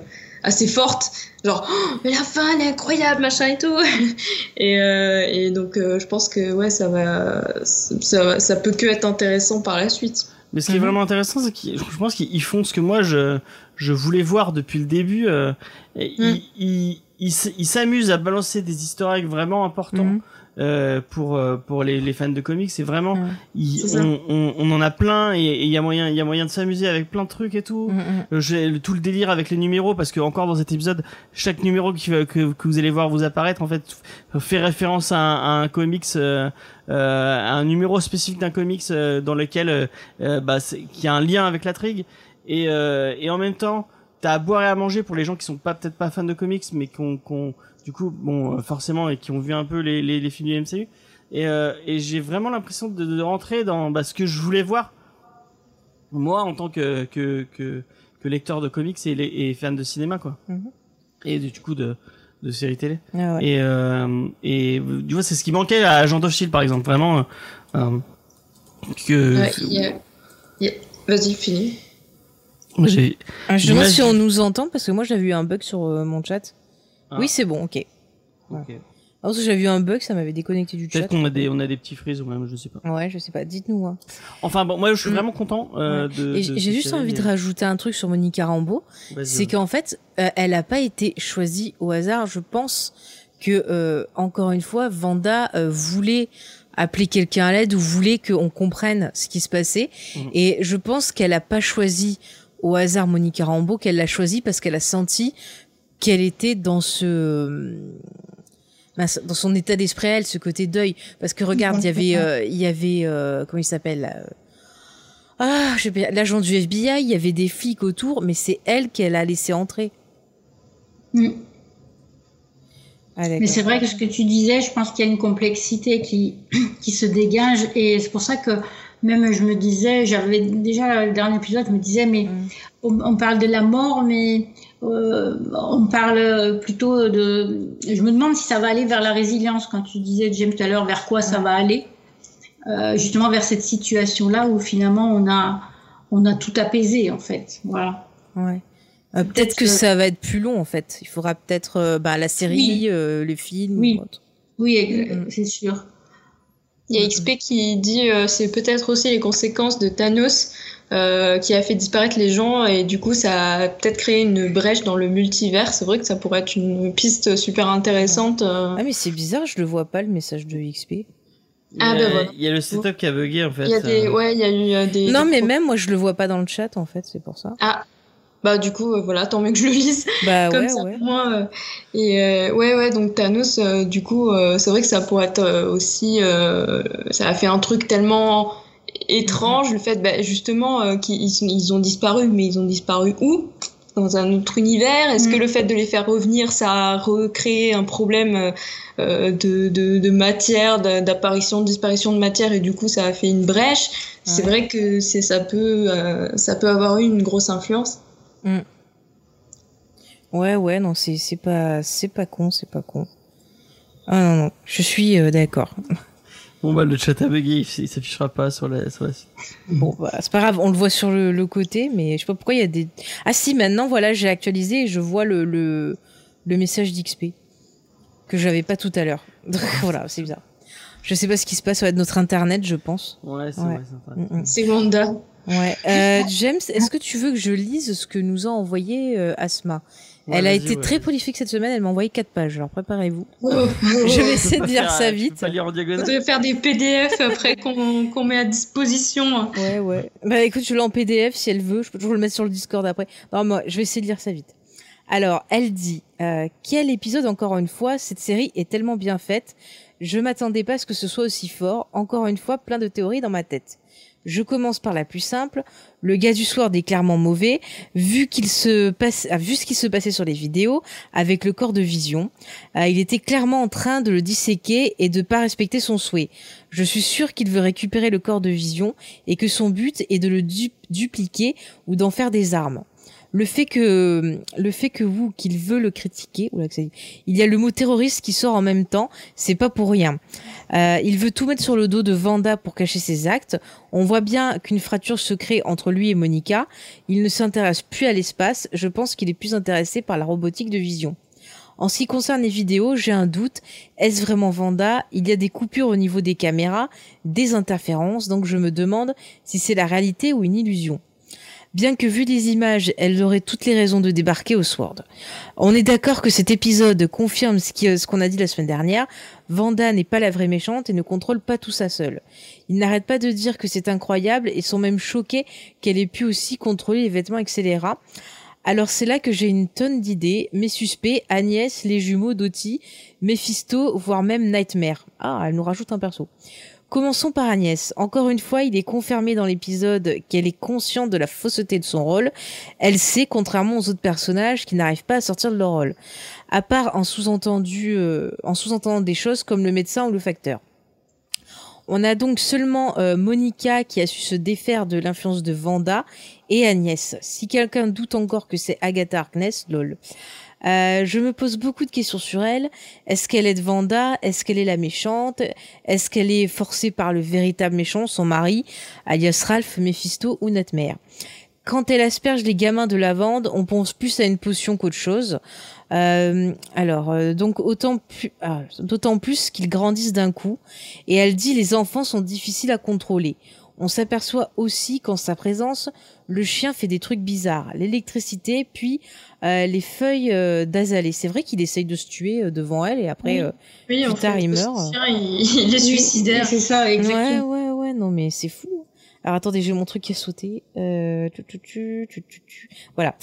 assez fortes genre Oh, mais la fin elle est incroyable machin et tout et, euh, et donc euh, je pense que ouais ça va ça, ça peut que être intéressant par la suite Mais ce qui est Mhm. vraiment intéressant, c'est qu'ils, je pense qu'ils font ce que moi je, je voulais voir depuis le début. euh, Mm. ils, s'amusent à balancer des eggs vraiment importants Mhm. Euh, pour euh, pour les, les fans de comics. C'est vraiment, on, on, on en a plein et et il y a moyen, il y a moyen de s'amuser avec plein de trucs et tout. Mhm, mhm. Euh, J'ai le- tout le délire avec les numéros parce que encore dans cet épisode, chaque numéro qui, que, que vous allez voir vous apparaître en fait fait référence à un, à un comics, euh, euh, un numéro spécifique d'un comics euh, dans lequel bah, qui a un lien avec l'intrigue et euh, et en même temps t'as à boire et à manger pour les gens qui sont pas peut-être pas fans de comics mais qui ont- du coup bon euh, forcément et qui ont vu un peu les les, les films du MCU et euh, et j'ai vraiment l'impression de, de rentrer dans bah, ce que je voulais voir moi en tant que que que, que lecteur de comics et, les- et fan de cinéma quoi Mhm. et du coup de de séries télé Ah ouais. et euh, et tu vois c'est ce qui manquait à Agent of Shield par exemple vraiment euh, euh, que Ouais, il y a- il y a- vas-y finis moi, j'ai Ah, je demande l'image- si on nous entend parce que moi j'avais eu un bug sur euh, mon chat. Ah. Oui, c'est bon, ok. ok. Ah, parce que j'avais eu un bug, ça m'avait déconnecté du chat. peut-être qu'on a des on a des petits frises ou même je sais pas Ouais, je sais pas, dites-nous. hein. enfin bon moi je suis Mm. vraiment content euh, de Et j'ai juste envie de rajouter un truc sur Monica Rambeau. c'est qu'en fait, euh, elle a pas été choisie au hasard. Je pense que euh, encore une fois, Vanda voulait appeler quelqu'un à l'aide ou voulait qu'on comprenne ce qui se passait. Mhm. Et je pense qu'elle a pas choisi au hasard Monica Rambeau, qu'elle l'a choisi parce qu'elle a senti qu'elle était dans ce dans son état d'esprit, elle, ce côté deuil. Parce que regarde, il y avait, euh, il y avait, euh, comment il s'appelle euh, Ah, je sais pas, l'agent du FBI, il y avait des flics autour, mais c'est elle qu'elle a laissé entrer. Mm. Ah. Mais c'est vrai que ce que tu disais, je pense qu'il y a une complexité qui, qui se dégage et c'est pour ça que même je me disais, j'avais déjà le dernier épisode, je me disais, mais Mm. on, on parle de la mort, mais euh, on parle plutôt de. Je me demande si ça va aller vers la résilience quand tu disais, James, tout à l'heure, vers quoi ça va aller. Euh, justement vers cette situation-là où finalement on a, on a tout apaisé en fait. Voilà. Ouais. Euh, peut-être Peut-être que que- ça va être plus long en fait. Il faudra peut-être bah, la série, Oui. le film. Oui. ou autre. Oui, ex- Mm. c'est sûr. Il y a XP qui dit euh, c'est peut-être aussi les conséquences de Thanos euh, qui a fait disparaître les gens et du coup ça a peut-être créé une brèche dans le multivers. C'est vrai que ça pourrait être une piste super intéressante. euh. Ah mais c'est bizarre, je le vois pas le message de XP. il y a, Ah, ben voilà. il y a le setup qui a bugué en fait Il y a des, ouais, il y a eu euh, des. non des mais même moi je le vois pas dans le chat en fait, c'est pour ça. Ah, bah du coup euh, voilà, tant mieux que je le lise. Bah comme ouais ça ouais. pour moi. euh, et euh, ouais, ouais, donc Thanos, euh, du coup, euh, c'est vrai que ça pourrait être aussi. euh, ça a fait un truc tellement étrange, le fait bah, justement qu'ils ils ont disparu, mais ils ont disparu où? Dans un autre univers? Est-ce que Mm. le fait de les faire revenir, ça a recréé un problème euh, de, de, de matière, d'a- d'apparition, de disparition de matière, et du coup ça a fait une brèche? C'est vrai que c'est ça peut euh, ça peut avoir eu une grosse influence. Ouais ouais non c'est c'est pas c'est pas con c'est pas con. Ah non non je suis euh, d'accord. bon bah le chat a bugué il, il s'affichera pas sur la sur la Bon bah c'est pas grave on le voit sur le, le côté mais je sais pas pourquoi il y a des ah si maintenant voilà j'ai actualisé et je vois le le, le message d'XP que j'avais pas tout à l'heure. voilà c'est bizarre. Je sais pas ce qui se passe, être notre internet, je pense. ouais c'est Ouais. vrai c'est vrai. Mm, mm. C'est Wanda. Ouais. Euh, James, est-ce que tu veux que je lise ce que nous a envoyé euh, Asma? Ouais, Elle a été ouais. très prolifique cette semaine, elle m'a envoyé quatre pages, alors préparez-vous. Oh, Je vais essayer de lire ça vite. pas lire en On diagonale devrait faire des PDF après qu'on qu'on met à disposition. Ouais, ouais. Bah écoute, je l'ai en PDF si elle veut, je peux toujours le mettre sur le Discord après. Non, moi, je vais essayer de lire ça vite. Alors, elle dit, euh, quel épisode encore une fois, cette série est tellement bien faite? Je m'attendais pas à ce que ce soit aussi fort. Encore une fois, plein de théories dans ma tête. Je commence par la plus simple. Le gars du Sword est clairement mauvais, vu qu'il se passe, ah, vu ce qui se passait sur les vidéos avec le corps de Vision. Euh, il était clairement en train de le disséquer et de pas respecter son souhait. Je suis sûr qu'il veut récupérer le corps de Vision et que son but est de le du- dupliquer ou d'en faire des armes. Le fait que le fait que vous qu'il veut le critiquer, il y a le mot terroriste qui sort en même temps, c'est pas pour rien. Euh, il veut tout mettre sur le dos de Vanda pour cacher ses actes. On voit bien qu'une fracture se crée entre lui et Monica. Il ne s'intéresse plus à l'espace. Je pense qu'il est plus intéressé par la robotique de Vision. En ce qui concerne les vidéos, j'ai un doute. Est-ce vraiment Vanda? Il y a des coupures au niveau des caméras, des interférences, donc je me demande si c'est la réalité ou une illusion. Bien que vu les images, elle aurait toutes les raisons de débarquer au Sword. On est d'accord que cet épisode confirme ce qui- ce qu'on a dit la semaine dernière. Vanda n'est pas la vraie méchante et ne contrôle pas tout ça seule. Ils n'arrêtent pas de dire que c'est incroyable et sont même choqués qu'elle ait pu aussi contrôler les vêtements accélérats. Alors c'est là que j'ai une tonne d'idées, mes suspects, Agnès, les jumeaux Doty, Mephisto, voire même Nightmare. Ah, elle nous rajoute un perso. Commençons par Agnès. Encore une fois, il est confirmé dans l'épisode qu'elle est consciente de la fausseté de son rôle. Elle sait, contrairement aux autres personnages qui n'arrivent pas à sortir de leur rôle. À part en sous-entendu, euh, en sous-entendant des choses comme le médecin ou le facteur. On a donc seulement euh, Monica qui a su se défaire de l'influence de Vanda et Agnès. Si quelqu'un doute encore que c'est Agatha Harkness, lol. Euh, je me pose beaucoup de questions sur elle. Est-ce qu'elle est de Vanda? Est-ce qu'elle est la méchante? Est-ce qu'elle est forcée par le véritable méchant, son mari, alias Ralph, Mephisto ou Nightmare Quand elle asperge les gamins de lavande, on pense plus à une potion qu'autre chose. Euh, alors, euh, donc autant ah, d'autant plus qu'ils grandissent d'un coup. Et elle dit les enfants sont difficiles à contrôler. On s'aperçoit aussi qu'en sa présence, le chien fait des trucs bizarres. L'électricité, puis euh, les feuilles euh, d'azalée. C'est vrai qu'il essaye de se tuer euh, devant elle et après... Oui. euh, Oui, Plus tard, fait, il le meurt. chien, il, il est suicidaire. C'est ça, Ouais, exactement. ouais, ouais, non mais c'est fou. Alors attendez, j'ai mon truc qui a sauté. Euh, tu, tu, tu, tu, tu, tu. Voilà.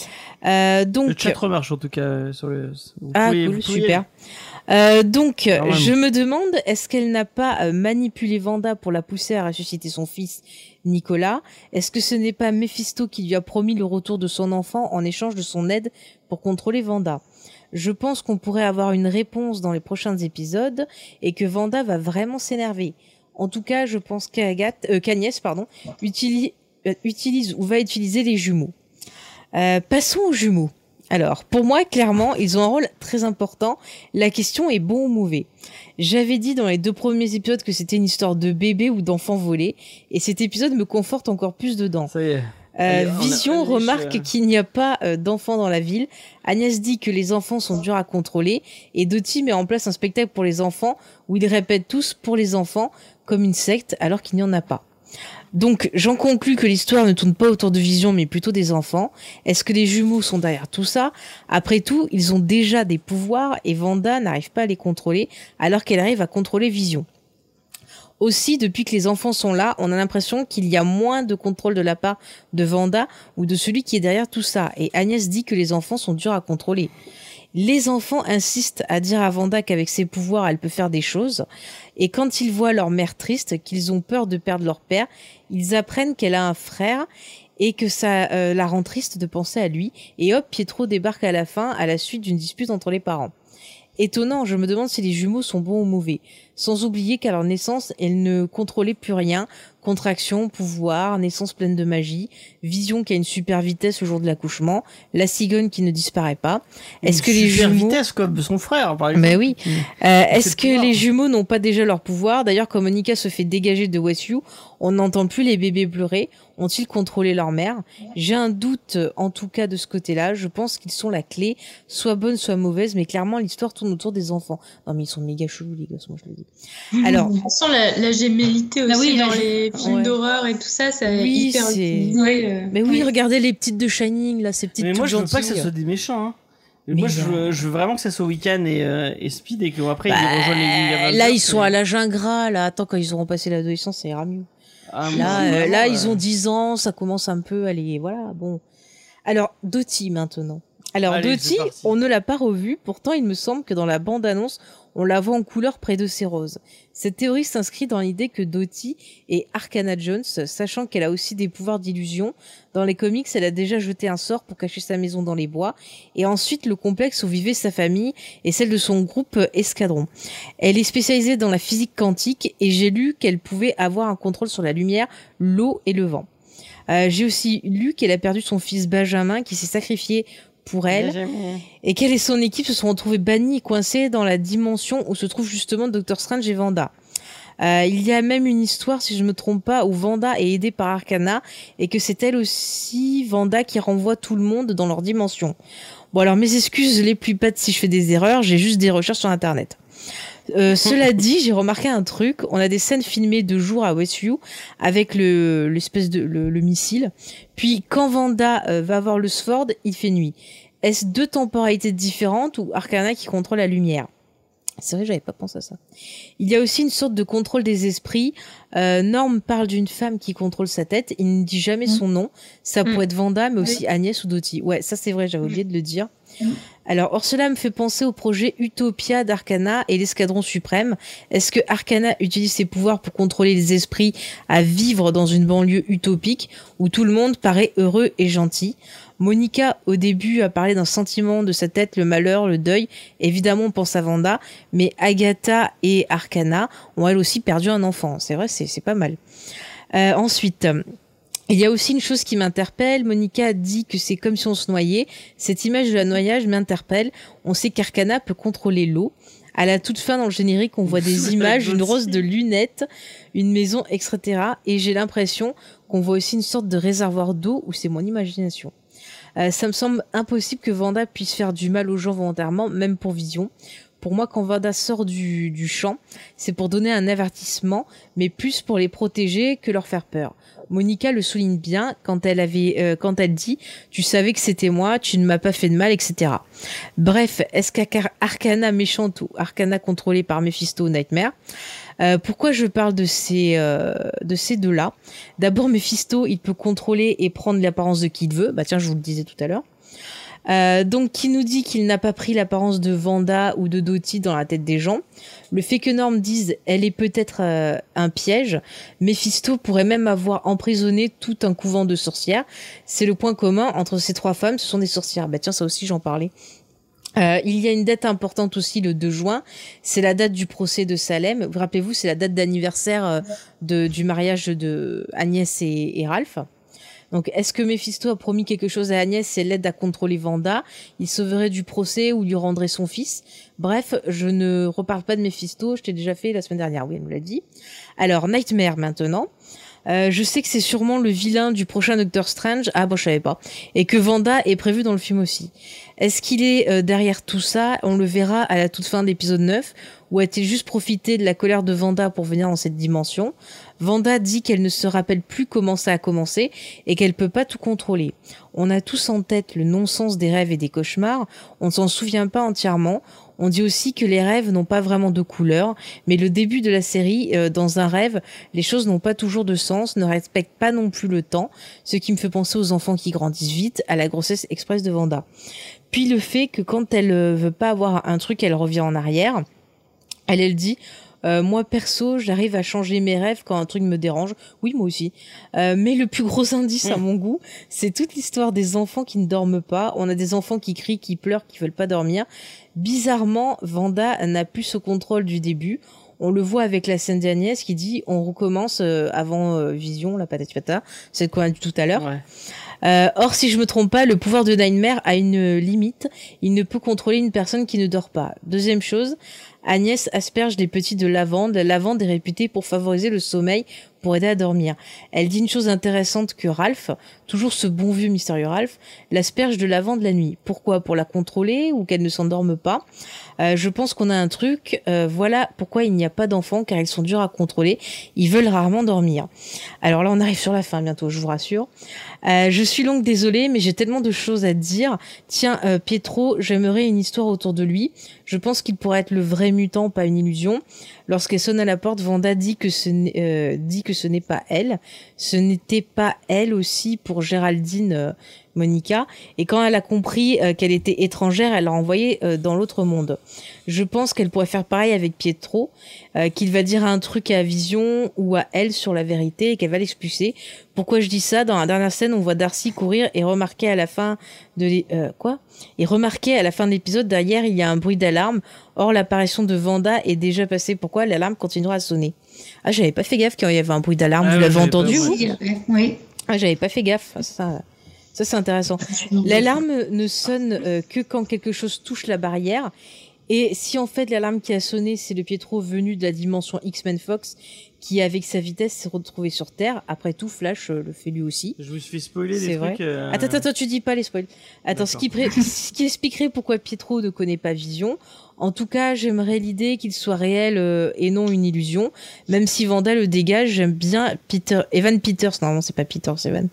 Euh, donc... Le chat remarche en tout cas sur le. vous Ah pouvez- cool, vous pouvez y super. Euh, donc, je me demande, est-ce qu'elle n'a pas euh, manipulé Vanda pour la pousser à ressusciter son fils Nicolas? Est-ce que ce n'est pas Mephisto qui lui a promis le retour de son enfant en échange de son aide pour contrôler Vanda? Je pense qu'on pourrait avoir une réponse dans les prochains épisodes et que Vanda va vraiment s'énerver. En tout cas, je pense qu'Agathe, euh, qu'Agnès, pardon, utilise, euh, utilise ou va utiliser les jumeaux. Euh, passons aux jumeaux. Alors, pour moi, clairement, ils ont un rôle très important. La question est bon ou mauvais. J'avais dit dans les deux premiers épisodes que c'était une histoire de bébé ou d'enfant volé, et cet épisode me conforte encore plus dedans. Ça y est. Euh, a- Vision remarque je- qu'il n'y a pas euh, d'enfants dans la ville. Agnès dit que les enfants sont durs à contrôler, et Doty met en place un spectacle pour les enfants où ils répètent tous pour les enfants comme une secte alors qu'il n'y en a pas. Donc, j'en conclus que l'histoire ne tourne pas autour de Vision, mais plutôt des enfants. Est-ce que les jumeaux sont derrière tout ça? Après tout, ils ont déjà des pouvoirs et Vanda n'arrive pas à les contrôler, alors qu'elle arrive à contrôler Vision. Aussi, depuis que les enfants sont là, on a l'impression qu'il y a moins de contrôle de la part de Vanda ou de celui qui est derrière tout ça. Et Agnès dit que les enfants sont durs à contrôler. Les enfants insistent à dire à Vanda qu'avec ses pouvoirs, elle peut faire des choses. Et quand ils voient leur mère triste, qu'ils ont peur de perdre leur père, ils apprennent qu'elle a un frère et que ça euh, la rend triste de penser à lui. Et hop, Pietro débarque à la fin à la suite d'une dispute entre les parents. Étonnant, je me demande si les jumeaux sont bons ou mauvais. Sans oublier qu'à leur naissance, elles ne contrôlaient plus rien. Contraction, pouvoir, naissance pleine de magie, vision qui a une super vitesse au jour de l'accouchement, la cigogne qui ne disparaît pas. Est-ce que les super jumeaux... vitesse comme son frère par exemple. Mais oui. Mm. Euh, Est-ce que pouvoir. les jumeaux n'ont pas déjà leur pouvoir? D'ailleurs, quand Monica se fait dégager de Westview, on n'entend plus les bébés pleurer. Ont-ils contrôlé leur mère? J'ai un doute, en tout cas de ce côté-là. Je pense qu'ils sont la clé, soit bonne, soit mauvaise, mais clairement l'histoire tourne autour des enfants. Non, mais ils sont méga chelous les gosses, moi je le dis. Alors, toute façon, la, la gémellité aussi Ah oui, dans la- les films Ouais. d'horreur et tout ça, ça est Oui, hyper c'est- utilisé. euh. mais oui, regardez les petites de Shining là, ces petites Mais moi je veux pas que ça soit des méchants. Hein. Mais moi je veux, je veux vraiment que ça soit Wiccan et, euh, et Speed et qu'après Bah, ils rejoignent les là, ils sont à l'âge ingrat. Là, attends, quand ils auront passé l'adolescence, ça ira mieux. Ah, Là, euh, vraiment, là, ils ont 10 ans, ça commence un peu à les, voilà, bon. Alors, Doty maintenant. Alors Allez, Dottie, on ne l'a pas revue, pourtant il me semble que dans la bande-annonce, on la voit en couleur près de ses roses. Cette théorie s'inscrit dans l'idée que Dottie est Arcana Jones, sachant qu'elle a aussi des pouvoirs d'illusion. Dans les comics, elle a déjà jeté un sort pour cacher sa maison dans les bois, et ensuite le complexe où vivait sa famille et celle de son groupe Escadron. Elle est spécialisée dans la physique quantique, et j'ai lu qu'elle pouvait avoir un contrôle sur la lumière, l'eau et le vent. Euh, j'ai aussi lu qu'elle a perdu son fils Benjamin qui s'est sacrifié pour elle et qu'elle et son équipe se sont retrouvés bannis et coincés dans la dimension où se trouvent justement Doctor Strange et Vanda. Euh, il y a même une histoire, si je me trompe pas, où Vanda est aidée par Arcana et que c'est elle aussi, Vanda, qui renvoie tout le monde dans leur dimension. Bon alors mes excuses les plus pattes si je fais des erreurs, j'ai juste des recherches sur internet. Euh, cela dit, j'ai remarqué un truc. On a des scènes filmées de jour à Westview avec le l'espèce de le, le missile. Puis quand Vanda euh, va voir le Sword, il fait nuit. Est-ce deux temporalités différentes ou Arcana qui contrôle la lumière? C'est vrai, j'avais pas pensé à ça. Il y a aussi une sorte de contrôle des esprits. Euh, Norm parle d'une femme qui contrôle sa tête. Il ne dit jamais son nom. Ça pourrait être Vanda, mais aussi Agnès ou Dottie. Ouais, ça c'est vrai, j'avais oublié de le dire. Alors, or cela me fait penser au projet Utopia d'Arcana et l'Escadron Suprême. Est-ce que Arcana utilise ses pouvoirs pour contrôler les esprits à vivre dans une banlieue utopique où tout le monde paraît heureux et gentil? Monica, au début, a parlé d'un sentiment de sa tête, le malheur, le deuil. Évidemment, on pense à Vanda, mais Agatha et Arcana ont elles aussi perdu un enfant. C'est vrai, c'est pas mal. Euh, ensuite, il y a aussi une chose qui m'interpelle. Monica dit que c'est comme si on se noyait. Cette image de la noyage m'interpelle. On sait qu'Arcana peut contrôler l'eau. À la toute fin dans le générique, on voit des images, une rose de lunettes, une maison, etc. Et j'ai l'impression qu'on voit aussi une sorte de réservoir d'eau, ou c'est mon imagination. Euh, ça me semble impossible que Vanda puisse faire du mal aux gens volontairement, même pour Vision. Pour moi, quand Vanda sort du, du champ, c'est pour donner un avertissement, mais plus pour les protéger que leur faire peur. Monica le souligne bien quand elle avait, euh, quand elle dit, tu savais que c'était moi, tu ne m'as pas fait de mal, etc. Bref, est-ce qu'Arcana méchante ou Arcana contrôlée par Mephisto Nightmare? Euh, pourquoi je parle de ces euh, de ces deux-là? D'abord, Mephisto, il peut contrôler et prendre l'apparence de qui il veut. Bah tiens, je vous le disais tout à l'heure. Donc, qui nous dit qu'il n'a pas pris l'apparence de Vanda ou de Dottie dans la tête des gens? Le fait que Norm dise elle est peut-être euh, un piège, Mephisto pourrait même avoir emprisonné tout un couvent de sorcières. C'est le point commun entre ces trois femmes, ce sont des sorcières. Bah tiens, ça aussi j'en parlais. Euh, il y a une date importante aussi, le 2 juin. C'est la date du procès de Salem. Vous rappelez-vous, c'est la date d'anniversaire euh, du mariage de Agnès et Ralph. Donc, est-ce que Mephisto a promis quelque chose à Agnès C'est l'aide à contrôler Vanda? Il sauverait du procès ou lui rendrait son fils? Bref, je ne reparle pas de Mephisto. Je t'ai déjà fait la semaine dernière. Oui, elle me l'a dit. Alors, Nightmare maintenant. Euh, je sais que c'est sûrement le vilain du prochain Doctor Strange. Ah bon, je savais pas. Et que Vanda est prévu dans le film aussi. Est-ce qu'il est euh, derrière tout ça? On le verra à la toute fin d'épisode 9 ou a-t-il juste profité de la colère de Vanda pour venir dans cette dimension? Vanda dit qu'elle ne se rappelle plus comment ça a commencé et qu'elle peut pas tout contrôler. On a tous en tête le non-sens des rêves et des cauchemars, on ne s'en souvient pas entièrement. On dit aussi que les rêves n'ont pas vraiment de couleur, mais le début de la série, euh, dans un rêve, les choses n'ont pas toujours de sens, ne respectent pas non plus le temps, ce qui me fait penser aux enfants qui grandissent vite, à la grossesse express de Vanda. Puis le fait que quand elle euh, veut pas avoir un truc, elle revient en arrière. Elle, elle dit, euh, moi perso, j'arrive à changer mes rêves quand un truc me dérange. Oui, moi aussi. Euh, mais le plus gros indice à mon goût, c'est toute l'histoire des enfants qui ne dorment pas. On a des enfants qui crient, qui pleurent, qui veulent pas dormir. Bizarrement, Vanda n'a plus ce contrôle du début. On le voit avec la scène d'Agnès qui dit on recommence euh, avant euh, Vision, la patati patata, c'est qu'on a dit tout à l'heure. Ouais. Euh, or, si je me trompe pas, le pouvoir de Nightmare a une limite. Il ne peut contrôler une personne qui ne dort pas. Deuxième chose, Agnès asperge des petits de lavande. La lavande est réputée pour favoriser le sommeil, pour aider à dormir. Elle dit une chose intéressante que Ralph, toujours ce bon vieux mystérieux Ralph, l'asperge de lavande la nuit. Pourquoi? Pour la contrôler ou qu'elle ne s'endorme pas? Euh, Je pense qu'on a un truc. Euh, voilà pourquoi il n'y a pas d'enfants, car ils sont durs à contrôler. Ils veulent rarement dormir. Alors là, on arrive sur la fin bientôt, je vous rassure. Euh, je suis longue, désolée, mais j'ai tellement de choses à dire. Tiens, Pietro, j'aimerais une histoire autour de lui. Je pense qu'il pourrait être le vrai mutant, pas une illusion. Lorsqu'elle sonne à la porte, Vanda dit que ce n'est, dit que ce n'est pas elle. Ce n'était pas elle aussi pour Géraldine, Monica, et quand elle a compris euh, qu'elle était étrangère, elle l'a envoyée euh, dans l'autre monde. Je pense qu'elle pourrait faire pareil avec Pietro, euh, qu'il va dire un truc à Vision ou à elle sur la vérité et qu'elle va l'expulser. Pourquoi je dis ça? Dans la dernière scène, on voit Darcy courir et remarquer à la fin de euh, quoi? Et remarquer à la fin de l'épisode derrière, il y a un bruit d'alarme. Or, l'apparition de Vanda est déjà passée. Pourquoi l'alarme continuera à sonner? Ah, j'avais pas fait gaffe quand il y avait un bruit d'alarme. Ah Vous l'avez entendu vous? Oui. Ah, j'avais pas fait gaffe. Ça, ça c'est intéressant. L'alarme ne sonne euh, que quand quelque chose touche la barrière. Et si en fait l'alarme qui a sonné, c'est le Pietro venu de la dimension X-Men Fox, qui avec sa vitesse s'est retrouvé sur Terre. Après tout, Flash euh, le fait lui aussi. Je me suis des C'est vrai. trucs. euh, Attends, attends, attends, tu dis pas les spoils. Attends, ce qui, pré- ce qui expliquerait pourquoi Pietro ne connaît pas Vision. En tout cas, j'aimerais l'idée qu'il soit réel euh, et non une illusion. Même si Vanda le dégage, j'aime bien Peter, Evan Peters. Normalement, c'est pas Peter, c'est Evan.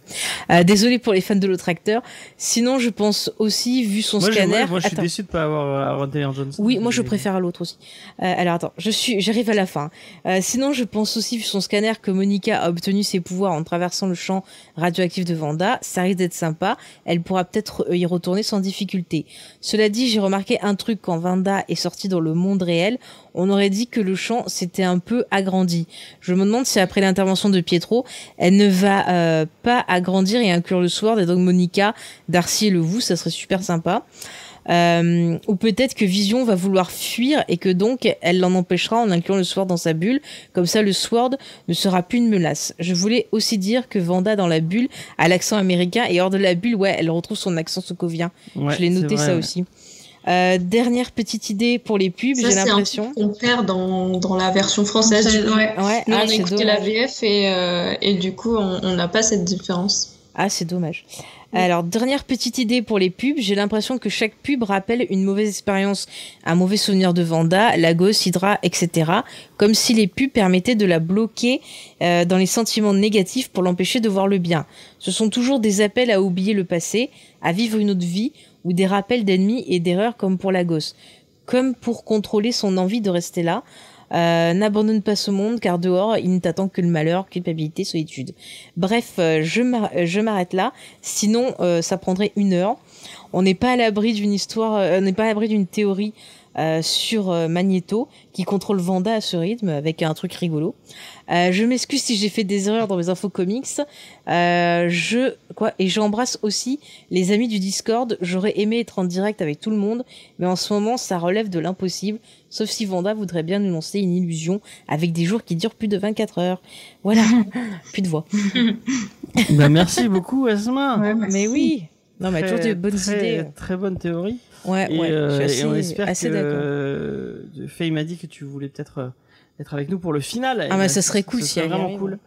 Euh, désolé pour les fans de l'Autracteur. Sinon, je pense aussi, vu son Moi, je, scanner. ouais, moi, je suis déçu de pas avoir euh, Aaron Taylor Johnson. Oui, moi je préfère à l'autre aussi. Euh, alors attends, je suis, j'arrive à la fin. Euh, sinon, je pense aussi vu son scanner que Monica a obtenu ses pouvoirs en traversant le champ radioactif de Vanda. Ça risque d'être sympa. Elle pourra peut-être y retourner sans difficulté. Cela dit, j'ai remarqué un truc quand Vanda est sortie dans le monde réel. On aurait dit que le champ s'était un peu agrandi. Je me demande si après l'intervention de Pietro, elle ne va euh, pas agrandir et inclure le Sword et donc Monica, Darcy et le Vous, ça serait super sympa. Euh, ou peut-être que Vision va vouloir fuir et que donc elle l'en empêchera en incluant le Sword dans sa bulle. Comme ça, le Sword ne sera plus une menace. Je voulais aussi dire que Vanda dans la bulle a l'accent américain et hors de la bulle, ouais, elle retrouve son accent sokovien. Ouais, Je l'ai noté ça aussi. Euh, dernière petite idée pour les pubs, j'ai l'impression. On perd dans, dans la version française. du coup. Ouais. Ouais, Nous, ah, on a écouté la. VF et, euh, et du coup, on on n'a pas cette différence. Ah, c'est dommage. Alors, dernière petite idée pour les pubs. J'ai l'impression que chaque pub rappelle une mauvaise expérience, un mauvais souvenir de Vanda, Lagos, Hydra, etc. Comme si les pubs permettaient de la bloquer euh, dans les sentiments négatifs pour l'empêcher de voir le bien. Ce sont toujours des appels à oublier le passé, à vivre une autre vie, ou des rappels d'ennemis et d'erreurs comme pour Lagos. Comme pour contrôler son envie de rester là. Euh, N'abandonne pas ce monde car dehors il ne t'attend que le malheur, culpabilité, solitude. Bref, euh, euh, je m'arrête là. Sinon, ça prendrait une heure. On n'est pas à l'abri d'une histoire, on n'est pas à l'abri d'une théorie euh, sur euh, Magneto qui contrôle Vanda à ce rythme avec un truc rigolo. Euh, je m'excuse si j'ai fait des erreurs dans mes infos comics. Euh, je quoi et j'embrasse aussi les amis du Discord. J'aurais aimé être en direct avec tout le monde, mais en ce moment ça relève de l'impossible. Sauf si Vanda voudrait bien nous lancer une illusion avec des jours qui durent plus de 24 heures. Voilà, plus de voix. Bah, merci beaucoup, Asma. Ouais, merci. Mais oui. Non, mais Très- toujours des bonnes très, idées. Très bonne théorie. Ouais, et, ouais. euh, je suis et on espère assez que euh, Faye m'a dit que tu voulais peut-être euh, être avec nous pour le final. Ah, mais ça serait cool si serait vraiment cool.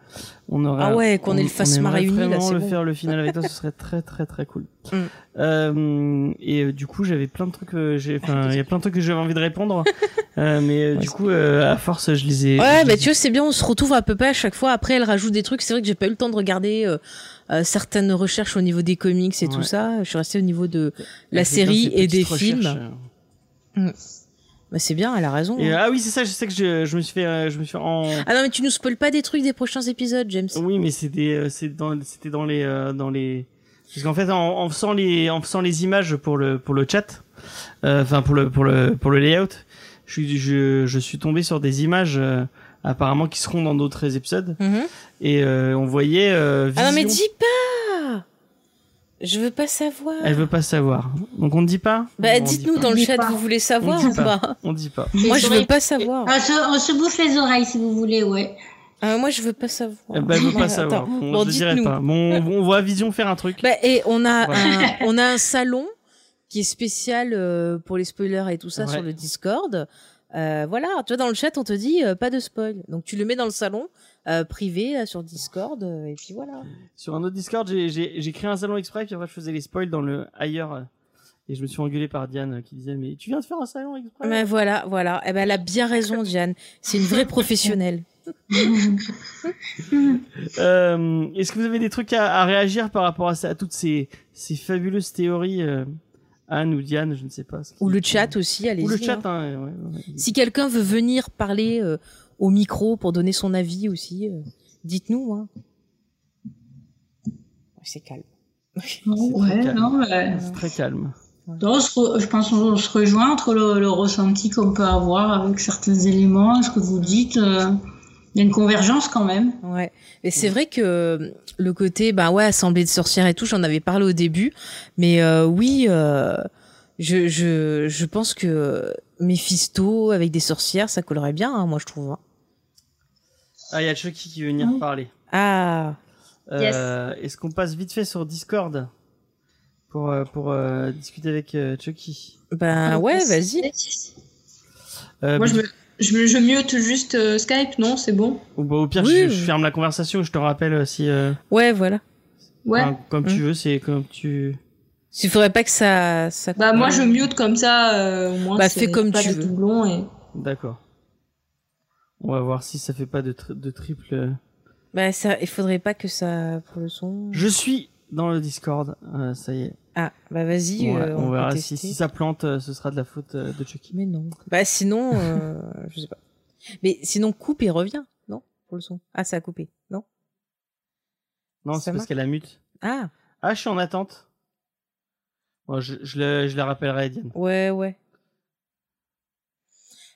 On aurait, Ah ouais, qu'on ait le réuni, là, vraiment c'est le bon. faire le final avec toi, ce serait très très très cool. Mm. Euh, et euh, du coup, j'avais plein de trucs, j'ai, enfin, il y a plein de trucs que j'avais envie de répondre, euh, mais du coup, euh, à force, je les ai. Ouais, je bah tu vois, c'est bien, on se retrouve à peu près à chaque fois. Après, elle rajoute des trucs. C'est vrai que j'ai pas eu le temps de regarder euh, certaines recherches au niveau des comics et tout ça. Je suis restée au niveau de la série et des films. euh. Bah c'est bien, elle a raison. Et, hein. ah oui, c'est ça, je sais que je, je me suis fait, euh, je me suis fait en. Ah non, mais tu nous spoil pas des trucs des prochains épisodes, James. Oui, mais c'était c'est dans c'était dans les dans les parce qu'en fait en, en faisant les en faisant les images pour le pour le chat euh, enfin pour le pour le pour le layout, je suis je, je suis tombé sur des images euh, apparemment qui seront dans d'autres épisodes Mhm. et euh, on voyait euh, Ah non, mais dis pas Je veux pas savoir. Elle veut pas savoir. Donc on ne dit pas? Bah dites-nous dans le chat, pas. vous voulez savoir On ou pas. pas? On dit pas. Moi, je veux pas savoir. On se, on se bouffe les oreilles si vous voulez, ouais. Ah, moi, je veux pas savoir. Eh ben, elle veut Ouais, pas savoir. attends. On Bon, ne dirait pas. Bon, on, on voit Vision faire un truc. Bah, et on a Voilà. un, on a un salon qui est spécial euh, pour les spoilers et tout ça Ouais. sur le Discord. Euh, voilà, tu vois dans le chat on te dit euh, pas de spoil, donc tu le mets dans le salon euh, privé là, sur Discord euh, et puis voilà. Sur un autre Discord, j'ai- j'ai j'ai créé un salon exprès, puis après je faisais les spoils dans le ailleurs. euh, Et je me suis engueulé par Diane euh, qui disait Mais tu viens de faire un salon exprès? Mais voilà, voilà. Eh ben elle a bien raison Diane, c'est une vraie professionnelle. Euh, Est-ce que vous avez des trucs à, à réagir par rapport à, ça, à toutes ces, ces fabuleuses théories euh, Anne ou Diane, je ne sais pas. ce qui- Ou le chat aussi, allez-y. Ou le hein. chat, hein, ouais, ouais. Si quelqu'un veut venir parler euh, au micro pour donner son avis aussi, euh, dites-nous. Hein. Ouais, C'est calme. Ouais, calme. non, mais- C'est très calme. Non, je pense qu'on se rejoint entre le, le ressenti qu'on peut avoir avec certains éléments, ce que vous dites. euh, Il y a une convergence quand même. Ouais. Et c'est vrai que le côté, bah ouais, assemblée de sorcières et tout, j'en avais parlé au début. Mais euh, oui, euh, je, je, je pense que Mephisto avec des sorcières, ça collerait bien, hein, moi je trouve. hein. Ah, il y a Chucky qui veut venir Oui. parler. Ah, Euh, Est-ce qu'on passe vite fait sur Discord pour, euh, pour euh, discuter avec euh, Chucky? Ben ouais, vas-y. Euh, Moi, je, me, je, je mute juste euh, Skype, non C'est bon Ou bah, au pire, Oui, je, ferme la conversation je te rappelle euh, si. euh, Ouais, voilà. Ouais. enfin, comme Mm. tu veux, c'est comme tu. Il faudrait pas que ça. ça Bah, moi, je mute comme ça, euh, au moins, Bah, fais comme pas tu veux. et... D'accord. On va voir si ça fait pas de, tri- de triple. Bah, ça, il faudrait pas que ça pour le son. Je suis dans le Discord. euh, ça y est. Ah, bah vas-y. on, va- euh, on verra si, tester. si ça plante, euh, ce sera de la faute euh, de Chucky. Mais non. Bah sinon, euh, je sais pas. Mais sinon, coupe et revient, non Pour le son. Ah, ça a coupé, non? Non, c'est parce qu'elle a mute. Ah, Ah, je suis en attente. Bon, je, je, le, je la rappellerai, Diane. ouais, ouais.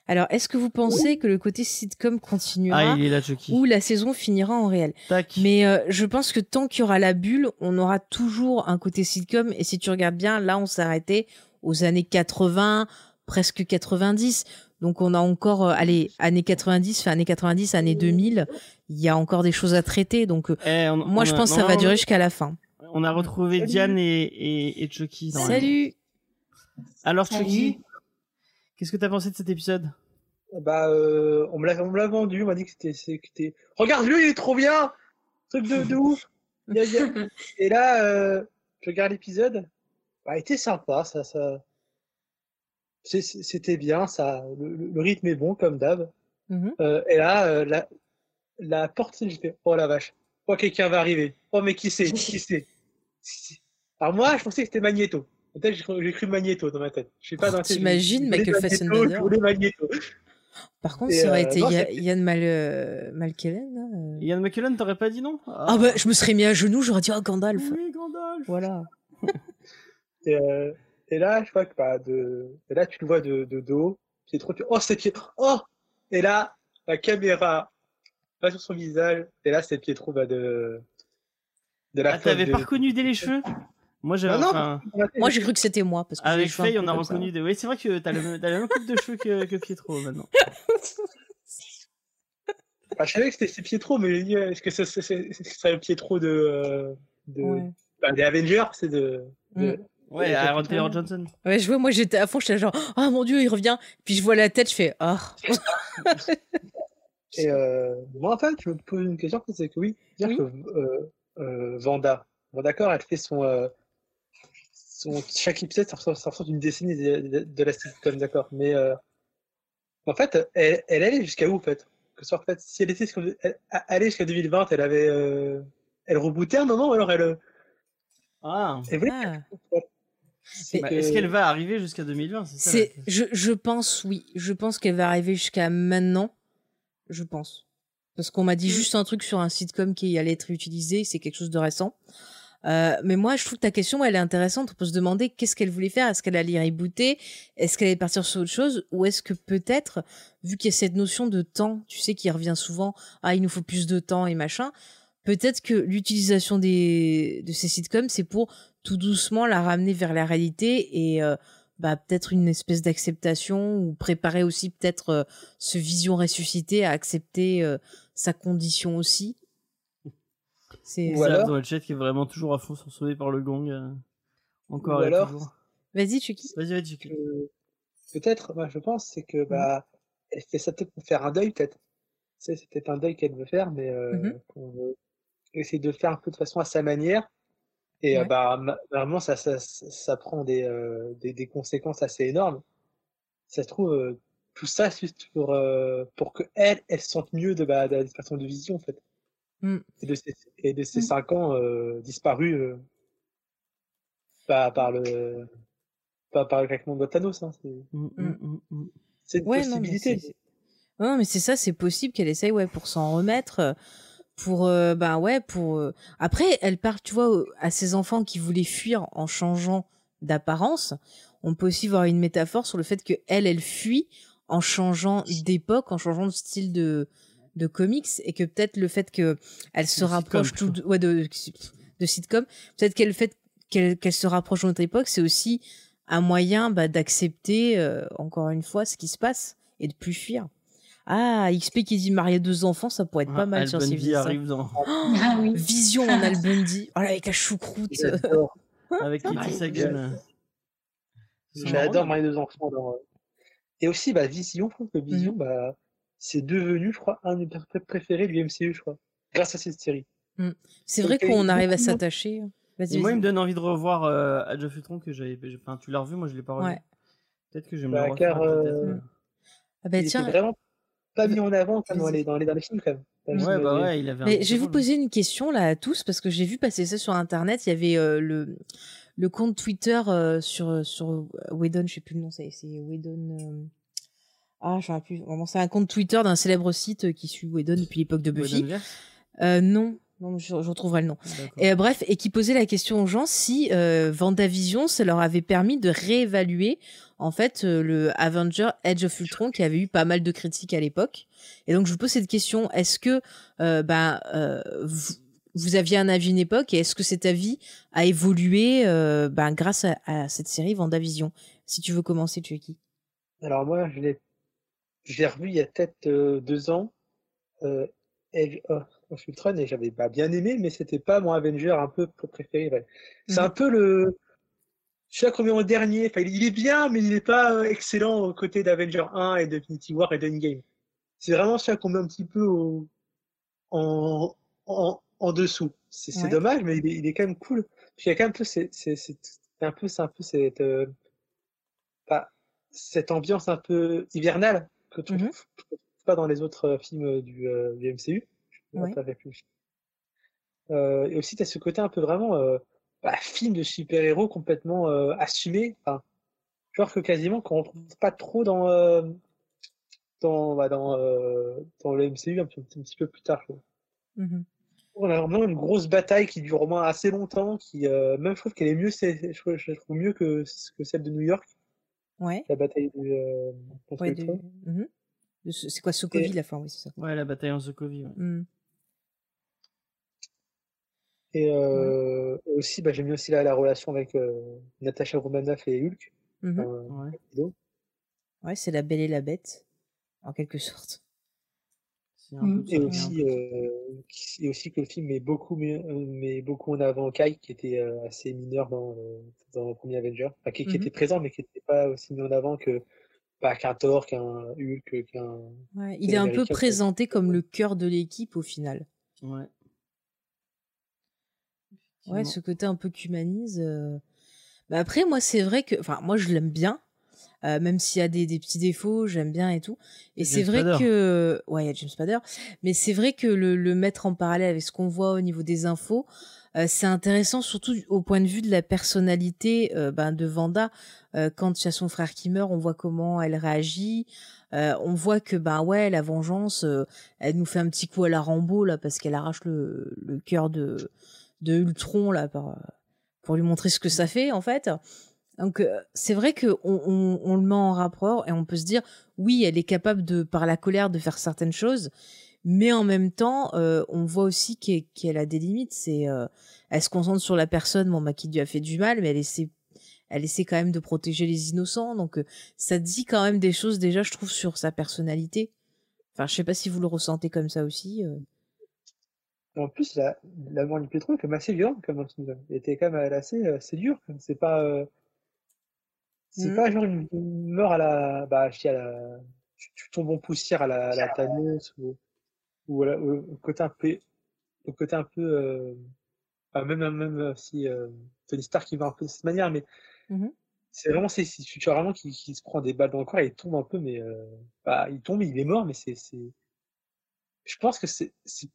Alors, est-ce que vous pensez que le côté sitcom continuera Ah, il est là, Chucky. ou la saison finira en réel? Tac. Mais euh, je pense que tant qu'il y aura la bulle, on aura toujours un côté sitcom. Et si tu regardes bien, là, on s'est arrêté aux années 80, presque 90. Donc on a encore, euh, allez, années 90, fin années 90, années 2000, il y a encore des choses à traiter. Donc euh, Eh, on- moi, on je a- pense que ça non, va non, durer jusqu'à la fin. On a retrouvé Salut. Diane et, et, et Chucky. dans la- Salut Alors, Salut. Chucky, qu'est-ce que t'as pensé de cet épisode? Bah, euh, on me l'a, on me l'a vendu, on m'a dit que c'était, regarde-le, il est trop bien! Truc de, de ouf! Et là, euh, je regarde l'épisode, bah, il était sympa, ça, ça, c'était bien, ça, le, rythme est bon, comme d'hab. Mhm. Euh, et là, euh, la, la porte, j'ai fait, oh la vache, oh, quelqu'un va arriver. Oh, mais qui c'est? Qui c'est? Alors moi, je pensais que c'était Magneto. Peut-être j'ai cru, Magneto dans ma tête. Je sais pas j'ai- T'imagines Michael Fassbender? Magneto. Par contre, Et, ça aurait euh, été Yann Mal, euh, Malkellen. euh. Ian McKellen, t'aurais pas dit non? Ah bah, je me serais mis à genoux, j'aurais dit, oh, Gandalf. Oui, Gandalf. Voilà. Et, euh, et là, je crois que bah, de, et là, tu le vois de, de dos. Pietro, tu, oh, c'est Pietro. Oh! Et là, la caméra va sur son visage. Et là, c'est Pietro bah, de, de la Ah, t'avais pas reconnu dès les cheveux? Moi, j'avais. Ah enfin, Moi, j'ai cru que c'était moi. Parce que j'ai avec Faye, on a reconnu. Des... Oui, c'est vrai que t'as, le... t'as la même coupe de cheveux que, que Pietro maintenant. Ah, je savais que c'était c'est Pietro, mais j'ai dit, est-ce que ce ce- ce- ce serait le Pietro de, euh, de, Ouais. bah, des Avengers? C'est de, de- Mm. Ouais, Aaron. Taylor Johnson. Ouais, je vois, moi, j'étais à fond, j'étais genre, oh mon dieu, il revient. Puis je vois la tête, je fais, ah. Et euh, moi, en fait, je me pose une question, c'est que oui, dire Oui. que euh, euh, Vanda, bon d'accord, elle fait son, chaque épisode, ça ressort, ça ressort d'une décennie de, de- de la sitcom, d'accord, mais euh, en fait, elle, elle allait jusqu'à où en fait? Que ce soit en fait, si elle était elle, allait jusqu'à 2020, elle avait, euh, elle rebootait un moment, ou alors elle, euh, Ah. elle voulait. Ah. Bah, que- Est-ce qu'elle va arriver jusqu'à 2020 C'est ça. je, je pense, oui. Je pense qu'elle va arriver jusqu'à maintenant. Je pense. Parce qu'on m'a dit juste un truc sur un sitcom qui allait être utilisé, c'est quelque chose de récent. Euh, mais moi, je trouve que ta question, elle est intéressante. On peut se demander qu'est-ce qu'elle voulait faire. Est-ce qu'elle allait rebooter? Est-ce qu'elle allait partir sur autre chose? Ou est-ce que peut-être, vu qu'il y a cette notion de temps, tu sais, qui revient souvent, ah, il nous faut plus de temps et machin, peut-être que l'utilisation des, de ces sitcoms, c'est pour tout doucement la ramener vers la réalité et euh, bah, peut-être une espèce d'acceptation ou préparer aussi peut-être euh, ce vision ressuscité à accepter sa condition aussi. C'est Ou alors- dans le chat qui est vraiment toujours à fond sur sauvé par le gong. euh, Encore Ou et alors- toujours. Vas-y, Chucky. Vas-y, vas-y. Chucky. peut-être, moi je pense, c'est que bah, elle fait ça peut-être pour faire un deuil, peut-être. C'est peut-être un deuil qu'elle veut faire, mais euh, Mhm. qu'on veut essayer de le faire un peu de façon à sa manière. Et euh, Ouais. bah, vraiment, ça, ça, ça, prend des, euh, des, des conséquences assez énormes. Ça se trouve, euh, tout ça, c'est juste pour, euh, pour que elle, elle se sente mieux de, bah, de la disparition de vision, en fait. Mm. Et de ces, et de ces Mm. cinq ans euh, disparus euh, bah, par le pas par le claquement de Thanos. Hein, c'est Mm, mm, une Ouais, non, mais possibilité. c'est- Non, mais c'est ça, c'est possible qu'elle essaye, ouais, pour s'en remettre, pour euh, ben ouais pour euh, après elle parle tu vois à ses enfants qui voulaient fuir en changeant d'apparence on peut aussi voir une métaphore sur le fait que elle elle fuit en changeant d'époque en changeant de style de de comics et que peut-être le fait que elle se De rapproche sitcom, tout ouais de de sitcom peut-être qu'elle fait qu'elle qu'elle se rapproche de notre époque c'est aussi un moyen bah, d'accepter euh, encore une fois ce qui se passe et de plus fuir ah XP qui dit marier deux enfants ça pourrait être pas mal Al sur Bundy Civilisé. arrive dans, Ah oui. Vision en Al Bundy. Oh là, avec la choucroute. J'adore, avec Kitty Ouais. Sagan. j'adore Marie deux enfants. dans, euh, Et aussi, bah, Vision, je trouve que Vision, bah, c'est devenu, je crois, un des pré- préférés du MCU, je crois, grâce à cette série. C'est vrai qu'on arrive à s'attacher. Moi, il me donne envie de revoir euh, Age of Ultron que j'avais. Enfin, tu l'as revu, moi je l'ai pas revu. Ouais. Peut-être que je vais me Bah, le refaire. car, euh. Ah bah tiens, vraiment pas mis en avant comme dans les, dans les derniers films, quand même. Ouais, bah ouais, il avait. mais je vais vous poser une question là à tous parce que j'ai vu passer ça sur internet. Il y avait euh, le le compte Twitter euh, sur sur Whedon, je sais plus le nom, c'est c'est Whedon. Ah, j'en ai plus. Vraiment, c'est un compte Twitter d'un célèbre site euh, qui suit Whedon depuis l'époque de Buffy. Euh, non, non, je, je retrouverai le nom. Et euh, bref, et qui posait la question aux gens si euh, Vendavision, ça leur avait permis de réévaluer en fait euh, le Avenger Edge of Ultron qui avait eu pas mal de critiques à l'époque. Et donc je vous pose cette question est-ce que euh, ben euh, vous, vous aviez un avis une époque et est-ce que cet avis a évolué euh, ben grâce à, à cette série Vendavision? Si tu veux commencer, tu es qui Alors moi, je l'ai, je l'ai revu il y a peut-être euh, deux ans, euh, Edge of of Ultron, et j'avais pas bien aimé, mais c'était pas mon Avenger un peu préféré. ouais. C'est Mhm. un peu le, je sais pas combien au dernier. Enfin, il est bien, mais il n'est pas euh, excellent aux côtés d'Avenger 1 et d'Infinity War et d'Endgame. C'est vraiment celui qu'on met un petit peu au, en, en, en dessous. C'est Ouais. dommage, mais il est, il est quand même cool. Puis il y a quand même un peu, c'est, un peu, c'est un peu cette, euh, pas- cette ambiance un peu hivernale que tu trouves pas dans les autres euh, films du, euh, du MCU. Euh, et aussi, tu as ce côté un peu vraiment bah, film de super-héros complètement assumé. Enfin, genre que quasiment qu'on retrouve pas trop dans dans bah, dans, dans le MCU un, petit- un petit peu plus tard. Mhm. On a vraiment une grosse bataille qui dure au moins assez longtemps, qui même je trouve qu'elle est mieux, je, trouve- je la trouve mieux que, que celle de New York, Ouais. la bataille du euh, contre ouais de-. De ce- C'est quoi Sokovie la fin Oui, c'est ça. Ouais, la bataille en Sokovie. ouais. Mhm. Et, euh, et aussi, bah, j'aime bien aussi la, la relation avec euh, Natasha Romanoff et Hulk. Mhm. euh. Ouais, c'est la belle et la bête, en quelque sorte. Un Mm. peu ça, Et aussi, euh, et aussi que le film met beaucoup, mieux- met beaucoup en avant Kai, qui était euh, assez mineur dans, dans le premier Avenger, enfin, qui, qui Mhm. était présent, mais qui n'était pas aussi mis en avant que bah, qu'un Thor, qu'un Hulk, qu'un. Ouais, il est un peu présenté comme le cœur de l'équipe au final. Ouais. Ouais, ce côté un peu qu'humanise. euh. Bah après, moi, c'est vrai que, enfin, moi, je l'aime bien, euh, même s'il y a des, des petits défauts, j'aime bien et tout. Et c'est vrai Spader. que, ouais, il y a James Spader, mais c'est vrai que le, le mettre en parallèle avec ce qu'on voit au niveau des infos, euh, c'est intéressant, surtout au point de vue de la personnalité euh, ben, de Vanda. Euh, quand il y a son frère qui meurt, on voit comment elle réagit. Euh, on voit que ben ouais, la vengeance, elle nous fait un petit coup à la Rambo là parce qu'elle arrache le, le cœur de de Ultron là par, pour lui montrer ce que ça fait en fait. Donc euh, c'est vrai que on, on, le met en rapport et on peut se dire oui, elle est capable de par la colère de faire certaines choses, mais en même temps, euh, on voit aussi qu'elle a des limites. C'est euh, elle se concentre sur la personne, bon bah qui lui a fait du mal, mais elle essaie elle essaie quand même de protéger les innocents. Donc euh, ça dit quand même des choses déjà, je trouve, sur sa personnalité. Enfin, je sais pas si vous le ressentez comme ça aussi. euh. En plus, la, la mort du pétrole est quand même assez violente, comme le. Elle était quand même assez, assez dure. C'est pas, euh, c'est Mhm. pas genre une, mort à la, bah, je dis à la, tu, tu tombes en poussière à la, à la Thanos ou, ou la- au, au côté un peu, au côté un peu, euh, bah, même, même si, euh, Tony Stark il va un peu de cette manière, mais Mhm. c'est vraiment, c'est, c'est- tu vois vraiment qu'il qu'il se prend des balles dans le corps et il tombe un peu, mais, euh, bah, il tombe, il est mort, mais c'est, c'est, je pense que c'est, c'est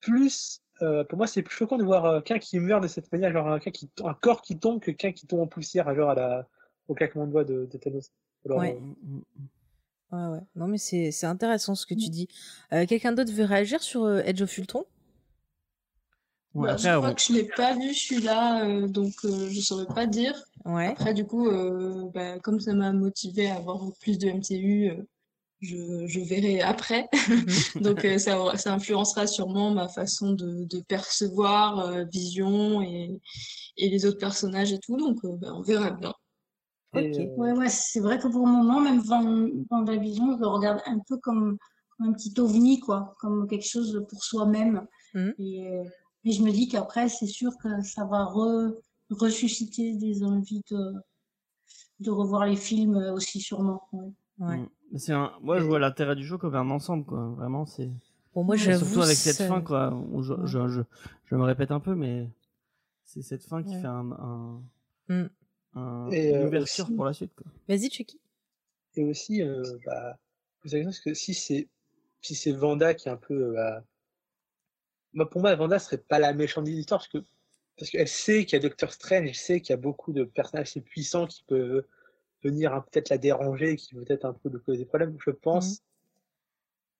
plus, euh, pour moi, c'est plus choquant de voir euh, quelqu'un qui meurt de cette manière, genre un, qui, un corps qui tombe que quelqu'un qui tombe en poussière, genre à la, au claquement de doigts de, de Thanos. Alors, Ouais. euh, Mm, mm, mm. Ouais, ouais. Non, mais c'est c'est intéressant ce que tu dis. Euh, Quelqu'un d'autre veut réagir sur euh, Edge of Ultron? Ouais, Bah, après, je crois que je l'ai pas vu celui-là, euh, donc euh, je saurais pas dire. Ouais. Après, du coup, euh, bah, comme ça m'a motivé à avoir plus de MCU, euh, je, je verrai après. Donc euh, ça, ça influencera sûrement ma façon de, de percevoir euh, Vision et, et les autres personnages et tout. Donc euh, bah, on verra bien. Ok. euh, Ouais, ouais, c'est vrai que pour le moment, même Vendavision, je le regarde un peu comme, comme un petit ovni, quoi, comme quelque chose pour soi-même. Mhm. Et, euh, et je me dis qu'après, c'est sûr que ça va re, ressusciter des envies de, de revoir les films aussi sûrement. ouais. Ouais. Mm. Mais c'est un... Moi, je vois l'intérêt du jeu comme un ensemble, quoi. Vraiment, c'est. Bon, moi, j'avoue. Surtout avec cette fin, quoi. où je, Ouais. je, je, je me répète un peu, mais c'est cette fin qui Ouais. fait un, un, Mm. Un- Et, une euh, ouverture aussi- pour la suite. Vas-y, Chucky. Et aussi, euh, bah, vous savez, parce que si c'est si c'est Vanda qui est un peu, euh, bah, moi, pour moi, Vanda serait pas la méchante de l'histoire parce que parce qu'elle sait qu'il y a Doctor Strange, elle sait qu'il y a beaucoup de personnages assez puissants qui peuvent venir hein, peut-être la déranger, qui peut-être un peu lui causer des problèmes. Je pense,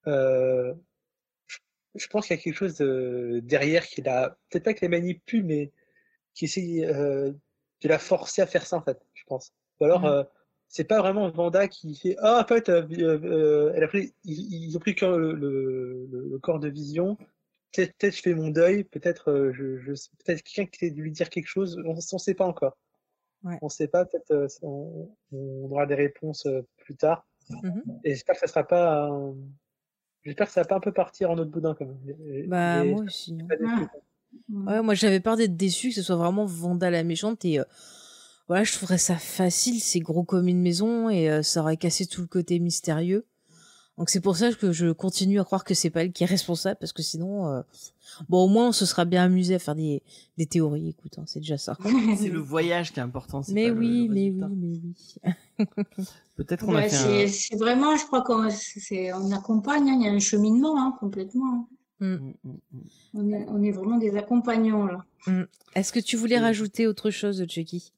euh, je, je pense qu'il y a quelque chose de- derrière qui la, peut-être pas que les manipule, mais qui essaie euh, de la forcer à faire ça en fait. Je pense. Ou alors. Mhm. euh, c'est pas vraiment Vanda qui fait ah en fait euh, euh, elle a pris ils, ils ont pris le, le, le, corps de vision peut-être peut-être je fais mon deuil peut-être euh, je, je peut-être quelqu'un qui de lui dire quelque chose on, on sait pas encore Ouais. on sait pas peut-être euh, on, on aura des réponses euh, plus tard Mhm. et j'espère que ça sera pas j'espère que ça va pas un peu partir en autre boudin quand même Bah, et- moi aussi. hein. Ouais. moi j'avais peur d'être déçu que ce soit vraiment Vanda la méchante et euh, voilà, je trouverais ça facile, c'est gros comme une maison et euh, ça aurait cassé tout le côté mystérieux. Donc c'est pour ça que je continue à croire que c'est pas elle qui est responsable parce que sinon, euh, bon au moins on se sera bien amusé à faire des, des théories. Écoute, hein, c'est déjà ça. C'est le voyage qui est important. c'est Mais pas oui, le mais oui, mais oui. Peut-être qu'on a fait c'est un. c'est vraiment, je crois qu'on c'est- on accompagne, hein, il y a un cheminement hein, complètement. Mm, mm, mm. On est, on est vraiment des accompagnants là. Est-ce que tu voulais Oui. rajouter autre chose, Chucky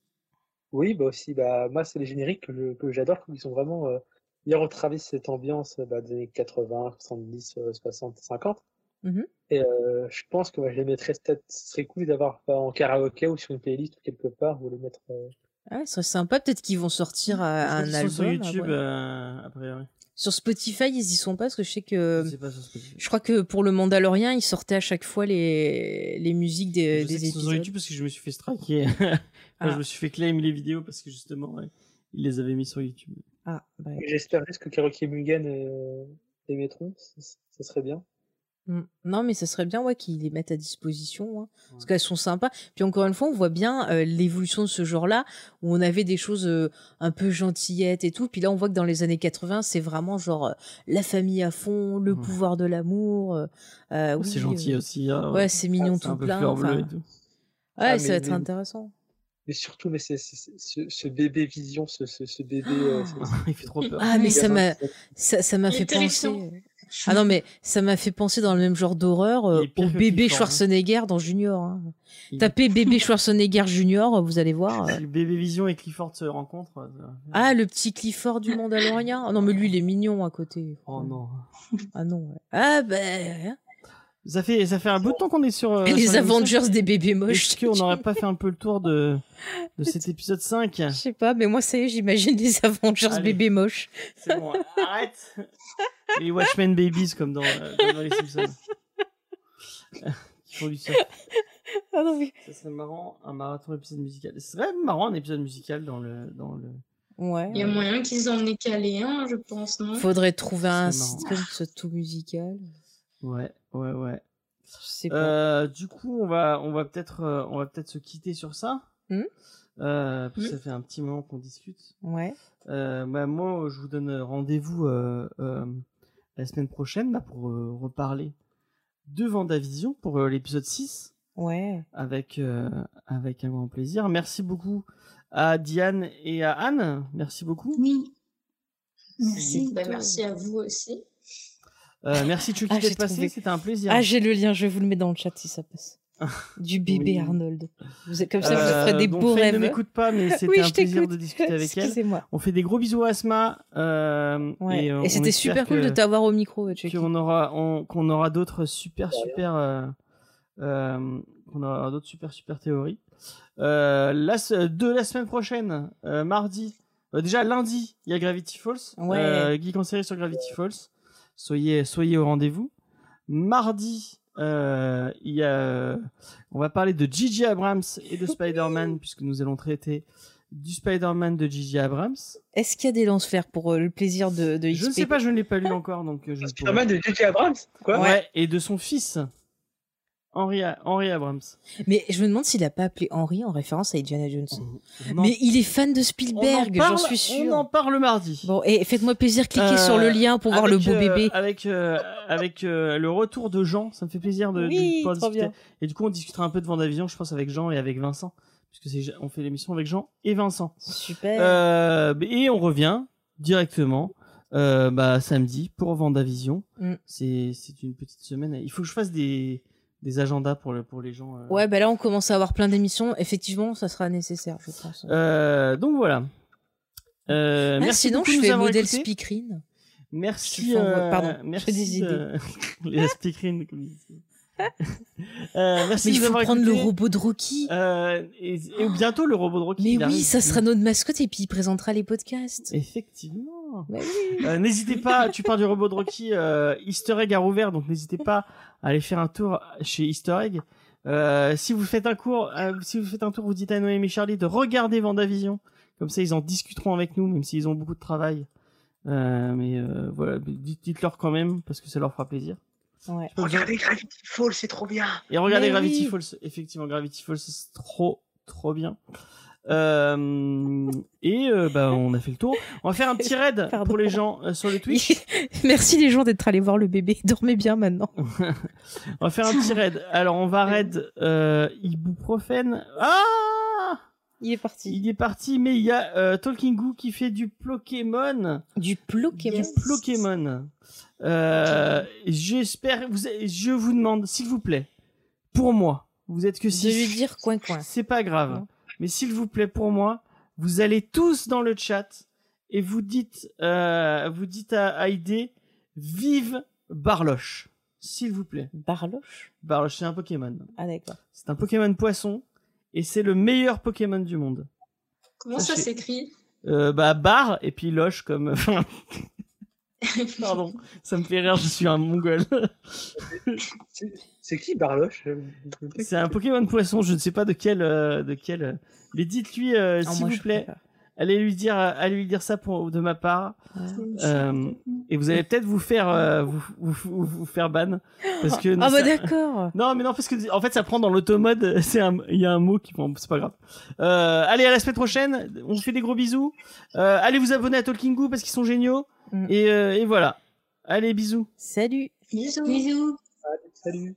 Oui, bah aussi, bah, moi, c'est les génériques que j'adore, qu'ils sont vraiment, euh, ils retraversent cette ambiance euh, bah, des années 80, 70, euh, 60, 50. Mhm. Et euh, je pense que je les mettrais, peut-être, ce serait cool d'avoir euh, en karaoké ou sur une playlist ou quelque part, ou les mettre. euh, Ah ouais, ce serait sympa. Peut-être qu'ils vont sortir euh, un album. sur YouTube, après. euh, a priori. Sur Spotify, ils y sont pas parce que je sais que Je sais pas sur Spotify. Je crois que pour le Mandalorien, ils sortaient à chaque fois les, les musiques des, Je sais des sur épisodes. YouTube parce que je me suis fait striker. Enfin, Ah. Je me suis fait claim les vidéos parce que justement, ouais, ils les avaient mis sur YouTube. Ah, bah, et J'espère juste que Karaoke Mugen euh, les mettront, ça, ça serait bien. Mm. Non, mais ça serait bien ouais, qu'ils les mettent à disposition, hein, parce qu'elles sont sympas. Puis encore une fois, on voit bien euh, l'évolution de ce genre-là, où on avait des choses euh, un peu gentillettes et tout. Puis là, on voit que dans les années 80, c'est vraiment genre euh, la famille à fond, le Ouais. pouvoir de l'amour. Oh, oui, c'est gentil aussi. hein. Ouais, c'est mignon c'est tout plein. enfin. Ouais, Ah, ça va être mais- intéressant. Mais surtout, mais c'est, c'est- c'est- ce, ce bébé vision, ce, ce, ce bébé. euh, c'est- Il fait trop peur. Ah, mais ça m'a, ça, ça m'a fait penser. Ah non, mais ça m'a fait penser dans le même genre d'horreur euh, au bébé hein. Schwarzenegger dans Junior. hein. Il- Tapez bébé Schwarzenegger Junior, vous allez voir. euh. Le bébé Vision et Clifford se rencontrent. euh, Ah, le petit Clifford du Mandalorien. Ah non, mais lui, il est mignon à côté. Oh non. Ah non. ouais. Ah ben. Ça fait, ça fait un bout de temps qu'on est sur. euh, Et sur les l'émission. Avengers des bébés moches. Est-ce qu'on n'aurait pas fait un peu le tour de, de cet épisode 5 Je sais pas, mais moi, ça y est, j'imagine les Avengers Allez. bébés moches. C'est bon, arrête Les Watchmen Babies comme dans, euh, comme dans les Simpsons. Qui font du surf. Ah non, mais... Ça serait marrant, un marathon épisode musical. Ce serait marrant un épisode musical dans le. Dans le... Ouais. Il y a moyen qu'ils en aient calé un, je pense, non? Faudrait trouver un soit tout musical. Ouais, ouais, ouais. Je sais pas. Euh, du coup, on va, on va peut-être, euh, on va peut-être se quitter sur ça. Mhm. Euh, parce que Mhm. ça fait un petit moment qu'on discute. Ouais. Euh, bah, moi, je vous donne rendez-vous euh, euh, la semaine prochaine là, pour euh, reparler de Vendavision pour euh, l'épisode 6 Ouais. avec, euh, avec un grand plaisir. Merci beaucoup à Diane et à Anne. Merci beaucoup. Oui. Merci. Bah, merci à vous aussi. Euh, merci Chucky Ah, d'être passé, trouvé. c'était un plaisir. Ah, j'ai le lien, je vais vous le mettre dans le chat si ça passe. Du bébé Oui. Arnold. Vous êtes- Comme ça, vous Euh, ferez des donc beaux rêves. ne m'écoute pas, mais c'était Oui, un je plaisir t'écoute. de discuter avec elle. Excusez-moi. On fait des gros bisous à Asma. euh, Ouais. Et, Et, on c'était super cool de t'avoir au micro, Chucky. qu'on aura on- qu'on aura d'autres super super qu'on aura d'autres super super théories euh, la de la semaine prochaine mardi déjà lundi il y a Gravity Falls Ouais. geek en série sur Gravity Falls soyez soyez au rendez-vous mardi euh, il y a on va parler de Gigi Abrams et de Spider-Man puisque nous allons traiter du Spider-Man de Gigi Abrams. Est-ce qu'il y a des lance-fers pour euh, le plaisir de, de Je ne sais pas, je ne l'ai pas lu encore, donc euh, je ne C'est pas mal de J.J. Abrams Quoi Ouais, et de son fils, Henry, Henry Abrams. Mais je me demande s'il a pas appelé Henry en référence à Indiana Jones. On en- Mais il est fan de Spielberg, j'en suis sûr. On en parle mardi. Bon, et faites-moi plaisir, cliquez Euh, sur le lien pour voir le Avec, beau euh, bébé. Avec, euh, avec euh, le retour de Jean, ça me fait plaisir de, de Oui, pouvoir trop discuter. bien. Et du coup, on discutera un peu de Vendavision, je pense, avec Jean et avec Vincent. Puisque on fait l'émission avec Jean et Vincent. Super. Euh, et on revient directement euh, bah, samedi pour Vendavision. Mm. C'est une petite semaine. Il faut que je fasse des, des agendas pour, le, pour les gens. euh. Ouais, bah là, on commence à avoir plein d'émissions. Effectivement, ça sera nécessaire, je pense. Euh, donc voilà. Euh, Ah, merci sinon, beaucoup je fais modèle speakerine. Merci. Euh, pardon, je merci des de- les speakerines, comme. Euh, merci Mais il faut prendre le écoutés. robot de Rocky. Euh, et, et bientôt le robot de Rocky. Mais oui, arrive. ça sera notre mascotte et puis il présentera les podcasts. Effectivement. Bah oui. Euh, n'hésitez pas, tu parles du robot de Rocky, euh, Easter Egg a rouvert, donc n'hésitez pas à aller faire un tour chez Easter Egg. Euh, si vous faites un cours, euh, si vous faites un tour, vous dites à Noémie et Charlie de regarder Vendavision. Comme ça, ils en discuteront avec nous, même s'ils ont beaucoup de travail. Euh, mais euh, voilà, dites- dites-leur quand même, parce que ça leur fera plaisir. Ouais. Regardez Gravity Falls, c'est trop bien. Et regardez Mais Gravity oui. Falls, effectivement, Gravity Falls, c'est trop, trop bien. Euh, et euh, bah, on a fait le tour. On va faire un petit raid Pardon. pour les gens euh, sur le Twitch. Merci les gens d'être allés voir le bébé. Dormez bien maintenant. On va faire un petit raid. Alors, on va raid euh, ibuprofène. Ah Il est parti. Il est parti, mais il y a Talking Goo qui fait du Pokémon. Du Pokémon. Du Pokémon. J'espère. Vous, je vous demande, s'il vous plaît, pour moi, vous êtes que De six. lui dire coin coin. C'est pas grave. Non. Mais s'il vous plaît, pour moi, vous allez tous dans le chat et vous dites, euh, vous dites à, à ID, vive Barloche. S'il vous plaît. Barloche. Barloche, c'est un Pokémon. Ah d'accord. C'est un Pokémon poisson et c'est le meilleur Pokémon du monde. Comment ça s'écrit? Euh, bah, bar et puis loche comme. Pardon, ça me fait rire, je suis un mongol. C'est- qui Barloche C'est un Pokémon poisson, je ne sais pas de quel. euh, de quel euh, Mais dites-lui, euh, s'il moi, vous je plaît, préfère. Allez lui dire, allez lui dire ça pour, de ma part. Euh, et vous allez peut-être vous faire, euh, vous, vous, vous, faire ban. Parce que. Ah bah ça- d'accord. Non, mais non, parce que en fait, ça prend dans l'automode. C'est un, il y a un mot qui, bon, c'est pas grave. Euh, allez, à la semaine prochaine. On vous fait des gros bisous. Euh, allez vous abonner à Talking Goo parce qu'ils sont géniaux. Mm. Et, euh, et voilà. Allez, bisous. Salut. Bisous. Bisous. Salut.